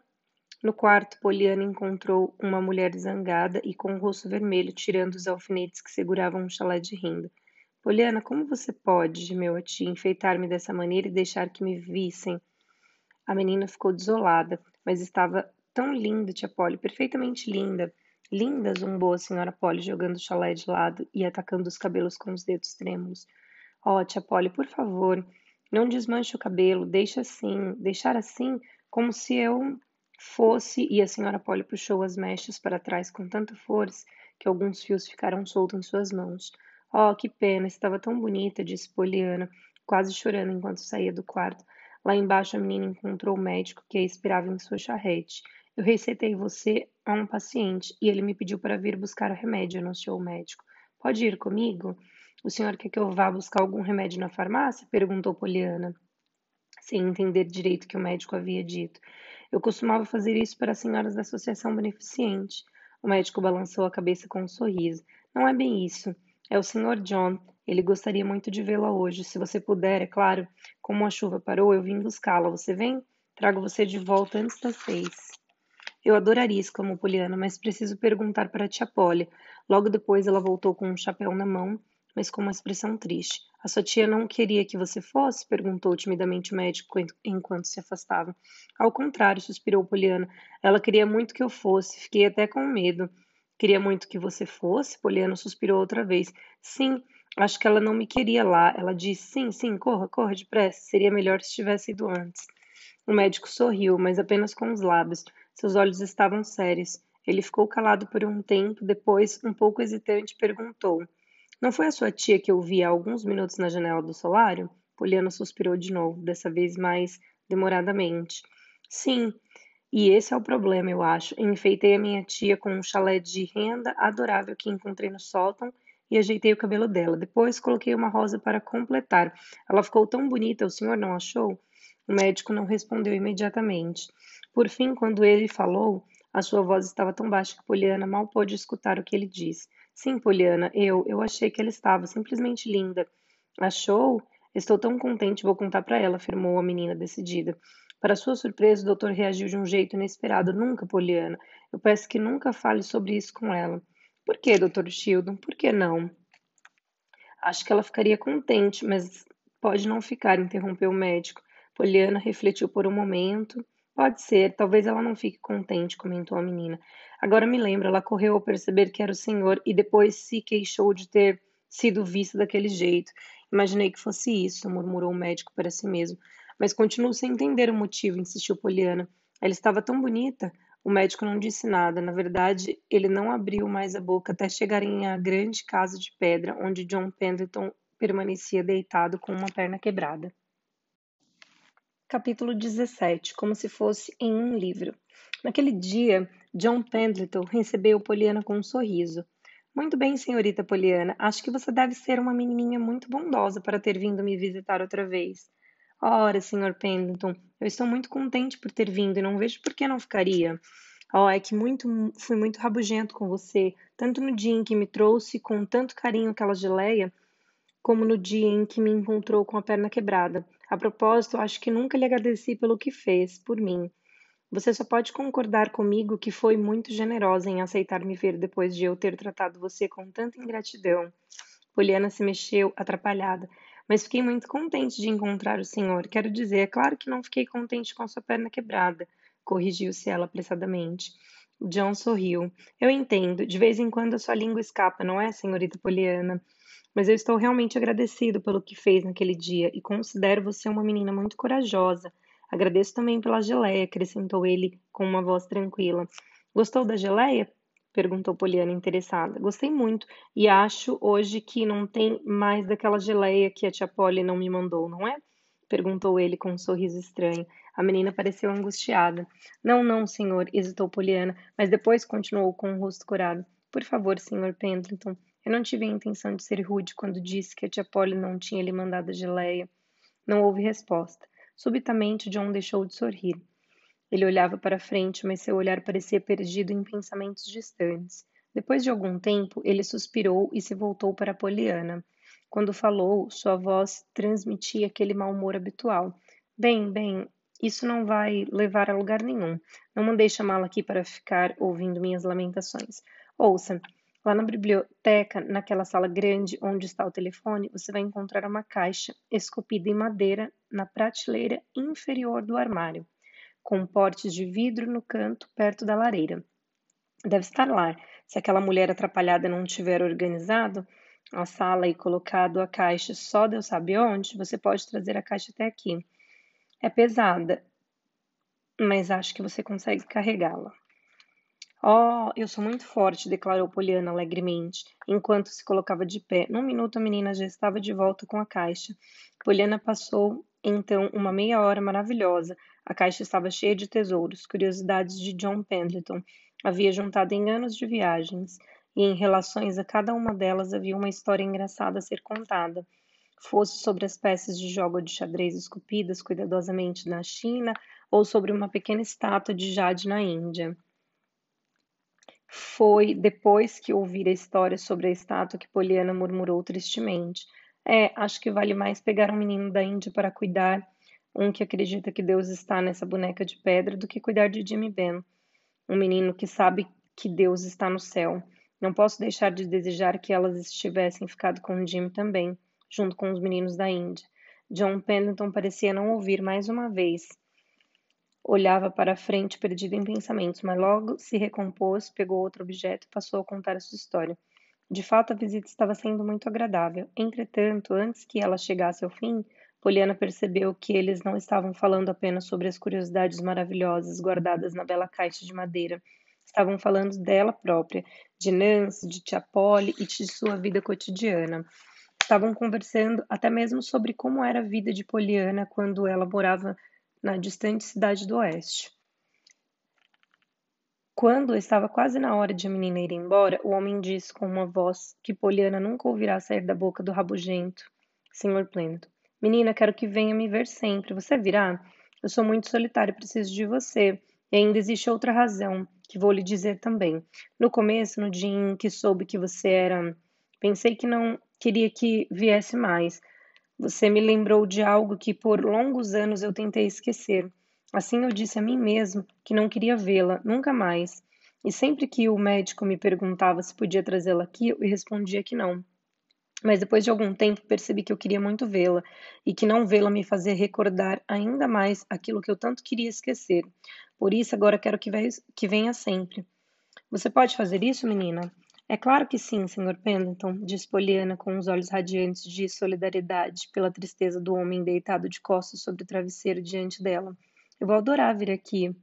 No quarto, Poliana encontrou uma mulher zangada e com o rosto vermelho, tirando os alfinetes que seguravam um chalé de renda. Poliana, como você pode, gemeu a enfeitar-me dessa maneira e deixar que me vissem? A menina ficou desolada, mas estava tão linda, tia Polly, perfeitamente linda. Linda, zombou a senhora Polly, jogando o chalé de lado e atacando os cabelos com os dedos trêmulos. Oh, tia Polly, por favor, não desmanche o cabelo, deixe assim, deixar assim, como se eu fosse, e a senhora Polly puxou as mechas para trás com tanta força que alguns fios ficaram soltos em suas mãos. Oh, que pena, estava tão bonita, disse Poliana, quase chorando enquanto saía do quarto. Lá embaixo a menina encontrou o médico que a esperava em sua charrete. Eu receitei você a um paciente e ele me pediu para vir buscar o remédio, anunciou o médico. Pode ir comigo? O senhor quer que eu vá buscar algum remédio na farmácia? perguntou Poliana, sem entender direito o que o médico havia dito. Eu costumava fazer isso para as senhoras da associação beneficente. O médico balançou a cabeça com um sorriso. Não é bem isso. É o Sr. John. Ele gostaria muito de vê-la hoje. Se você puder, é claro. Como a chuva parou, eu vim buscá-la. Você vem? Trago você de volta antes das seis. Eu adoraria, exclamou Poliana, mas preciso perguntar para a tia Polly. Logo depois ela voltou com um chapéu na mão mas com uma expressão triste. A sua tia não queria que você fosse? perguntou timidamente o médico enquanto se afastava. Ao contrário, suspirou Poliana. Ela queria muito que eu fosse. Fiquei até com medo. Queria muito que você fosse? Poliana suspirou outra vez. Sim, acho que ela não me queria lá. Ela disse: Sim, sim, corra, corra depressa. Seria melhor se tivesse ido antes. O médico sorriu, mas apenas com os lábios. Seus olhos estavam sérios. Ele ficou calado por um tempo, depois, um pouco hesitante, perguntou: não foi a sua tia que eu vi há alguns minutos na janela do solário? Poliana suspirou de novo, dessa vez mais demoradamente. Sim, e esse é o problema, eu acho. Enfeitei a minha tia com um chalé de renda adorável que encontrei no sótão e ajeitei o cabelo dela. Depois coloquei uma rosa para completar. Ela ficou tão bonita, o senhor não achou? O médico não respondeu imediatamente. Por fim, quando ele falou, a sua voz estava tão baixa que Poliana mal pôde escutar o que ele disse. Sim, Poliana, eu, eu achei que ela estava simplesmente linda. Achou? Estou tão contente, vou contar para ela, afirmou a menina decidida. Para sua surpresa, o doutor reagiu de um jeito inesperado. Nunca, Poliana. Eu peço que nunca fale sobre isso com ela. Por que, doutor Shildon? Por que não? Acho que ela ficaria contente, mas pode não ficar, interrompeu o médico. Poliana refletiu por um momento. Pode ser, talvez ela não fique contente, comentou a menina. Agora me lembro, ela correu ao perceber que era o senhor e depois se queixou de ter sido vista daquele jeito. Imaginei que fosse isso, murmurou o médico para si mesmo. Mas continuo sem entender o motivo, insistiu Poliana. Ela estava tão bonita. O médico não disse nada. Na verdade, ele não abriu mais a boca até chegarem à grande casa de pedra, onde John Pendleton permanecia deitado com uma perna quebrada. Capítulo 17 Como se fosse em um livro. Naquele dia, John Pendleton recebeu Poliana com um sorriso. Muito bem, senhorita Poliana. Acho que você deve ser uma menininha muito bondosa para ter vindo me visitar outra vez. Ora, Sr. Pendleton, eu estou muito contente por ter vindo e não vejo por que não ficaria. Oh, é que muito, fui muito rabugento com você, tanto no dia em que me trouxe com tanto carinho aquela geleia, como no dia em que me encontrou com a perna quebrada. A propósito, acho que nunca lhe agradeci pelo que fez por mim. Você só pode concordar comigo que foi muito generosa em aceitar me ver depois de eu ter tratado você com tanta ingratidão. Poliana se mexeu, atrapalhada. Mas fiquei muito contente de encontrar o senhor. Quero dizer, é claro que não fiquei contente com sua perna quebrada, corrigiu-se ela apressadamente. John sorriu. Eu entendo. De vez em quando a sua língua escapa, não é, senhorita Poliana? Mas eu estou realmente agradecido pelo que fez naquele dia e considero você uma menina muito corajosa. Agradeço também pela geleia, acrescentou ele com uma voz tranquila. Gostou da geleia? Perguntou Poliana interessada. Gostei muito e acho hoje que não tem mais daquela geleia que a tia Polly não me mandou, não é? perguntou ele com um sorriso estranho. A menina pareceu angustiada. Não, não, senhor, hesitou Poliana, mas depois continuou com o rosto curado. Por favor, senhor Pendleton, eu não tive a intenção de ser rude quando disse que a tia Polly não tinha lhe mandado a geleia. Não houve resposta. Subitamente, John deixou de sorrir. Ele olhava para frente, mas seu olhar parecia perdido em pensamentos distantes. Depois de algum tempo, ele suspirou e se voltou para Poliana. Quando falou, sua voz transmitia aquele mau humor habitual. Bem, bem, isso não vai levar a lugar nenhum. Não mandei chamá-la aqui para ficar ouvindo minhas lamentações. Ouça, Lá na biblioteca, naquela sala grande onde está o telefone, você vai encontrar uma caixa esculpida em madeira na prateleira inferior do armário, com portes de vidro no canto perto da lareira. Deve estar lá. Se aquela mulher atrapalhada não tiver organizado a sala e colocado a caixa só Deus sabe onde, você pode trazer a caixa até aqui. É pesada, mas acho que você consegue carregá-la. Oh, eu sou muito forte, declarou Poliana alegremente, enquanto se colocava de pé. Num minuto a menina já estava de volta com a caixa. Poliana passou então uma meia hora maravilhosa. A caixa estava cheia de tesouros, curiosidades de John Pendleton. Havia juntado em anos de viagens, e em relações a cada uma delas havia uma história engraçada a ser contada. Fosse sobre as peças de jogo de xadrez esculpidas cuidadosamente na China ou sobre uma pequena estátua de jade na Índia. Foi depois que ouvir a história sobre a estátua que Poliana murmurou tristemente. É, acho que vale mais pegar um menino da Índia para cuidar, um que acredita que Deus está nessa boneca de pedra, do que cuidar de Jimmy Ben, um menino que sabe que Deus está no céu. Não posso deixar de desejar que elas estivessem ficado com Jimmy também, junto com os meninos da Índia. John Pendleton parecia não ouvir mais uma vez. Olhava para a frente, perdido em pensamentos, mas logo se recompôs, pegou outro objeto e passou a contar a sua história. De fato, a visita estava sendo muito agradável. Entretanto, antes que ela chegasse ao fim, Poliana percebeu que eles não estavam falando apenas sobre as curiosidades maravilhosas guardadas na bela caixa de madeira. Estavam falando dela própria, de Nancy, de Tia Polly e de sua vida cotidiana. Estavam conversando até mesmo sobre como era a vida de Poliana quando ela morava na distante cidade do oeste. Quando estava quase na hora de a menina ir embora, o homem disse com uma voz que Poliana nunca ouvirá sair da boca do rabugento Sr. Plento. Menina, quero que venha me ver sempre. Você virá? Eu sou muito solitário e preciso de você. E ainda existe outra razão, que vou lhe dizer também. No começo, no dia em que soube que você era. Pensei que não queria que viesse mais, você me lembrou de algo que por longos anos eu tentei esquecer. Assim eu disse a mim mesmo que não queria vê-la, nunca mais. E sempre que o médico me perguntava se podia trazê-la aqui, eu respondia que não. Mas depois de algum tempo percebi que eu queria muito vê-la e que não vê-la me fazia recordar ainda mais aquilo que eu tanto queria esquecer. Por isso agora quero que, que venha sempre. Você pode fazer isso, menina? É claro que sim, Sr. Pendleton, disse Poliana com os olhos radiantes de solidariedade pela tristeza do homem deitado de costas sobre o travesseiro diante dela. Eu vou adorar vir aqui.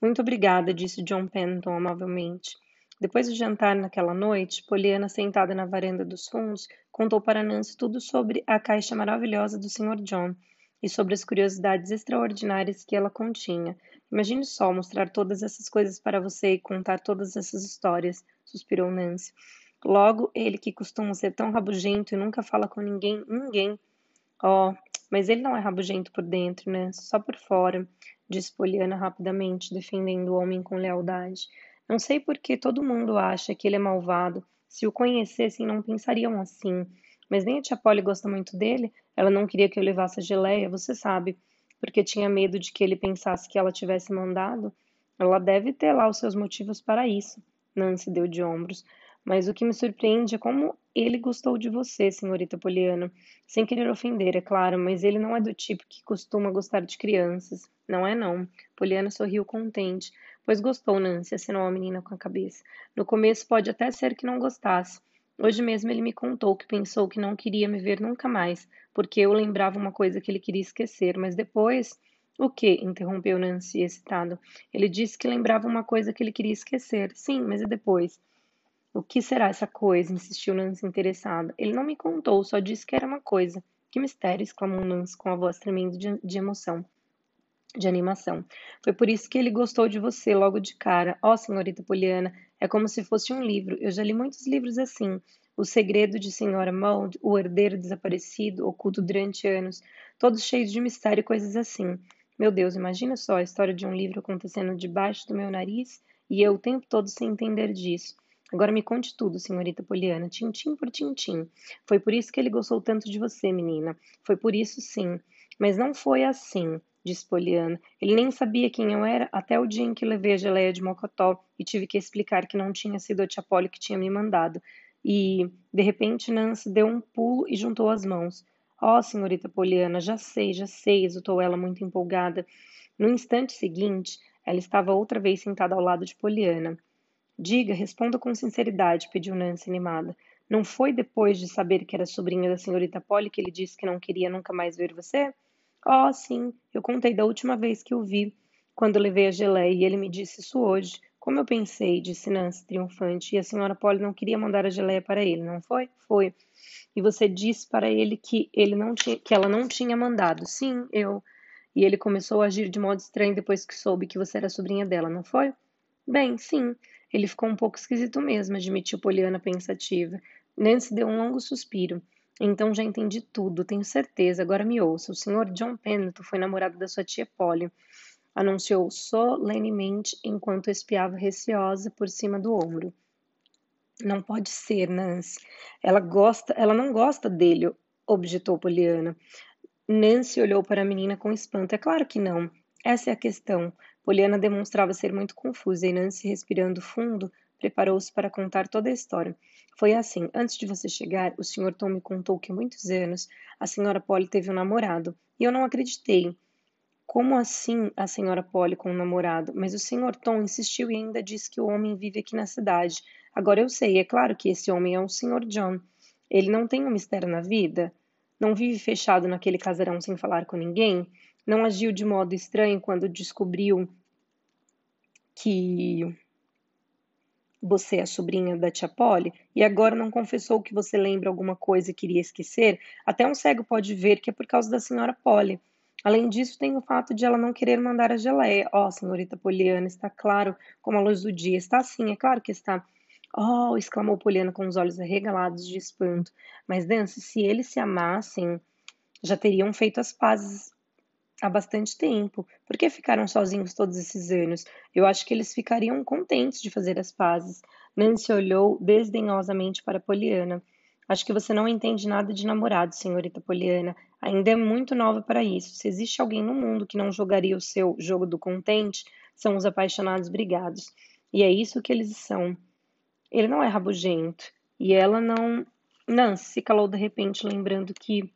Muito obrigada, disse John Pendleton amavelmente. Depois do jantar naquela noite, Poliana, sentada na varanda dos fundos, contou para Nancy tudo sobre a caixa maravilhosa do Sr. John e sobre as curiosidades extraordinárias que ela continha. Imagine só mostrar todas essas coisas para você e contar todas essas histórias suspirou Nancy. Logo, ele que costuma ser tão rabugento e nunca fala com ninguém, ninguém. Oh, mas ele não é rabugento por dentro, né? Só por fora, disse Poliana rapidamente, defendendo o homem com lealdade. Não sei por que todo mundo acha que ele é malvado. Se o conhecessem, não pensariam assim. Mas nem a tia Polly gosta muito dele. Ela não queria que eu levasse a geleia, você sabe, porque tinha medo de que ele pensasse que ela tivesse mandado. Ela deve ter lá os seus motivos para isso. Nancy deu de ombros. Mas o que me surpreende é como ele gostou de você, senhorita Poliana. Sem querer ofender, é claro, mas ele não é do tipo que costuma gostar de crianças. Não é, não. Poliana sorriu contente. Pois gostou, Nancy, assinou a menina com a cabeça. No começo pode até ser que não gostasse. Hoje mesmo ele me contou que pensou que não queria me ver nunca mais, porque eu lembrava uma coisa que ele queria esquecer, mas depois. O que? interrompeu Nancy, excitado. Ele disse que lembrava uma coisa que ele queria esquecer. Sim, mas e depois? O que será essa coisa? insistiu Nancy interessada. Ele não me contou, só disse que era uma coisa. Que mistério! exclamou Nancy com a voz tremendo de, de emoção de animação. Foi por isso que ele gostou de você logo de cara. Ó, oh, senhorita Poliana, é como se fosse um livro. Eu já li muitos livros assim. O Segredo de Senhora Maud, O Herdeiro Desaparecido, Oculto durante anos, todos cheios de mistério e coisas assim. Meu Deus, imagina só a história de um livro acontecendo debaixo do meu nariz e eu o tempo todo sem entender disso. Agora me conte tudo, senhorita Poliana, tintim por tintim. Foi por isso que ele gostou tanto de você, menina. Foi por isso, sim. Mas não foi assim, disse Poliana. Ele nem sabia quem eu era até o dia em que levei a geleia de mocotó e tive que explicar que não tinha sido a tia Polly que tinha me mandado. E, de repente, Nancy deu um pulo e juntou as mãos. Oh, senhorita Poliana, já sei, já sei, exultou ela muito empolgada. No instante seguinte, ela estava outra vez sentada ao lado de Poliana. Diga, responda com sinceridade, pediu Nancy animada. Não foi depois de saber que era sobrinha da senhorita Polly que ele disse que não queria nunca mais ver você? Oh, sim, eu contei da última vez que o vi, quando levei a geleia, e ele me disse isso hoje. Como eu pensei, disse Nancy triunfante, e a senhora Polly não queria mandar a geleia para ele, não foi? Foi. E você disse para ele que ele não tinha, que ela não tinha mandado. Sim, eu. E ele começou a agir de modo estranho depois que soube que você era sobrinha dela, não foi? Bem, sim. Ele ficou um pouco esquisito mesmo, admitiu Poliana pensativa. Nancy deu um longo suspiro. Então já entendi tudo, tenho certeza. Agora me ouça. O senhor John Pennington foi namorado da sua tia Polly anunciou solenemente enquanto espiava receosa por cima do ombro. Não pode ser, Nancy. Ela gosta, ela não gosta dele, objetou Poliana. Nancy olhou para a menina com espanto. É claro que não. Essa é a questão. Poliana demonstrava ser muito confusa e Nancy, respirando fundo, preparou-se para contar toda a história. Foi assim: antes de você chegar, o Sr. Tom me contou que há muitos anos a senhora Polly teve um namorado. E eu não acreditei. Como assim a senhora Polly com um namorado? Mas o senhor Tom insistiu e ainda disse que o homem vive aqui na cidade. Agora eu sei, é claro que esse homem é o senhor John. Ele não tem um mistério na vida? Não vive fechado naquele casarão sem falar com ninguém? Não agiu de modo estranho quando descobriu que você é a sobrinha da tia Polly e agora não confessou que você lembra alguma coisa e queria esquecer? Até um cego pode ver que é por causa da senhora Polly. Além disso, tem o fato de ela não querer mandar a geleia. Oh, senhorita Poliana, está claro como a luz do dia. Está sim, é claro que está. Oh, exclamou Poliana com os olhos arregalados de espanto. Mas, Dance, se eles se amassem, já teriam feito as pazes há bastante tempo. Por que ficaram sozinhos todos esses anos? Eu acho que eles ficariam contentes de fazer as pazes. Nancy olhou desdenhosamente para Poliana. Acho que você não entende nada de namorado, senhorita Poliana. Ainda é muito nova para isso. Se existe alguém no mundo que não jogaria o seu jogo do contente, são os apaixonados brigados. E é isso que eles são. Ele não é rabugento. E ela não. Nancy se calou de repente, lembrando que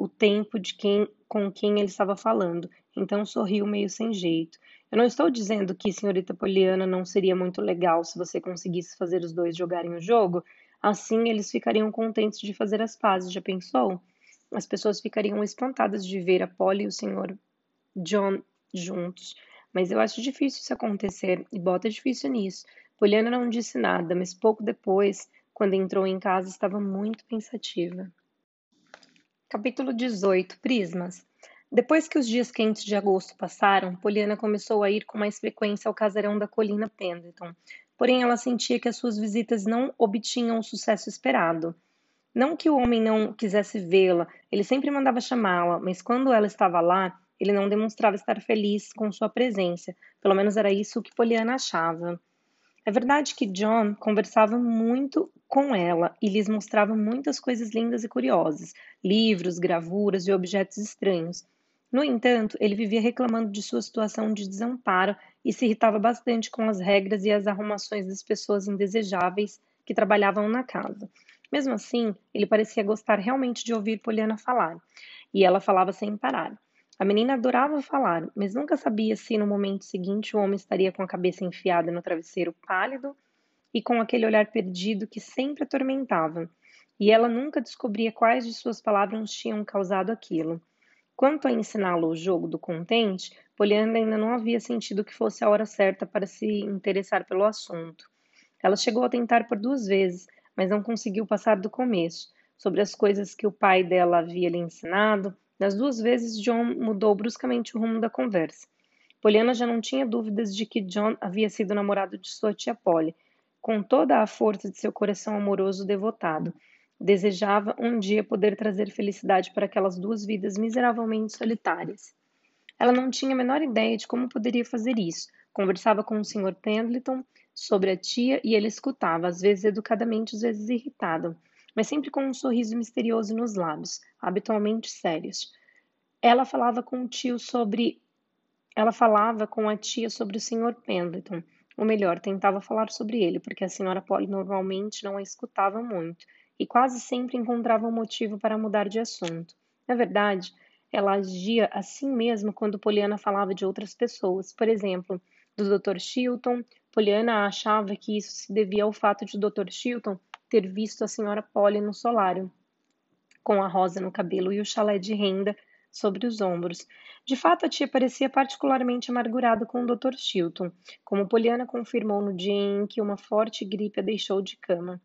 o tempo de quem com quem ele estava falando. Então sorriu meio sem jeito. Eu não estou dizendo que senhorita Poliana não seria muito legal se você conseguisse fazer os dois jogarem o jogo, Assim, eles ficariam contentes de fazer as pazes, já pensou? As pessoas ficariam espantadas de ver a Polly e o Sr. John juntos. Mas eu acho difícil isso acontecer, e bota difícil nisso. Poliana não disse nada, mas pouco depois, quando entrou em casa, estava muito pensativa. Capítulo 18 Prismas Depois que os dias quentes de agosto passaram, Poliana começou a ir com mais frequência ao casarão da colina Pendleton, porém ela sentia que as suas visitas não obtinham o sucesso esperado. Não que o homem não quisesse vê-la, ele sempre mandava chamá-la, mas quando ela estava lá, ele não demonstrava estar feliz com sua presença. Pelo menos era isso que Poliana achava. É verdade que John conversava muito com ela e lhes mostrava muitas coisas lindas e curiosas, livros, gravuras e objetos estranhos. No entanto, ele vivia reclamando de sua situação de desamparo e se irritava bastante com as regras e as arrumações das pessoas indesejáveis que trabalhavam na casa. Mesmo assim, ele parecia gostar realmente de ouvir Poliana falar, e ela falava sem parar. A menina adorava falar, mas nunca sabia se no momento seguinte o homem estaria com a cabeça enfiada no travesseiro pálido e com aquele olhar perdido que sempre atormentava. E ela nunca descobria quais de suas palavras tinham causado aquilo. Quanto a ensiná-lo o jogo do contente, Poliana ainda não havia sentido que fosse a hora certa para se interessar pelo assunto. Ela chegou a tentar por duas vezes, mas não conseguiu passar do começo, sobre as coisas que o pai dela havia lhe ensinado, nas duas vezes, John mudou bruscamente o rumo da conversa. Poliana já não tinha dúvidas de que John havia sido namorado de sua tia Polly, com toda a força de seu coração amoroso devotado. Desejava um dia poder trazer felicidade para aquelas duas vidas miseravelmente solitárias. Ela não tinha a menor ideia de como poderia fazer isso. Conversava com o Sr. Pendleton sobre a tia e ele escutava, às vezes educadamente, às vezes irritado mas sempre com um sorriso misterioso nos lábios, habitualmente sérios. Ela falava com o tio sobre. Ela falava com a tia sobre o Sr. Pendleton. Ou melhor, tentava falar sobre ele, porque a senhora Polly normalmente não a escutava muito e quase sempre encontrava um motivo para mudar de assunto. Na verdade, ela agia assim mesmo quando Poliana falava de outras pessoas. Por exemplo, do Dr. Chilton, Poliana achava que isso se devia ao fato de o Dr. Chilton ter visto a senhora Polly no solário, com a rosa no cabelo e o chalé de renda sobre os ombros. De fato, a tia parecia particularmente amargurada com o Dr. Chilton, como Poliana confirmou no dia em que uma forte gripe a deixou de cama.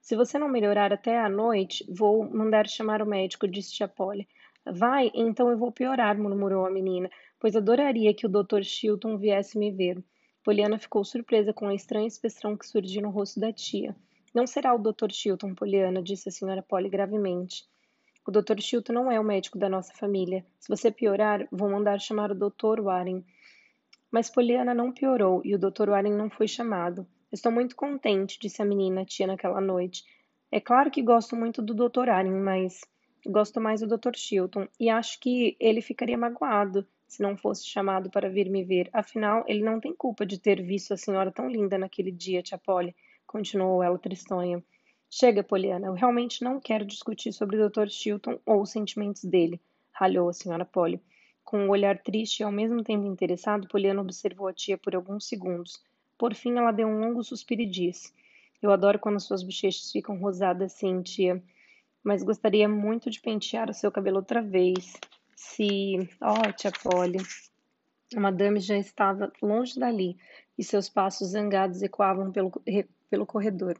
Se você não melhorar até a noite, vou mandar chamar o médico, disse tia Polly. Vai, então eu vou piorar, murmurou a menina, pois adoraria que o Dr. Chilton viesse me ver. Poliana ficou surpresa com a estranha expressão que surgiu no rosto da tia. Não será o Dr. Chilton, Poliana, disse a senhora Polly gravemente. O Dr. Chilton não é o médico da nossa família. Se você piorar, vou mandar chamar o Dr. Warren. Mas Poliana não piorou e o Dr. Warren não foi chamado. Estou muito contente, disse a menina tia naquela noite. É claro que gosto muito do Dr. Warren, mas gosto mais do Dr. Chilton e acho que ele ficaria magoado se não fosse chamado para vir me ver. Afinal, ele não tem culpa de ter visto a senhora tão linda naquele dia, tia Polly continuou ela tristonha. Chega, Poliana, eu realmente não quero discutir sobre o Dr. Chilton ou os sentimentos dele, ralhou a senhora Polly. Com um olhar triste e ao mesmo tempo interessado, Poliana observou a tia por alguns segundos. Por fim, ela deu um longo suspiro e disse: Eu adoro quando suas bochechas ficam rosadas assim, tia, mas gostaria muito de pentear o seu cabelo outra vez. Se. Oh, tia Polly. A madame já estava longe dali e seus passos zangados ecoavam pelo, pelo corredor.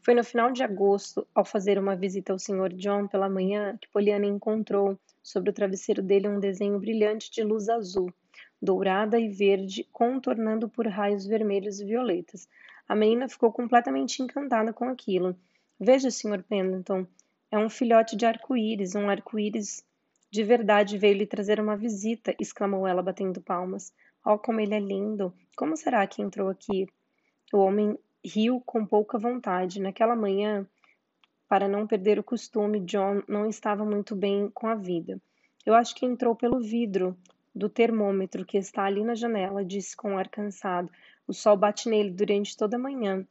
Foi no final de agosto, ao fazer uma visita ao Sr. John pela manhã, que Poliana encontrou sobre o travesseiro dele um desenho brilhante de luz azul, dourada e verde, contornando por raios vermelhos e violetas. A menina ficou completamente encantada com aquilo. Veja, Sr. Pendleton, é um filhote de arco-íris, um arco-íris de verdade veio lhe trazer uma visita, exclamou ela, batendo palmas. Oh, como ele é lindo! Como será que entrou aqui? O homem riu com pouca vontade. Naquela manhã, para não perder o costume, John não estava muito bem com a vida. Eu acho que entrou pelo vidro do termômetro que está ali na janela, disse com um ar cansado. O sol bate nele durante toda a manhã.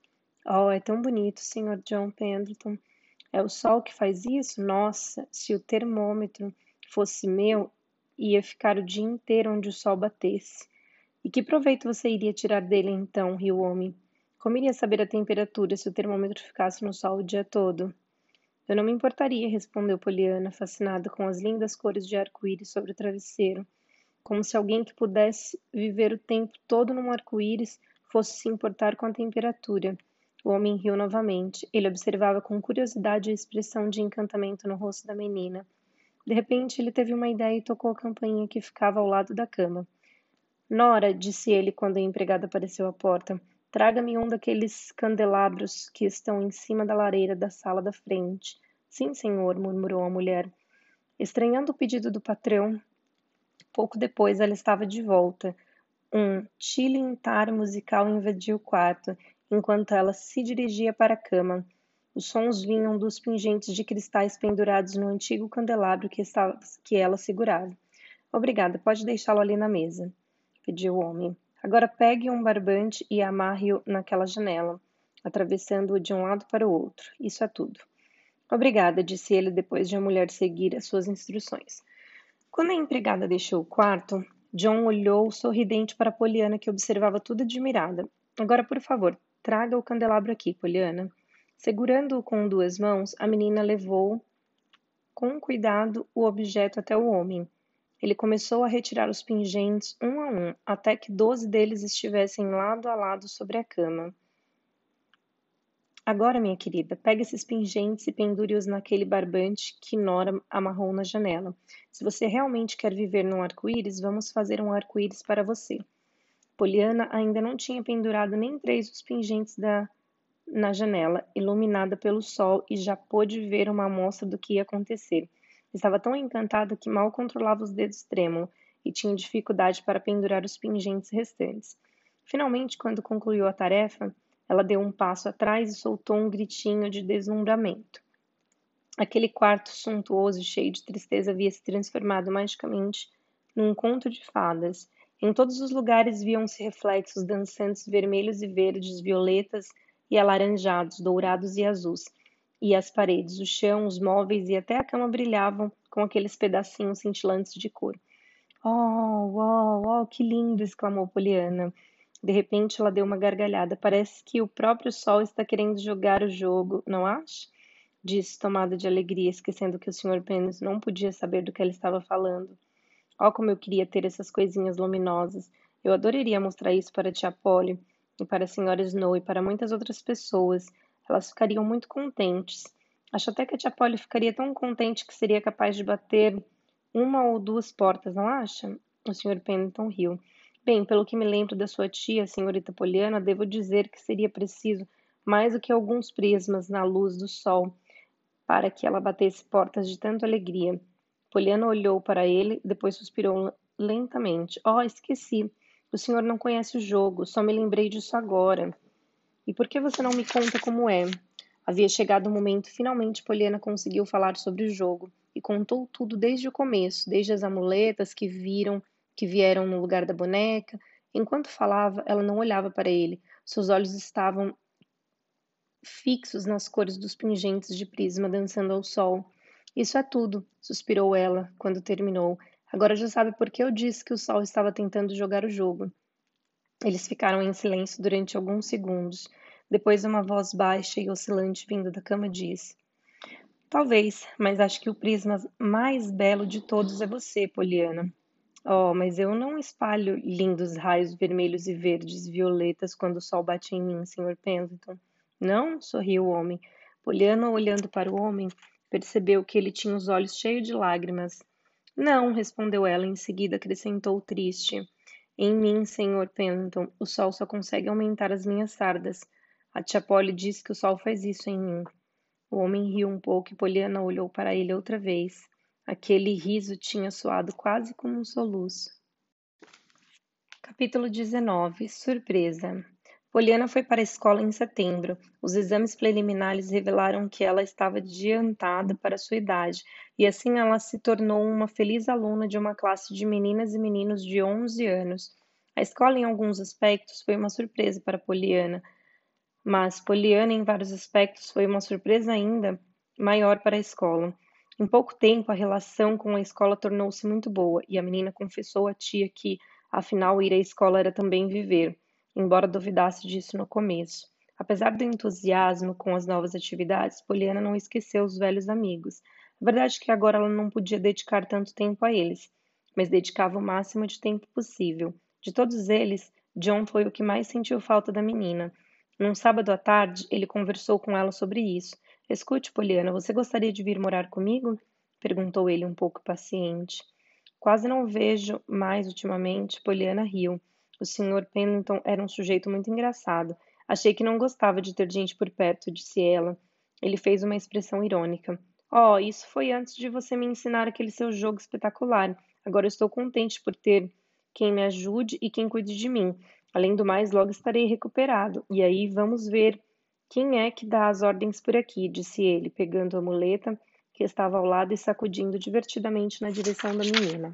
Oh, é tão bonito, Sr. John Pendleton. É o sol que faz isso? Nossa, se o termômetro fosse meu, ia ficar o dia inteiro onde o sol batesse. E que proveito você iria tirar dele então? riu o homem. Como iria saber a temperatura se o termômetro ficasse no sol o dia todo? Eu não me importaria, respondeu Poliana, fascinada com as lindas cores de arco-íris sobre o travesseiro, como se alguém que pudesse viver o tempo todo num arco-íris fosse se importar com a temperatura. O homem riu novamente. Ele observava com curiosidade a expressão de encantamento no rosto da menina. De repente, ele teve uma ideia e tocou a campainha que ficava ao lado da cama. Nora, disse ele quando a empregada apareceu à porta, Traga-me um daqueles candelabros que estão em cima da lareira da sala da frente. Sim, senhor, murmurou a mulher. Estranhando o pedido do patrão, pouco depois ela estava de volta. Um tilintar musical invadiu o quarto enquanto ela se dirigia para a cama. Os sons vinham dos pingentes de cristais pendurados no antigo candelabro que, estava, que ela segurava. Obrigada, pode deixá-lo ali na mesa, pediu o homem. Agora pegue um barbante e amarre-o naquela janela, atravessando-o de um lado para o outro. Isso é tudo. Obrigada, disse ele depois de a mulher seguir as suas instruções. Quando a empregada deixou o quarto, John olhou sorridente para Poliana, que observava tudo admirada. Agora, por favor, traga o candelabro aqui, Poliana. Segurando-o com duas mãos, a menina levou com cuidado o objeto até o homem. Ele começou a retirar os pingentes um a um, até que doze deles estivessem lado a lado sobre a cama. Agora, minha querida, pegue esses pingentes e pendure-os naquele barbante que Nora amarrou na janela. Se você realmente quer viver num arco-íris, vamos fazer um arco-íris para você. Poliana ainda não tinha pendurado nem três dos pingentes da na janela, iluminada pelo sol, e já pôde ver uma amostra do que ia acontecer. Estava tão encantada que mal controlava os dedos trêmulos e tinha dificuldade para pendurar os pingentes restantes. Finalmente, quando concluiu a tarefa, ela deu um passo atrás e soltou um gritinho de deslumbramento. Aquele quarto suntuoso e cheio de tristeza havia se transformado magicamente num conto de fadas. Em todos os lugares viam-se reflexos dançantes vermelhos e verdes, violetas e alaranjados, dourados e azuis. E as paredes, o chão, os móveis e até a cama brilhavam com aqueles pedacinhos cintilantes de cor. Oh, oh, oh, que lindo! exclamou Poliana. De repente ela deu uma gargalhada. Parece que o próprio sol está querendo jogar o jogo, não acha? Disse, tomada de alegria, esquecendo que o Sr. Pênis não podia saber do que ela estava falando. Oh, como eu queria ter essas coisinhas luminosas. Eu adoraria mostrar isso para a tia Polly e para a Sra. Snow e para muitas outras pessoas. Elas ficariam muito contentes. Acho até que a tia Polly ficaria tão contente que seria capaz de bater uma ou duas portas, não acha? O Sr. Pennington riu. Bem, pelo que me lembro da sua tia, a senhorita Poliana, devo dizer que seria preciso mais do que alguns prismas na luz do sol para que ela batesse portas de tanta alegria. Poliana olhou para ele, depois suspirou lentamente. Oh, esqueci. O senhor não conhece o jogo, só me lembrei disso agora. E por que você não me conta como é? Havia chegado o momento, finalmente Poliana conseguiu falar sobre o jogo e contou tudo desde o começo, desde as amuletas que viram que vieram no lugar da boneca. Enquanto falava, ela não olhava para ele. Seus olhos estavam fixos nas cores dos pingentes de prisma dançando ao sol. Isso é tudo, suspirou ela quando terminou. Agora já sabe por que eu disse que o sol estava tentando jogar o jogo. Eles ficaram em silêncio durante alguns segundos. Depois, uma voz baixa e oscilante vindo da cama disse: Talvez, mas acho que o prisma mais belo de todos é você, Poliana. Oh, mas eu não espalho lindos raios vermelhos e verdes, violetas quando o sol bate em mim, Sr. Pendleton. Não? sorriu o homem. Poliana, olhando para o homem, percebeu que ele tinha os olhos cheios de lágrimas. Não, respondeu ela, em seguida acrescentou triste. Em mim, Sr. Pendleton, o sol só consegue aumentar as minhas sardas. A tia Polly disse que o sol faz isso em mim. O homem riu um pouco e Poliana olhou para ele outra vez. Aquele riso tinha soado quase como um soluço. Capítulo 19 Surpresa Poliana foi para a escola em setembro. Os exames preliminares revelaram que ela estava adiantada para sua idade, e assim ela se tornou uma feliz aluna de uma classe de meninas e meninos de 11 anos. A escola, em alguns aspectos, foi uma surpresa para Poliana, mas Poliana, em vários aspectos, foi uma surpresa ainda maior para a escola. Em pouco tempo, a relação com a escola tornou-se muito boa e a menina confessou à tia que, afinal, ir à escola era também viver, embora duvidasse disso no começo. Apesar do entusiasmo com as novas atividades, Poliana não esqueceu os velhos amigos. A verdade é que agora ela não podia dedicar tanto tempo a eles, mas dedicava o máximo de tempo possível. De todos eles, John foi o que mais sentiu falta da menina. Num sábado à tarde, ele conversou com ela sobre isso Escute, Poliana, você gostaria de vir morar comigo? perguntou ele um pouco paciente. Quase não vejo mais ultimamente. Poliana riu. O Sr. Pennington era um sujeito muito engraçado. Achei que não gostava de ter gente por perto, disse ela. Ele fez uma expressão irônica. Oh, isso foi antes de você me ensinar aquele seu jogo espetacular. Agora estou contente por ter quem me ajude e quem cuide de mim. Além do mais, logo estarei recuperado. E aí vamos ver quem é que dá as ordens por aqui, disse ele, pegando a muleta que estava ao lado e sacudindo divertidamente na direção da menina.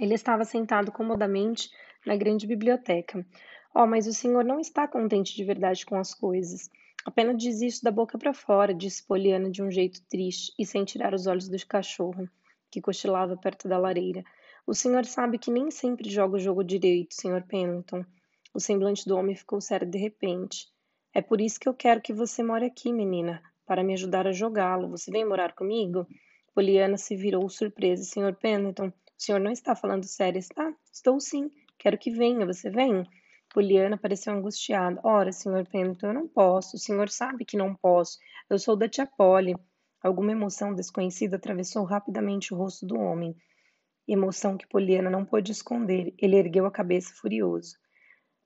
Ele estava sentado comodamente na grande biblioteca. Oh, mas o senhor não está contente de verdade com as coisas. Apenas diz isso da boca para fora, disse Poliana de um jeito triste e sem tirar os olhos do cachorro, que cochilava perto da lareira. O senhor sabe que nem sempre joga o jogo direito, Sr. Pennington. O semblante do homem ficou sério de repente. É por isso que eu quero que você more aqui, menina, para me ajudar a jogá-lo. Você vem morar comigo? Poliana se virou surpresa. Sr. Pennington, o senhor não está falando sério, está? Estou sim. Quero que venha. Você vem? Poliana pareceu angustiada. Ora, Sr. Pennington, eu não posso. O senhor sabe que não posso. Eu sou da tia Polly. Alguma emoção desconhecida atravessou rapidamente o rosto do homem. Emoção que Poliana não pôde esconder. Ele ergueu a cabeça furioso.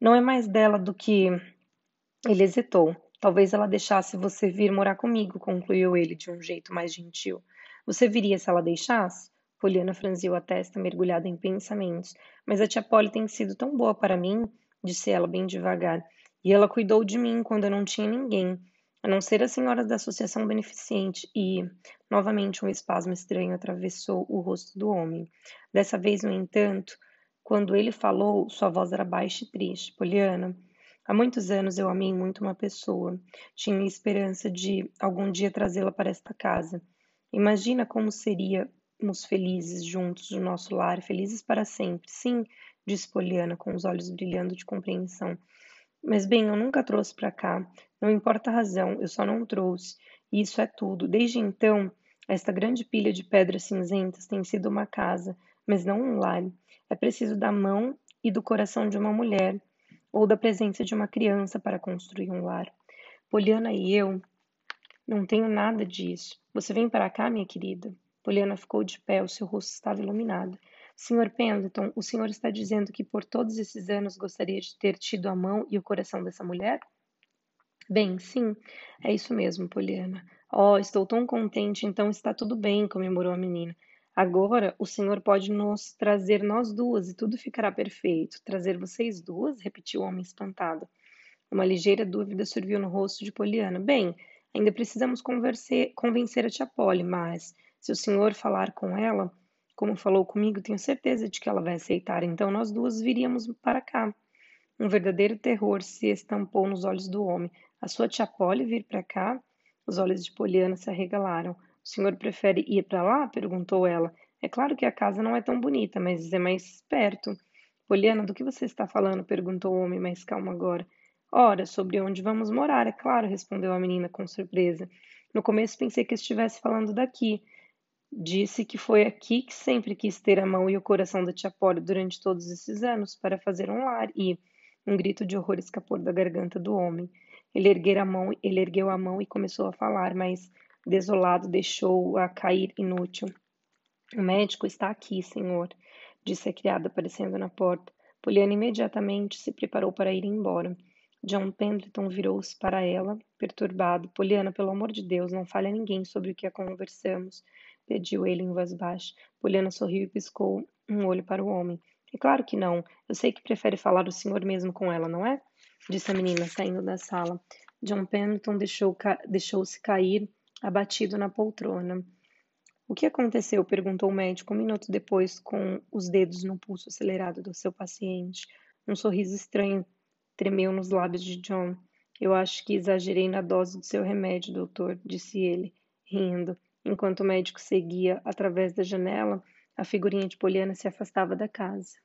Não é mais dela do que. Ele hesitou. Talvez ela deixasse você vir morar comigo, concluiu ele de um jeito mais gentil. Você viria se ela deixasse? Poliana franziu a testa, mergulhada em pensamentos. Mas a tia Polly tem sido tão boa para mim, disse ela bem devagar. E ela cuidou de mim quando eu não tinha ninguém, a não ser as senhoras da Associação Beneficente. E, novamente, um espasmo estranho atravessou o rosto do homem. Dessa vez, no entanto, quando ele falou, sua voz era baixa e triste. Poliana, há muitos anos eu amei muito uma pessoa. Tinha esperança de algum dia trazê-la para esta casa. Imagina como seríamos felizes juntos no nosso lar, felizes para sempre. Sim, disse Poliana, com os olhos brilhando de compreensão. Mas bem, eu nunca trouxe para cá. Não importa a razão, eu só não trouxe. E isso é tudo. Desde então, esta grande pilha de pedras cinzentas tem sido uma casa, mas não um lar. É preciso da mão e do coração de uma mulher, ou da presença de uma criança para construir um lar. Poliana e eu não tenho nada disso. Você vem para cá, minha querida? Poliana ficou de pé, o seu rosto estava iluminado. Sr. Pendleton, o senhor está dizendo que por todos esses anos gostaria de ter tido a mão e o coração dessa mulher? Bem, sim, é isso mesmo, Poliana. Oh, estou tão contente, então está tudo bem, comemorou a menina. Agora o Senhor pode nos trazer nós duas e tudo ficará perfeito. Trazer vocês duas? repetiu o homem espantado. Uma ligeira dúvida surgiu no rosto de Poliana. Bem, ainda precisamos convencer a tia Polly, mas se o senhor falar com ela, como falou comigo, tenho certeza de que ela vai aceitar. Então nós duas viríamos para cá. Um verdadeiro terror se estampou nos olhos do homem. A sua tia Polly vir para cá? Os olhos de Poliana se arregalaram. O senhor prefere ir para lá? perguntou ela. É claro que a casa não é tão bonita, mas é mais perto. Poliana, do que você está falando? perguntou o homem mais calmo agora. Ora, sobre onde vamos morar, é claro, respondeu a menina com surpresa. No começo pensei que estivesse falando daqui. Disse que foi aqui que sempre quis ter a mão e o coração da tia Polly durante todos esses anos para fazer um lar e um grito de horror escapou da garganta do homem. Ele ergueu a mão, ele ergueu a mão e começou a falar, mas Desolado, deixou-a cair inútil. O médico está aqui, senhor, disse a criada aparecendo na porta. Poliana imediatamente se preparou para ir embora. John Pendleton virou-se para ela, perturbado. Poliana, pelo amor de Deus, não fale a ninguém sobre o que conversamos, pediu ele em voz baixa. Poliana sorriu e piscou um olho para o homem. É claro que não. Eu sei que prefere falar o senhor mesmo com ela, não é? Disse a menina, saindo da sala. John Pendleton deixou-se ca... deixou cair abatido na poltrona. O que aconteceu? perguntou o médico um minuto depois, com os dedos no pulso acelerado do seu paciente. Um sorriso estranho tremeu nos lábios de John. Eu acho que exagerei na dose do seu remédio, doutor, disse ele, rindo. Enquanto o médico seguia através da janela, a figurinha de Poliana se afastava da casa.